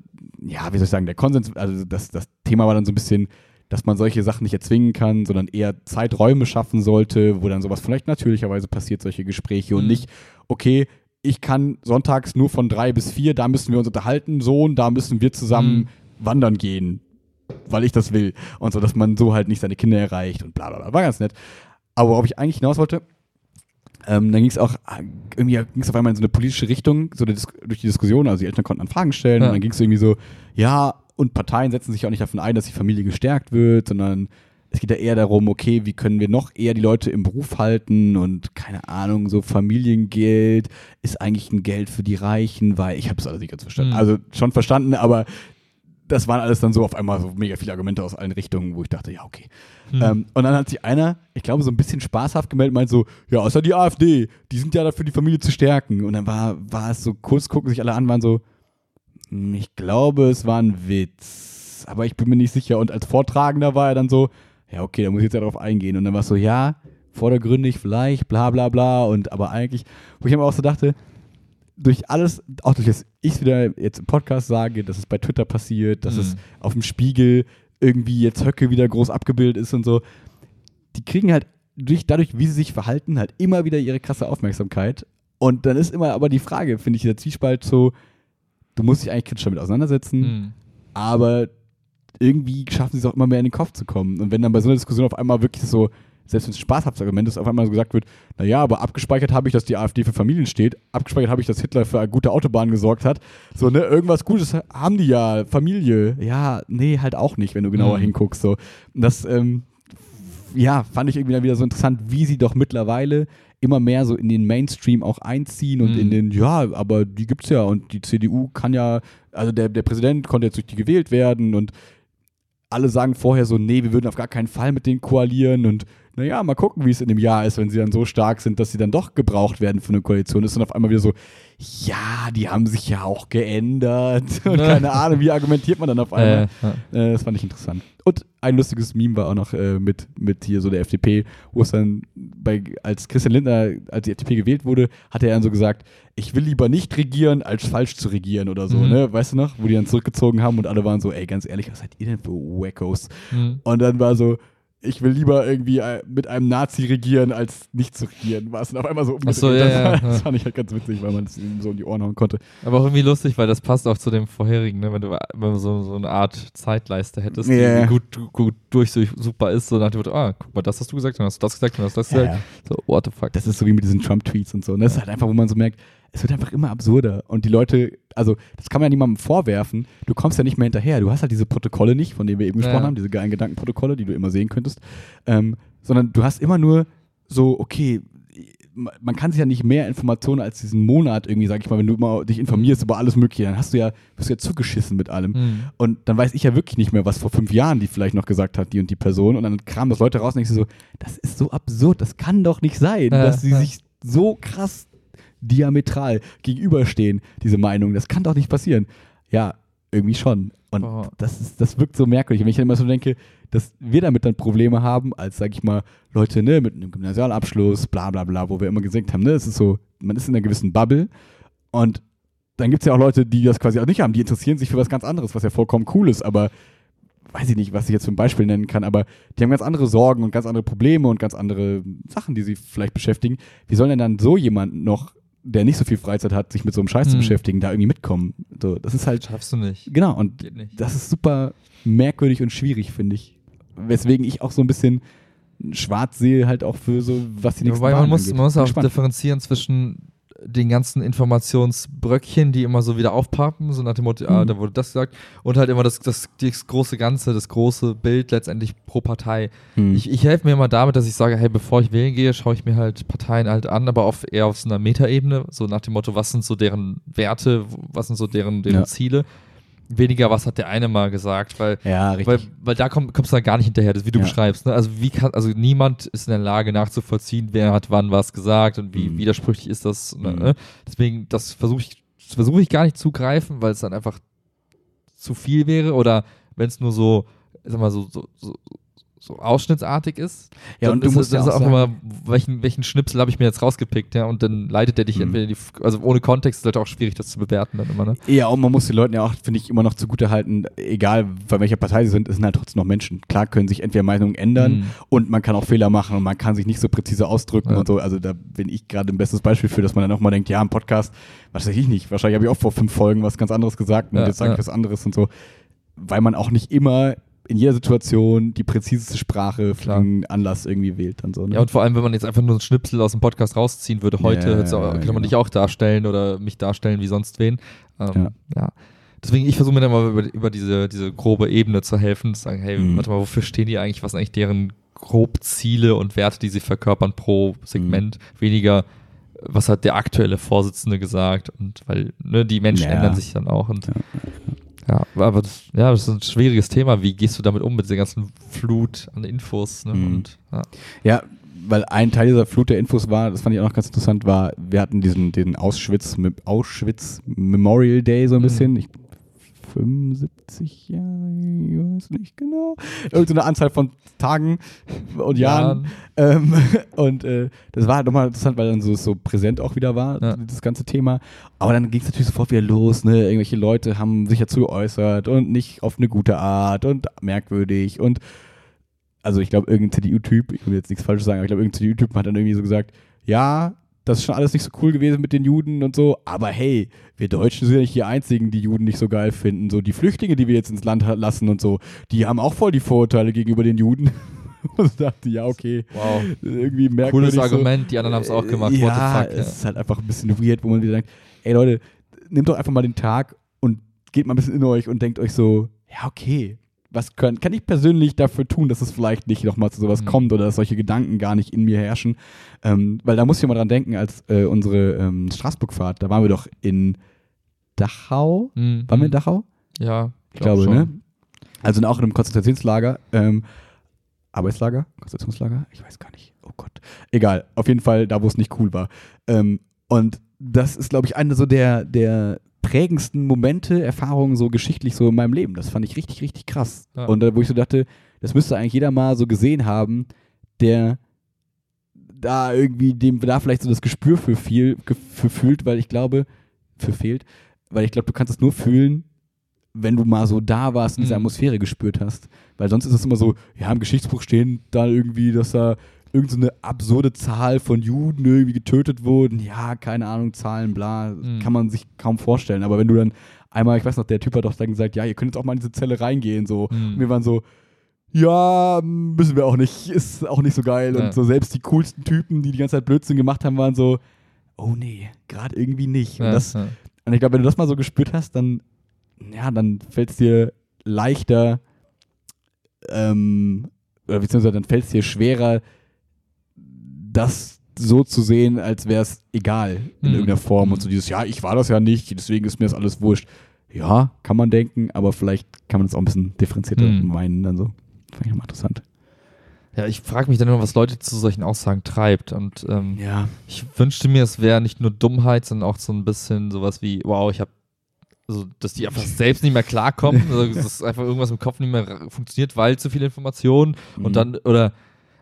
ja, wie soll ich sagen, der Konsens, also das, das Thema war dann so ein bisschen, dass man solche Sachen nicht erzwingen kann, sondern eher Zeiträume schaffen sollte, wo dann sowas vielleicht natürlicherweise passiert, solche Gespräche und Mhm. nicht, okay, ich kann sonntags nur von drei bis vier, da müssen wir uns unterhalten, Sohn, da müssen wir zusammen Mhm. wandern gehen, weil ich das will. Und so, dass man so halt nicht seine Kinder erreicht und bla bla bla. War ganz nett. Aber worauf ich eigentlich hinaus wollte, ähm, dann ging es auch, irgendwie ging es auf einmal in so eine politische Richtung, so durch die Diskussion, also die Eltern konnten dann Fragen stellen Ja. und dann ging es irgendwie so, ja, und Parteien setzen sich auch nicht davon ein, dass die Familie gestärkt wird, sondern es geht ja eher darum, okay, wie können wir noch eher die Leute im Beruf halten und keine Ahnung, so Familiengeld ist eigentlich ein Geld für die Reichen, weil ich habe es alles nicht ganz verstanden. Mhm. Also schon verstanden, aber das waren alles dann so auf einmal so mega viele Argumente aus allen Richtungen, wo ich dachte, ja, okay. Hm. Ähm, und dann hat sich einer, ich glaube, so ein bisschen spaßhaft gemeldet, meint so, ja, außer die AfD, die sind ja dafür, die Familie zu stärken. Und dann war, war es so, kurz gucken sich alle an, waren so, "Hm, ich glaube, es war ein Witz, aber ich bin mir nicht sicher. Und als Vortragender war er dann so, ja, okay, da muss ich jetzt ja drauf eingehen. Und dann war es so, ja, vordergründig vielleicht, bla bla bla. Und aber eigentlich, wo ich mir auch so dachte, durch alles, auch durch das ich wieder jetzt im Podcast sage, dass es bei Twitter passiert, dass Mhm. es auf dem Spiegel irgendwie jetzt Höcke wieder groß abgebildet ist und so, die kriegen halt durch, dadurch, wie sie sich verhalten, halt immer wieder ihre krasse Aufmerksamkeit. Und dann ist immer aber die Frage, finde ich, der Zwiespalt so, du musst dich eigentlich kritisch damit auseinandersetzen, Hm. aber irgendwie schaffen sie es auch immer mehr in den Kopf zu kommen. Und wenn dann bei so einer Diskussion auf einmal wirklich so, selbst wenn es ein spaßhaftes Argument ist, auf einmal so gesagt wird, naja, aber abgespeichert habe ich, dass die AfD für Familien steht, abgespeichert habe ich, dass Hitler für eine gute Autobahn gesorgt hat. So, ne, irgendwas Gutes haben die ja, Familie. Ja, nee, halt auch nicht, wenn du genauer Mhm. hinguckst. So. Und das, ähm, ja, fand ich irgendwie dann wieder so interessant, wie sie doch mittlerweile immer mehr so in den Mainstream auch einziehen und Mhm. in den, ja, aber die gibt's ja und die CDU kann ja, also der, der Präsident konnte jetzt durch die gewählt werden und alle sagen vorher so, nee, wir würden auf gar keinen Fall mit denen koalieren und naja, mal gucken, wie es in dem Jahr ist, wenn sie dann so stark sind, dass sie dann doch gebraucht werden für eine Koalition. Ist dann auf einmal wieder so, ja, die haben sich ja auch geändert und keine Ahnung, wie argumentiert man dann auf einmal? Äh, ja. Äh, das fand ich interessant. Und ein lustiges Meme war auch noch äh, mit, mit hier so der FDP, wo es dann bei, als Christian Lindner, als die FDP gewählt wurde, hat er dann so gesagt, ich will lieber nicht regieren, als falsch zu regieren oder so, Mhm. ne? Weißt du noch? Wo die dann zurückgezogen haben und alle waren so, ey, ganz ehrlich, was seid ihr denn für Wackos? Hm. Und dann war so, ich will lieber irgendwie äh, mit einem Nazi regieren, als nicht zu regieren. War es dann auf einmal so umgedreht. Ach so, ja, das, ja, war- ja. das fand ich halt ganz witzig, weil man es ihm so in die Ohren hauen konnte. Aber auch irgendwie lustig, weil das passt auch zu dem vorherigen, ne? wenn du wenn du so, so eine Art Zeitleiste hättest, die Ja. irgendwie gut, gut durch so super ist, so nach dem Motto, ah, guck mal, das hast du gesagt, dann hast du das gesagt, dann hast du das gesagt. So, what the fuck. Das ist so wie mit diesen Trump-Tweets und so. Und das ist halt einfach, wo man so merkt, es wird einfach immer absurder. Und die Leute, also das kann man ja niemandem vorwerfen, du kommst ja nicht mehr hinterher. Du hast halt diese Protokolle nicht, von denen wir eben Ja. gesprochen haben, diese geilen Gedankenprotokolle, die du immer sehen könntest. Ähm, sondern du hast immer nur so, okay, man kann sich ja nicht mehr Informationen als diesen Monat irgendwie, sag ich mal, wenn du immer dich informierst über alles Mögliche, dann hast du ja, wirst du ja zugeschissen mit allem. Hm. Und dann weiß ich ja wirklich nicht mehr, was vor fünf Jahren die vielleicht noch gesagt hat, die und die Person. Und dann kramen das Leute raus und ich so, das ist so absurd, das kann doch nicht sein, Ja, dass sie ja. sich so krass diametral gegenüberstehen, diese Meinung. Das kann doch nicht passieren. Ja, irgendwie schon. Und Oh. das, ist, das wirkt so merkwürdig. Wenn ich dann immer so denke, dass wir damit dann Probleme haben, als, sag ich mal, Leute ne, mit einem Gymnasialabschluss, bla bla bla, wo wir immer gesagt haben, ne, es ist so, man ist in einer gewissen Bubble und dann gibt es ja auch Leute, die das quasi auch nicht haben, die interessieren sich für was ganz anderes, was ja vollkommen cool ist, aber weiß ich nicht, was ich jetzt für ein Beispiel nennen kann, aber die haben ganz andere Sorgen und ganz andere Probleme und ganz andere Sachen, die sie vielleicht beschäftigen. Wie soll denn dann so jemand noch der nicht so viel Freizeit hat, sich mit so einem Scheiß zu Hm. beschäftigen, da irgendwie mitkommen. So, das ist halt, Schaffst du nicht. genau, und nicht. das ist super merkwürdig und schwierig, finde ich. Weswegen ich auch so ein bisschen schwarz sehe, halt auch für so, was die nächsten Wobei man muss, man muss auch gespannt. differenzieren zwischen den ganzen Informationsbröckchen, die immer so wieder aufpappen, so nach dem Motto, ah, Mhm. da wurde das gesagt, und halt immer das, das, das große Ganze, das große Bild letztendlich pro Partei. Hm. Ich, ich helfe mir immer damit, dass ich sage, hey, bevor ich wählen gehe, schaue ich mir halt Parteien halt an, aber auf, eher auf so einer Metaebene, so nach dem Motto, was sind so deren Werte, was sind so deren, deren Ja. Ziele. Weniger, was hat der eine mal gesagt, weil ja, weil, weil da komm, kommst du dann gar nicht hinterher, das, wie du Ja. beschreibst. Ne? Also wie kann, also niemand ist in der Lage nachzuvollziehen, wer hat wann was gesagt und wie Mhm. widersprüchlich ist das. Ne? Mhm. Deswegen, das versuche ich, versuche ich gar nicht zu greifen, weil es dann einfach zu viel wäre oder wenn es nur so, sag mal, so, so, so, so ausschnittsartig ist. Ja, und du musst ja auch auch immer, welchen, welchen Schnipsel habe ich mir jetzt rausgepickt, ja, und dann leitet der dich Mhm. entweder die, also ohne Kontext ist halt auch schwierig, das zu bewerten dann immer, ne? Ja, und man muss den Leuten ja auch, finde ich, immer noch zugute halten, egal bei welcher Partei sie sind, es sind halt trotzdem noch Menschen. Klar können sich entweder Meinungen ändern Mhm. und man kann auch Fehler machen und man kann sich nicht so präzise ausdrücken Ja. und so. Also da bin ich gerade ein bestes Beispiel für, dass man dann auch mal denkt, ja, im Podcast, was weiß ich nicht, wahrscheinlich habe ich auch vor fünf Folgen was ganz anderes gesagt und Ja, jetzt sage ich was anderes und so. Weil man auch nicht immer in jeder Situation die präziseste Sprache für einen Anlass irgendwie wählt und so. Ne? Ja, und vor allem, wenn man jetzt einfach nur einen Schnipsel aus dem Podcast rausziehen würde, heute Ja, ja, kann man genau. dich auch darstellen oder mich darstellen wie sonst wen. Ähm, ja. Deswegen, ich versuche mir dann mal über, über diese, diese grobe Ebene zu helfen, zu sagen, hey, Mhm. warte mal, wofür stehen die eigentlich? Was sind eigentlich deren grob Ziele und Werte, die sie verkörpern pro Segment? Mhm. Weniger, was hat der aktuelle Vorsitzende gesagt? Und weil, ne, die Menschen ändern sich dann auch. Und Ja, aber das, ja, das ist ein schwieriges Thema. Wie gehst du damit um, mit dieser ganzen Flut an Infos? Ne? Mhm. Und, ja. Ja, weil ein Teil dieser Flut der Infos war, das fand ich auch noch ganz interessant, war, wir hatten diesen den Auschwitz, Auschwitz Memorial Day so ein Mhm. bisschen. Ich, 75 Jahre, ich weiß nicht genau. Irgendeine Anzahl von Tagen und Jahren. Ähm, und äh, das war halt nochmal interessant, weil dann so, so präsent auch wieder war, Ja. das ganze Thema. Aber dann ging es natürlich sofort wieder los, ne? Irgendwelche Leute haben sich dazu geäußert und nicht auf eine gute Art und merkwürdig und also ich glaube, irgendein CDU-Typ, ich will jetzt nichts Falsches sagen, aber ich glaube, irgendein CDU-Typ hat dann irgendwie so gesagt, ja, das ist schon alles nicht so cool gewesen mit den Juden und so, aber hey, wir Deutschen sind ja nicht die Einzigen, die Juden nicht so geil finden. So die Flüchtlinge, die wir jetzt ins Land lassen und so, die haben auch voll die Vorurteile gegenüber den Juden. und ich dachte, ja, okay, Wow. irgendwie merkwürdig. Cooles so. Argument, die anderen haben es auch gemacht. Ja, What the fuck? es ist halt einfach ein bisschen weird, wo man wieder denkt, ey Leute, nehmt doch einfach mal den Tag und geht mal ein bisschen in euch und denkt euch so, ja, okay, was kann, kann ich persönlich dafür tun, dass es vielleicht nicht nochmal zu sowas Mhm. kommt oder dass solche Gedanken gar nicht in mir herrschen? Ähm, weil da muss ich mal dran denken, als äh, unsere ähm, Straßburg-Fahrt, da waren wir doch in Dachau. Mhm. Waren wir in Dachau? Ja, Ich glaube, ne? Also auch in einem Konzentrationslager. Ähm, Arbeitslager? Konzentrationslager? Ich weiß gar nicht. Oh Gott. Egal. Auf jeden Fall da, wo es nicht cool war. Ähm, und das ist, glaube ich, eine so der, der prägendsten Momente, Erfahrungen so geschichtlich so in meinem Leben. Das fand ich richtig, richtig krass. Ja. Und äh, wo ich so dachte, das müsste eigentlich jeder mal so gesehen haben, der da irgendwie dem da vielleicht so das Gespür für viel für fühlt, weil ich glaube, für fehlt, weil ich glaube, du kannst es nur fühlen, wenn du mal so da warst und diese Mhm. Atmosphäre gespürt hast. Weil sonst ist es immer so, ja, im Geschichtsbuch stehen da irgendwie, dass da irgendeine so absurde Zahl von Juden irgendwie getötet wurden. Ja, keine Ahnung, Zahlen, bla, Mhm. kann man sich kaum vorstellen. Aber wenn du dann einmal, ich weiß noch, der Typ hat doch dann gesagt, ja, ihr könnt jetzt auch mal in diese Zelle reingehen, so. Mhm. Und wir waren so, ja, müssen wir auch nicht, ist auch nicht so geil. Ja. Und so selbst die coolsten Typen, die die ganze Zeit Blödsinn gemacht haben, waren so, oh nee, gerade irgendwie nicht. Und, Ja, das, ja. und ich glaube, wenn du das mal so gespürt hast, dann, ja, dann fällt es dir leichter, ähm, oder beziehungsweise dann fällt es dir schwerer, das so zu sehen, als wäre es egal in Mhm. irgendeiner Form. Und so dieses, ja, ich war das ja nicht, deswegen ist mir das alles wurscht. Ja, kann man denken, aber vielleicht kann man es auch ein bisschen differenzierter Mhm. meinen. Dann so. Fand ich nochmal interessant. ja, ich frage mich dann immer, was Leute zu solchen Aussagen treibt. Und ähm, Ja. ich wünschte mir, es wäre nicht nur Dummheit, sondern auch so ein bisschen sowas wie, wow, ich habe, also, dass die einfach selbst nicht mehr klarkommen, also, dass einfach irgendwas im Kopf nicht mehr funktioniert, weil zu viele Informationen Mhm. und dann, oder,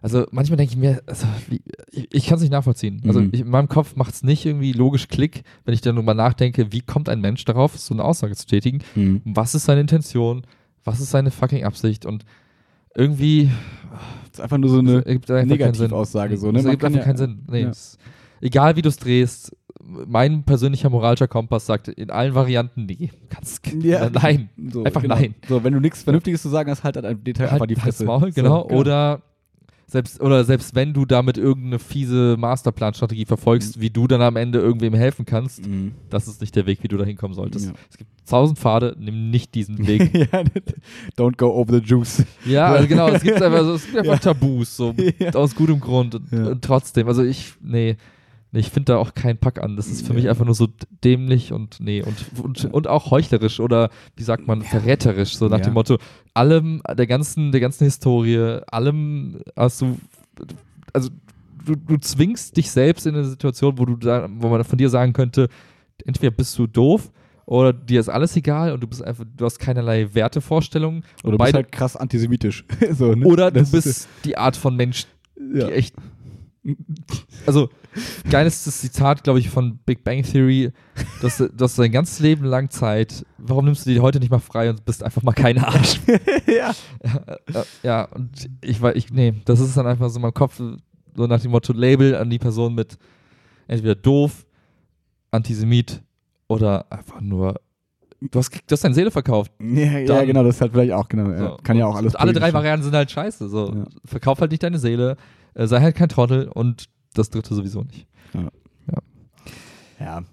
also manchmal denke ich mir, also, wie, ich, ich kann es nicht nachvollziehen. Also Mhm. ich, in meinem Kopf macht es nicht irgendwie logisch Klick, wenn ich dann drüber nachdenke, wie kommt ein Mensch darauf, so eine Aussage zu tätigen, Mhm. was ist seine Intention, was ist seine fucking Absicht und irgendwie Das ist einfach nur so eine. es ergibt einfach keinen Sinn. Negativaussage so, ne? Es Man ergibt einfach ja- keinen Sinn. Nee, ja. es, egal wie du es drehst, mein persönlicher moralischer Kompass sagt in allen Varianten, nee, kannst, Ja. nein, So, einfach genau. nein. So, wenn du nichts Vernünftiges zu sagen hast, halt an einem Detail einfach die Fresse. Maul, genau. So, Oder selbst, oder selbst wenn du damit irgendeine fiese Masterplan-Strategie verfolgst, wie du dann am Ende irgendwem helfen kannst, Mhm. das ist nicht der Weg, wie du da hinkommen solltest. Ja. Es gibt tausend Pfade, nimm nicht diesen Weg. ja, don't go over the juice. ja, also genau, es gibt einfach, so, es gibt einfach Ja. Tabus, so aus gutem Grund. Und, und trotzdem, also ich, nee, ich finde da auch keinen Pack an. Das ist für Ja. mich einfach nur so dämlich und nee, und, und, und auch heuchlerisch oder wie sagt man, verräterisch, so nach Ja. dem Motto, allem, der ganzen, der ganzen Historie, allem hast du, also du, du zwingst dich selbst in eine Situation, wo du da, wo man von dir sagen könnte, entweder bist du doof oder dir ist alles egal und du bist einfach, du hast keinerlei Wertevorstellungen Oder du bist halt krass antisemitisch. so, ne? oder du Das ist- bist die Art von Mensch, ja. die echt. Also, geiles Zitat, glaube ich, von Big Bang Theory, dass du dein ganzes Leben lang Zeit, warum nimmst du dir heute nicht mal frei und bist einfach mal kein Arsch? ja. ja, ja, und ich war, ich, nee, das ist dann einfach so in meinem Kopf, so nach dem Motto Label an die Person mit entweder doof, Antisemit oder einfach nur, du hast, du hast deine Seele verkauft. Ja, ja, genau, das ist halt vielleicht auch, genau. So. Kann ja auch alles Alle drei Varianten sind halt scheiße. So. Ja. Verkauf halt nicht deine Seele, äh, sei halt kein Trottel und das dritte sowieso nicht. Ja.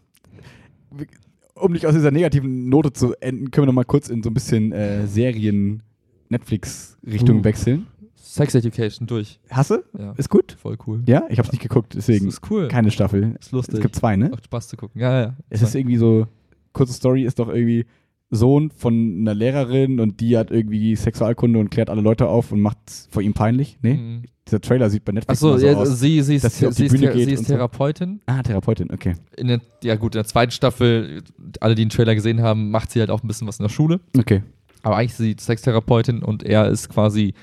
Um nicht aus dieser negativen Note zu enden, können wir noch mal kurz in so ein bisschen äh, Serien-Netflix-Richtung Uh. wechseln. Sex Education durch. Hasse? Ja, Ist gut? voll cool. Ja, ich hab's nicht geguckt, deswegen ist cool. keine Staffel. ist lustig. Es gibt zwei, ne? Macht Spaß zu gucken. Ja, ja. Es ist irgendwie so, kurze Story ist doch irgendwie Sohn von einer Lehrerin und die hat irgendwie Sexualkunde und klärt alle Leute auf und macht vor ihm peinlich. Nee? Mhm. Dieser Trailer sieht bei Netflix Achso, immer so ja, aus. sie, sie ist, sie sie ist, sie ist und so. Therapeutin. Ah, Therapeutin, okay. In der, ja gut, in der zweiten Staffel, alle, die den Trailer gesehen haben, macht sie halt auch ein bisschen was in der Schule. Okay. Aber eigentlich ist sie Sextherapeutin und er ist quasi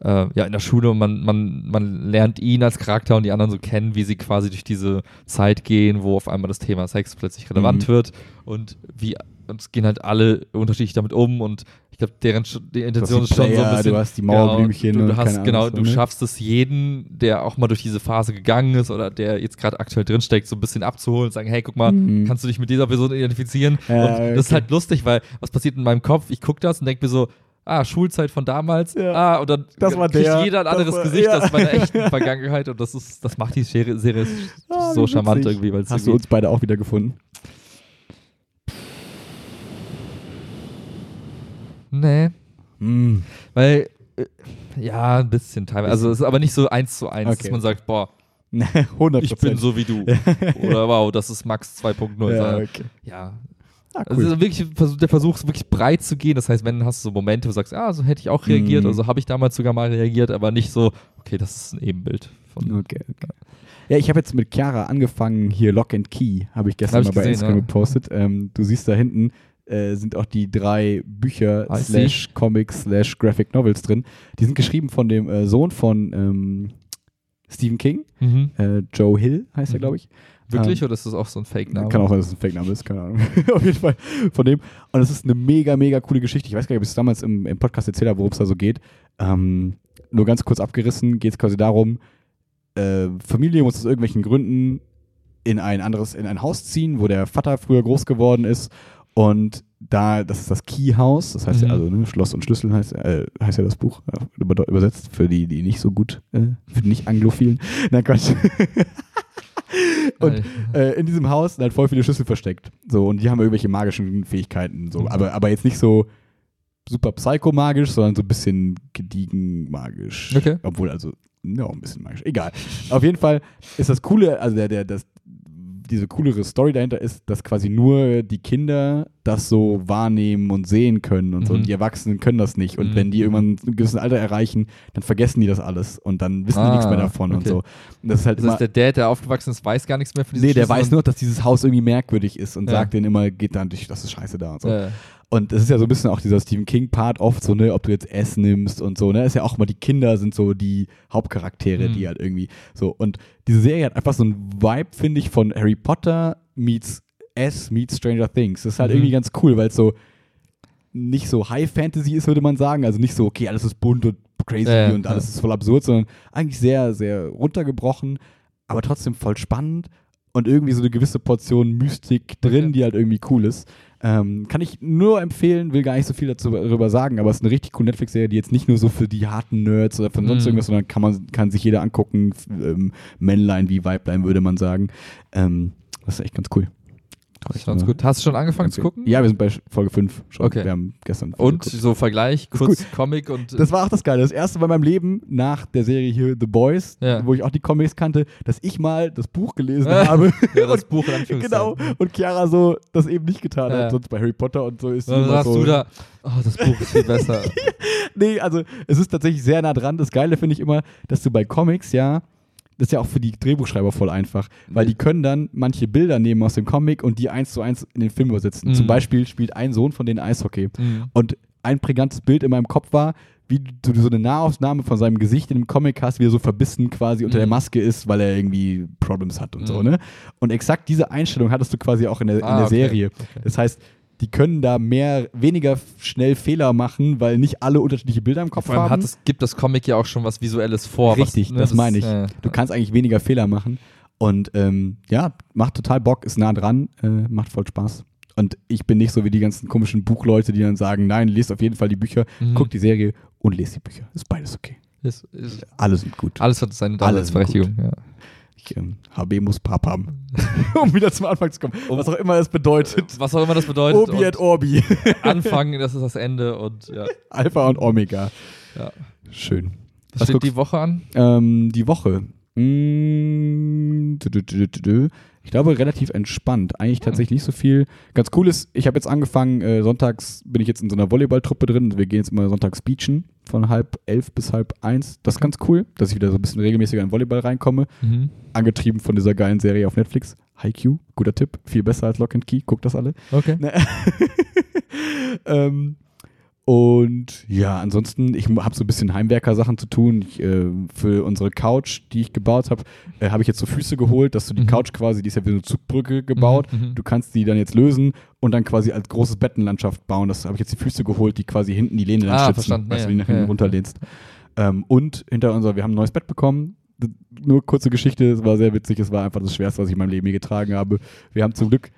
äh, ja, in der Schule und man, man, man lernt ihn als Charakter und die anderen so kennen, wie sie quasi durch diese Zeit gehen, wo auf einmal das Thema Sex plötzlich relevant Mhm. wird und wie und es gehen halt alle unterschiedlich damit um und ich glaube, deren die Intention ist schon so ein bisschen. du hast die Mauerblümchen genau, du, und du hast genau, Ahnung, du ne? schaffst es jeden, der auch mal durch diese Phase gegangen ist oder der jetzt gerade aktuell drinsteckt, so ein bisschen abzuholen und sagen, hey, guck mal, Mhm. kannst du dich mit dieser Person identifizieren? Ja, und das ist okay. halt lustig, weil was passiert in meinem Kopf? Ich gucke das und denke mir so, ah, Schulzeit von damals, Ja. ah, und dann Das kriegt der, jeder ein anderes war- Gesicht ja. aus meiner echten Vergangenheit und das ist, das macht die Serie, Serie Ah, so charmant irgendwie, Hast du uns beide auch wieder gefunden? Nee, Hm. weil äh, ja, ein bisschen teilweise, also es ist aber nicht so eins zu eins, Okay. dass man sagt, boah, 100 ich bin so wie du oder wow, das ist Max 2.0. Ja, Ja, okay. ja. Ah, Also cool. wirklich Versuch- der Versuch, wirklich breit zu gehen. Das heißt, wenn hast du so Momente, wo du sagst, ah, so hätte ich auch reagiert, Mhm. oder so habe ich damals sogar mal reagiert, aber nicht so, okay, das ist ein Ebenbild von. Okay, okay. Ja, ich habe jetzt mit Chiara angefangen, hier Lock and Key, habe ich gestern Hab ich mal bei gesehen, Instagram ja. gepostet. Ähm, du siehst da hinten äh, sind auch die drei Bücher slash Comics slash Graphic Novels drin. Die sind geschrieben von dem äh, Sohn von ähm, Stephen King, Mhm. äh, Joe Hill heißt er, Mhm. glaube ich. Wirklich Ähm, oder ist das auch so ein Fake-Name? Kann auch sein, dass es ein Fake-Name ist, keine Ahnung. Auf jeden Fall von dem. Und es ist eine mega, mega coole Geschichte. Ich weiß gar nicht, ob ich es damals im, im Podcast erzählt habe, worum es da so geht. Ähm, nur ganz kurz abgerissen geht es quasi darum, äh, Familie muss aus irgendwelchen Gründen in ein anderes, in ein Haus ziehen, wo der Vater früher groß geworden ist. Und da, das ist das Key House, das heißt ja, Mhm. also ne, Schloss und Schlüssel heißt, äh, heißt ja das Buch, äh, über, übersetzt für die, die nicht so gut, äh, für die nicht Anglophilen. Nein, Quatsch. und äh, in diesem Haus sind halt voll viele Schlüssel versteckt. So, und die haben irgendwelche magischen Fähigkeiten. So. Mhm. Aber, aber jetzt nicht so super psychomagisch, sondern so ein bisschen gediegen magisch. Okay. Obwohl, also, ja, auch ein bisschen magisch. Egal. Auf jeden Fall ist das Coole, also der, der, das, diese coolere Story dahinter ist, dass quasi nur die Kinder das so wahrnehmen und sehen können und so. Mhm. Und die Erwachsenen können das nicht. Und Mhm. wenn die irgendwann ein gewisses Alter erreichen, dann vergessen die das alles und dann wissen die nichts Ah, mehr davon und okay. so. Und das ist halt das heißt, der Dad, der aufgewachsen ist, weiß gar nichts mehr von diesem Nee, der weiß und- nur, dass dieses Haus irgendwie merkwürdig ist und Ja. sagt denen immer, geht dann durch, das ist scheiße da und so. Äh, Und das ist ja so ein bisschen auch dieser Stephen King-Part oft so, ne, ob du jetzt S nimmst und so, ne, ist ja auch immer, die Kinder sind so die Hauptcharaktere, Mhm. die halt irgendwie so. Und diese Serie hat einfach so einen Vibe, finde ich, von Harry Potter meets S meets Stranger Things. Das ist halt Mhm. irgendwie ganz cool, weil es so nicht so High Fantasy ist, würde man sagen. Also nicht so, okay, alles ist bunt und crazy Ja, ja, und alles ja. ist voll absurd, sondern eigentlich sehr, sehr runtergebrochen, aber trotzdem voll spannend. und irgendwie so eine gewisse Portion Mystik drin, Okay. die halt irgendwie cool ist. Ähm, kann ich nur empfehlen, will gar nicht so viel dazu, darüber sagen, aber es ist eine richtig coole Netflix-Serie, die jetzt nicht nur so für die harten Nerds oder für sonst Mhm. irgendwas, sondern kann man kann sich jeder angucken, ähm, Männlein wie Weiblein würde man sagen. Ähm, das ist echt ganz cool. Ich Ganz nur gut. Hast du schon angefangen zu empfehlen. gucken? Ja, wir sind bei Folge 5 schon. Okay. Wir haben gestern Und geguckt. so Vergleich, kurz Comic und. Das war auch das Geile. Das erste Mal in meinem Leben nach der Serie hier The Boys, Ja. wo ich auch die Comics kannte, dass ich mal das Buch gelesen habe. ja, das Buch in genau. Und Chiara so das eben nicht getan Ja. hat. Sonst bei Harry Potter und so ist sie Dann so. du da, oh, das Buch ist viel besser. Nee, also es ist tatsächlich sehr nah dran. Das Geile finde ich immer, dass du bei Comics ja. Das ist ja auch für die Drehbuchschreiber voll einfach, weil die können dann manche Bilder nehmen aus dem Comic und die eins zu eins in den Film übersetzen. Mhm. Zum Beispiel spielt ein Sohn von denen Eishockey. Mhm. Und ein prägnantes Bild in meinem Kopf war, wie du so eine Nahaufnahme von seinem Gesicht in dem Comic hast, wie er so verbissen quasi unter Mhm. der Maske ist, weil er irgendwie Problems hat und so, Mhm. ne? Und exakt diese Einstellung hattest du quasi auch in der, in Ah, der okay, Serie. okay. Das heißt, die können da mehr, weniger schnell Fehler machen, weil nicht alle unterschiedliche Bilder im Kopf Vor allem haben. hat es, gibt das Comic ja auch schon was Visuelles vor. Richtig, was, ne, das meine ich. äh, Du kannst eigentlich weniger Fehler machen. Und ähm, ja, macht total Bock, ist nah dran, äh, macht voll Spaß. Und ich bin nicht so wie die ganzen komischen Buchleute, die dann sagen, nein, lest auf jeden Fall die Bücher, Mhm. guck die Serie und lest die Bücher. Ist beides okay. ist, ist, Alle sind gut. alles hat seine Alles Daseinsberechtigung. Ja. Ich, ähm, HB muss Pap haben. um wieder zum Anfang zu kommen. Was auch immer das bedeutet. Was auch immer das bedeutet. Obi et und Orbi. Anfangen, das ist das Ende und ja. Alpha und Omega. ja. Schön. Was Was steht guckst- die Woche an? Ähm, die Woche. Mm, Ich glaube, relativ entspannt. Eigentlich tatsächlich nicht so viel. Ganz cool ist, ich habe jetzt angefangen, äh, sonntags bin ich jetzt in so einer Volleyballtruppe drin. Wir gehen jetzt immer sonntags beachen von halb elf bis halb eins. Das ist ganz cool, dass ich wieder so ein bisschen regelmäßiger in Volleyball reinkomme. Mhm. Angetrieben von dieser geilen Serie auf Netflix. Haikyuu, guter Tipp. Viel besser als Lock and Key. Guckt das alle. Okay. Ähm, und ja, ansonsten, ich habe so ein bisschen Heimwerker-Sachen zu tun. Ich, äh, für unsere Couch, die ich gebaut habe, äh, habe ich jetzt so Füße geholt, dass du die Mhm. Couch quasi, die ist ja wie so eine Zugbrücke gebaut. Mhm, mhm. Du kannst die dann jetzt lösen und dann quasi als großes Bettenlandschaft bauen. Das habe ich jetzt die Füße geholt, die quasi hinten die Lehne dann Ah, stützen, verstanden, weißt ja, du, die nach hinten ja, ja. runterlehnst. Ähm, und hinter unser, wir haben ein neues Bett bekommen. Nur kurze Geschichte, es war sehr witzig, es war einfach das Schwerste, was ich in meinem Leben je getragen habe. Wir haben zum Glück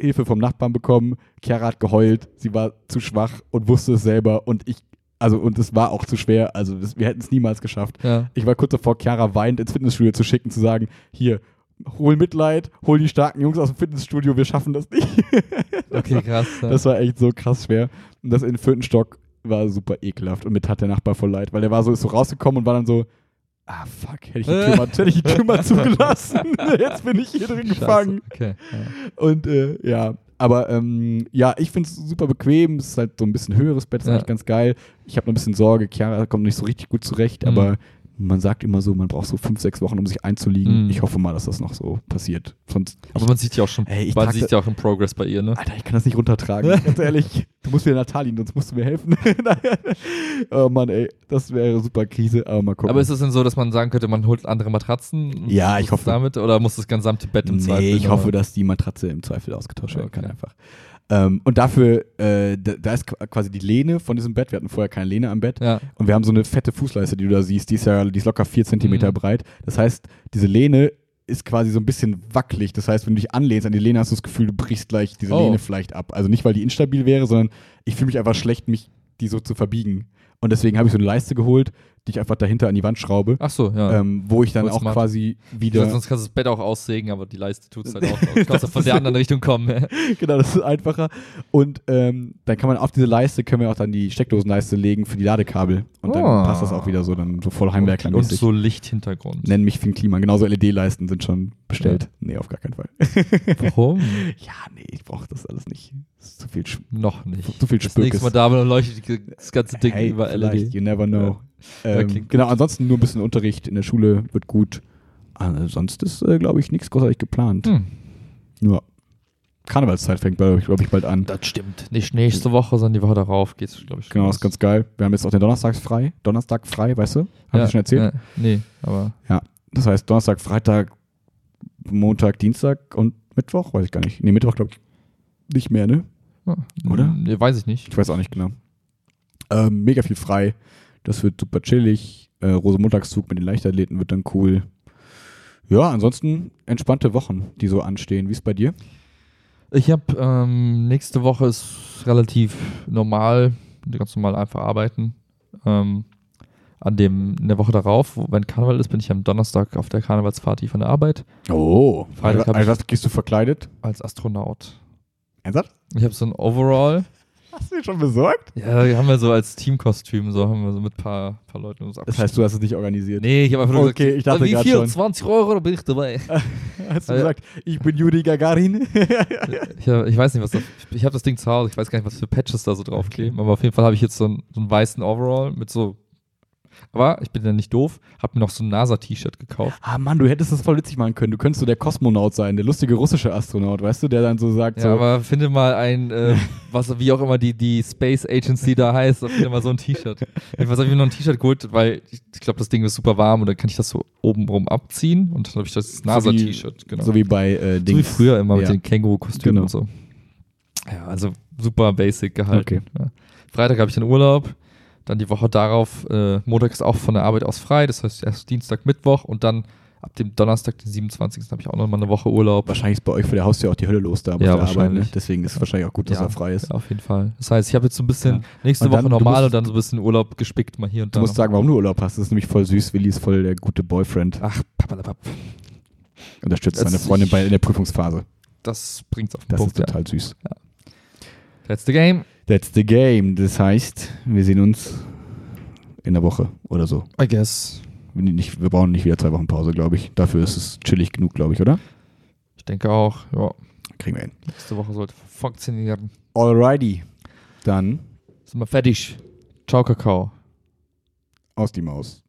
Hilfe vom Nachbarn bekommen. Chiara hat geheult, sie war zu schwach und wusste es selber und ich, also und es war auch zu schwer, also das, wir hätten es niemals geschafft. Ja. Ich war kurz davor, Chiara weint ins Fitnessstudio zu schicken, zu sagen, hier, hol Mitleid, hol die starken Jungs aus dem Fitnessstudio, wir schaffen das nicht. Okay, krass. Ja. Das war echt so krass schwer. Und das in den vierten Stock war super ekelhaft und mit hat der Nachbar voll leid, weil der war so, ist so rausgekommen und war dann so, ah fuck, hätte ich die Tür mal, hätte ich Tür mal zugelassen. Jetzt bin ich hier drin Scheiße. gefangen. Okay. Ja. Und äh, ja, aber ähm, ja, ich finde es super bequem. Es ist halt so ein bisschen höheres Bett, ist Ja. eigentlich ganz geil. Ich habe noch ein bisschen Sorge, Chiara kommt nicht so richtig gut zurecht, Mhm. aber man sagt immer so, man braucht so fünf, sechs Wochen, um sich einzuliegen. Mhm. Ich hoffe mal, dass das noch so passiert. Sonst, Aber man sieht ja auch schon, Ey, ich man sieht ja auch im Progress bei ihr, ne? Alter, ich kann das nicht runtertragen. Ganz ehrlich, du musst wieder Natalien, sonst musst du mir helfen. oh Mann, ey, das wäre super Krise, aber mal gucken. Aber ist es denn so, dass man sagen könnte, man holt andere Matratzen? Ja, ich hoffe. Damit? Oder muss das gesamte Bett im Zweifel? Nee, ich hoffe, dass die Matratze im Zweifel ausgetauscht werden kann Okay. einfach. Ähm, und dafür, äh, da, da ist qu- quasi die Lehne von diesem Bett. Wir hatten vorher keine Lehne am Bett. Ja. Und wir haben so eine fette Fußleiste, die du da siehst. Die ist ja, die ist locker vier Zentimeter Mhm. breit. Das heißt, diese Lehne ist quasi so ein bisschen wackelig. Das heißt, wenn du dich anlehnst an die Lehne, hast du das Gefühl, du brichst gleich diese Oh. Lehne vielleicht ab. Also nicht, weil die instabil wäre, sondern ich fühle mich einfach schlecht, mich die so zu verbiegen. Und deswegen habe ich so eine Leiste geholt, die ich einfach dahinter an die Wand schraube, Ach so, ja. ähm, wo ich dann Voll auch smart. quasi Ja. wieder. Sonst kannst du das Bett auch aussägen, aber die Leiste tut es halt auch. Du kannst ja von der anderen Richtung kommen. genau, das ist einfacher. Und ähm, dann kann man auf diese Leiste, können wir auch dann die Steckdosenleiste legen für die Ladekabel. Und dann Oh. passt das auch wieder so, dann so voll und, und Heimwerklermäßig. so Lichthintergrund. Nenn mich Finn Kliman. Genauso LED-Leisten sind schon bestellt. Nee, auf gar keinen Fall. Warum? ja, nee, ich brauche das alles nicht. Das ist zu viel, Sch Noch nicht. zu viel Das Spökes. nächste Mal da leuchtet das ganze Ding hey, über LED. you never know. Ja, Ähm, genau, ansonsten nur ein bisschen Unterricht in der Schule wird gut. Ah, sonst ist, äh, glaube ich, nichts großartig geplant. Hm. Ja. Karnevalszeit fängt, glaube ich, glaub ich, bald an. Das stimmt. Nicht nächste Woche, sondern die Woche darauf geht's, glaube ich. Genau, das ist ganz geil. Wir haben jetzt auch den Donnerstag frei. Donnerstag frei, weißt du? Hab ja, ich schon erzählt? Ja, nee, aber. Das heißt Donnerstag, Freitag, Montag, Dienstag und Mittwoch? Weiß ich gar nicht. Nee, Mittwoch glaube ich nicht mehr, ne? ja, Oder? Nee, weiß ich nicht. Ich weiß auch nicht genau. Ähm, mega viel frei. Das wird super chillig. Äh, Rosenmontagszug mit den Leichtathleten wird dann cool. Ja, ansonsten entspannte Wochen, die so anstehen. Wie ist bei dir? Ich habe ähm, nächste Woche ist relativ normal, ganz normal einfach arbeiten. Ähm, an dem in der Woche darauf, wo, wenn Karneval ist, bin ich am Donnerstag auf der Karnevalsparty von der Arbeit Oh, Freitag ich- was gehst du verkleidet? als Astronaut. Ernsthaft? Ich habe so ein Overall. Hast du dir schon besorgt? Ja, die haben wir so als Teamkostüm, so haben wir so mit ein paar, paar Leuten uns Das heißt, du hast es nicht organisiert. Nee, ich habe einfach nur Okay, gesagt, ich dachte wie grad viel? schon. 20 Euro, bin ich dabei. Hast du Ja. gesagt, ich bin Juri Gagarin? ich, ich weiß nicht, was da, ich habe das Ding zu Hause, ich weiß gar nicht, was für Patches da so draufkleben, aber auf jeden Fall habe ich jetzt so einen, so einen weißen Overall mit so, aber ich bin ja nicht doof, habe mir noch so ein NASA-T-Shirt gekauft. ah Mann, du hättest das voll witzig machen können. Du könntest so der Kosmonaut sein, der lustige russische Astronaut, weißt du, der dann so sagt, Ja, so, aber finde mal ein, äh, was, wie auch immer die, die Space Agency da heißt, finde mal so ein T-Shirt. Jedenfalls habe ich mir noch ein T-Shirt geholt, weil ich, ich glaube, das Ding ist super warm und dann kann ich das so obenrum abziehen und dann habe ich das NASA-T-Shirt, genau. so wie bei äh, So wie Dings. früher immer mit Ja. den Känguru-Kostümen Genau. und so. Ja, also super basic gehalten. Okay. Ja. Freitag habe ich dann Urlaub, dann die Woche darauf, äh, Montag ist auch von der Arbeit aus frei, das heißt erst Dienstag, Mittwoch und dann ab dem Donnerstag, den 27. habe ich auch noch mal eine Woche Urlaub. Wahrscheinlich ist bei euch vor der Haustür auch die Hölle los da Ja, Arbeit. Ne? wahrscheinlich. Deswegen ist es wahrscheinlich auch gut, dass Ja, er frei ist. Ja, auf jeden Fall. Das heißt, ich habe jetzt so ein bisschen Ja. nächste Und Woche du normal musst- und dann so ein bisschen Urlaub gespickt mal hier und Du da. musst noch. sagen, warum du Urlaub hast. Das ist nämlich voll süß. Willi ist voll der gute Boyfriend. Ach, papalapap. Unterstützt Das seine Freundin bei in der Prüfungsphase. Das bringt's auf den Das Punkt. ist total süß. Letzte Game. That's the game. Das heißt, wir sehen uns in der Woche oder so. I guess. Wir Nicht, wir brauchen nicht wieder zwei Wochen Pause, glaube ich. Dafür ist es chillig genug, glaube ich, oder? Ich denke auch, ja, Kriegen wir hin. nächste Woche sollte funktionieren. Alrighty. Dann Sind wir fertig. Ciao, Kakao. aus die Maus.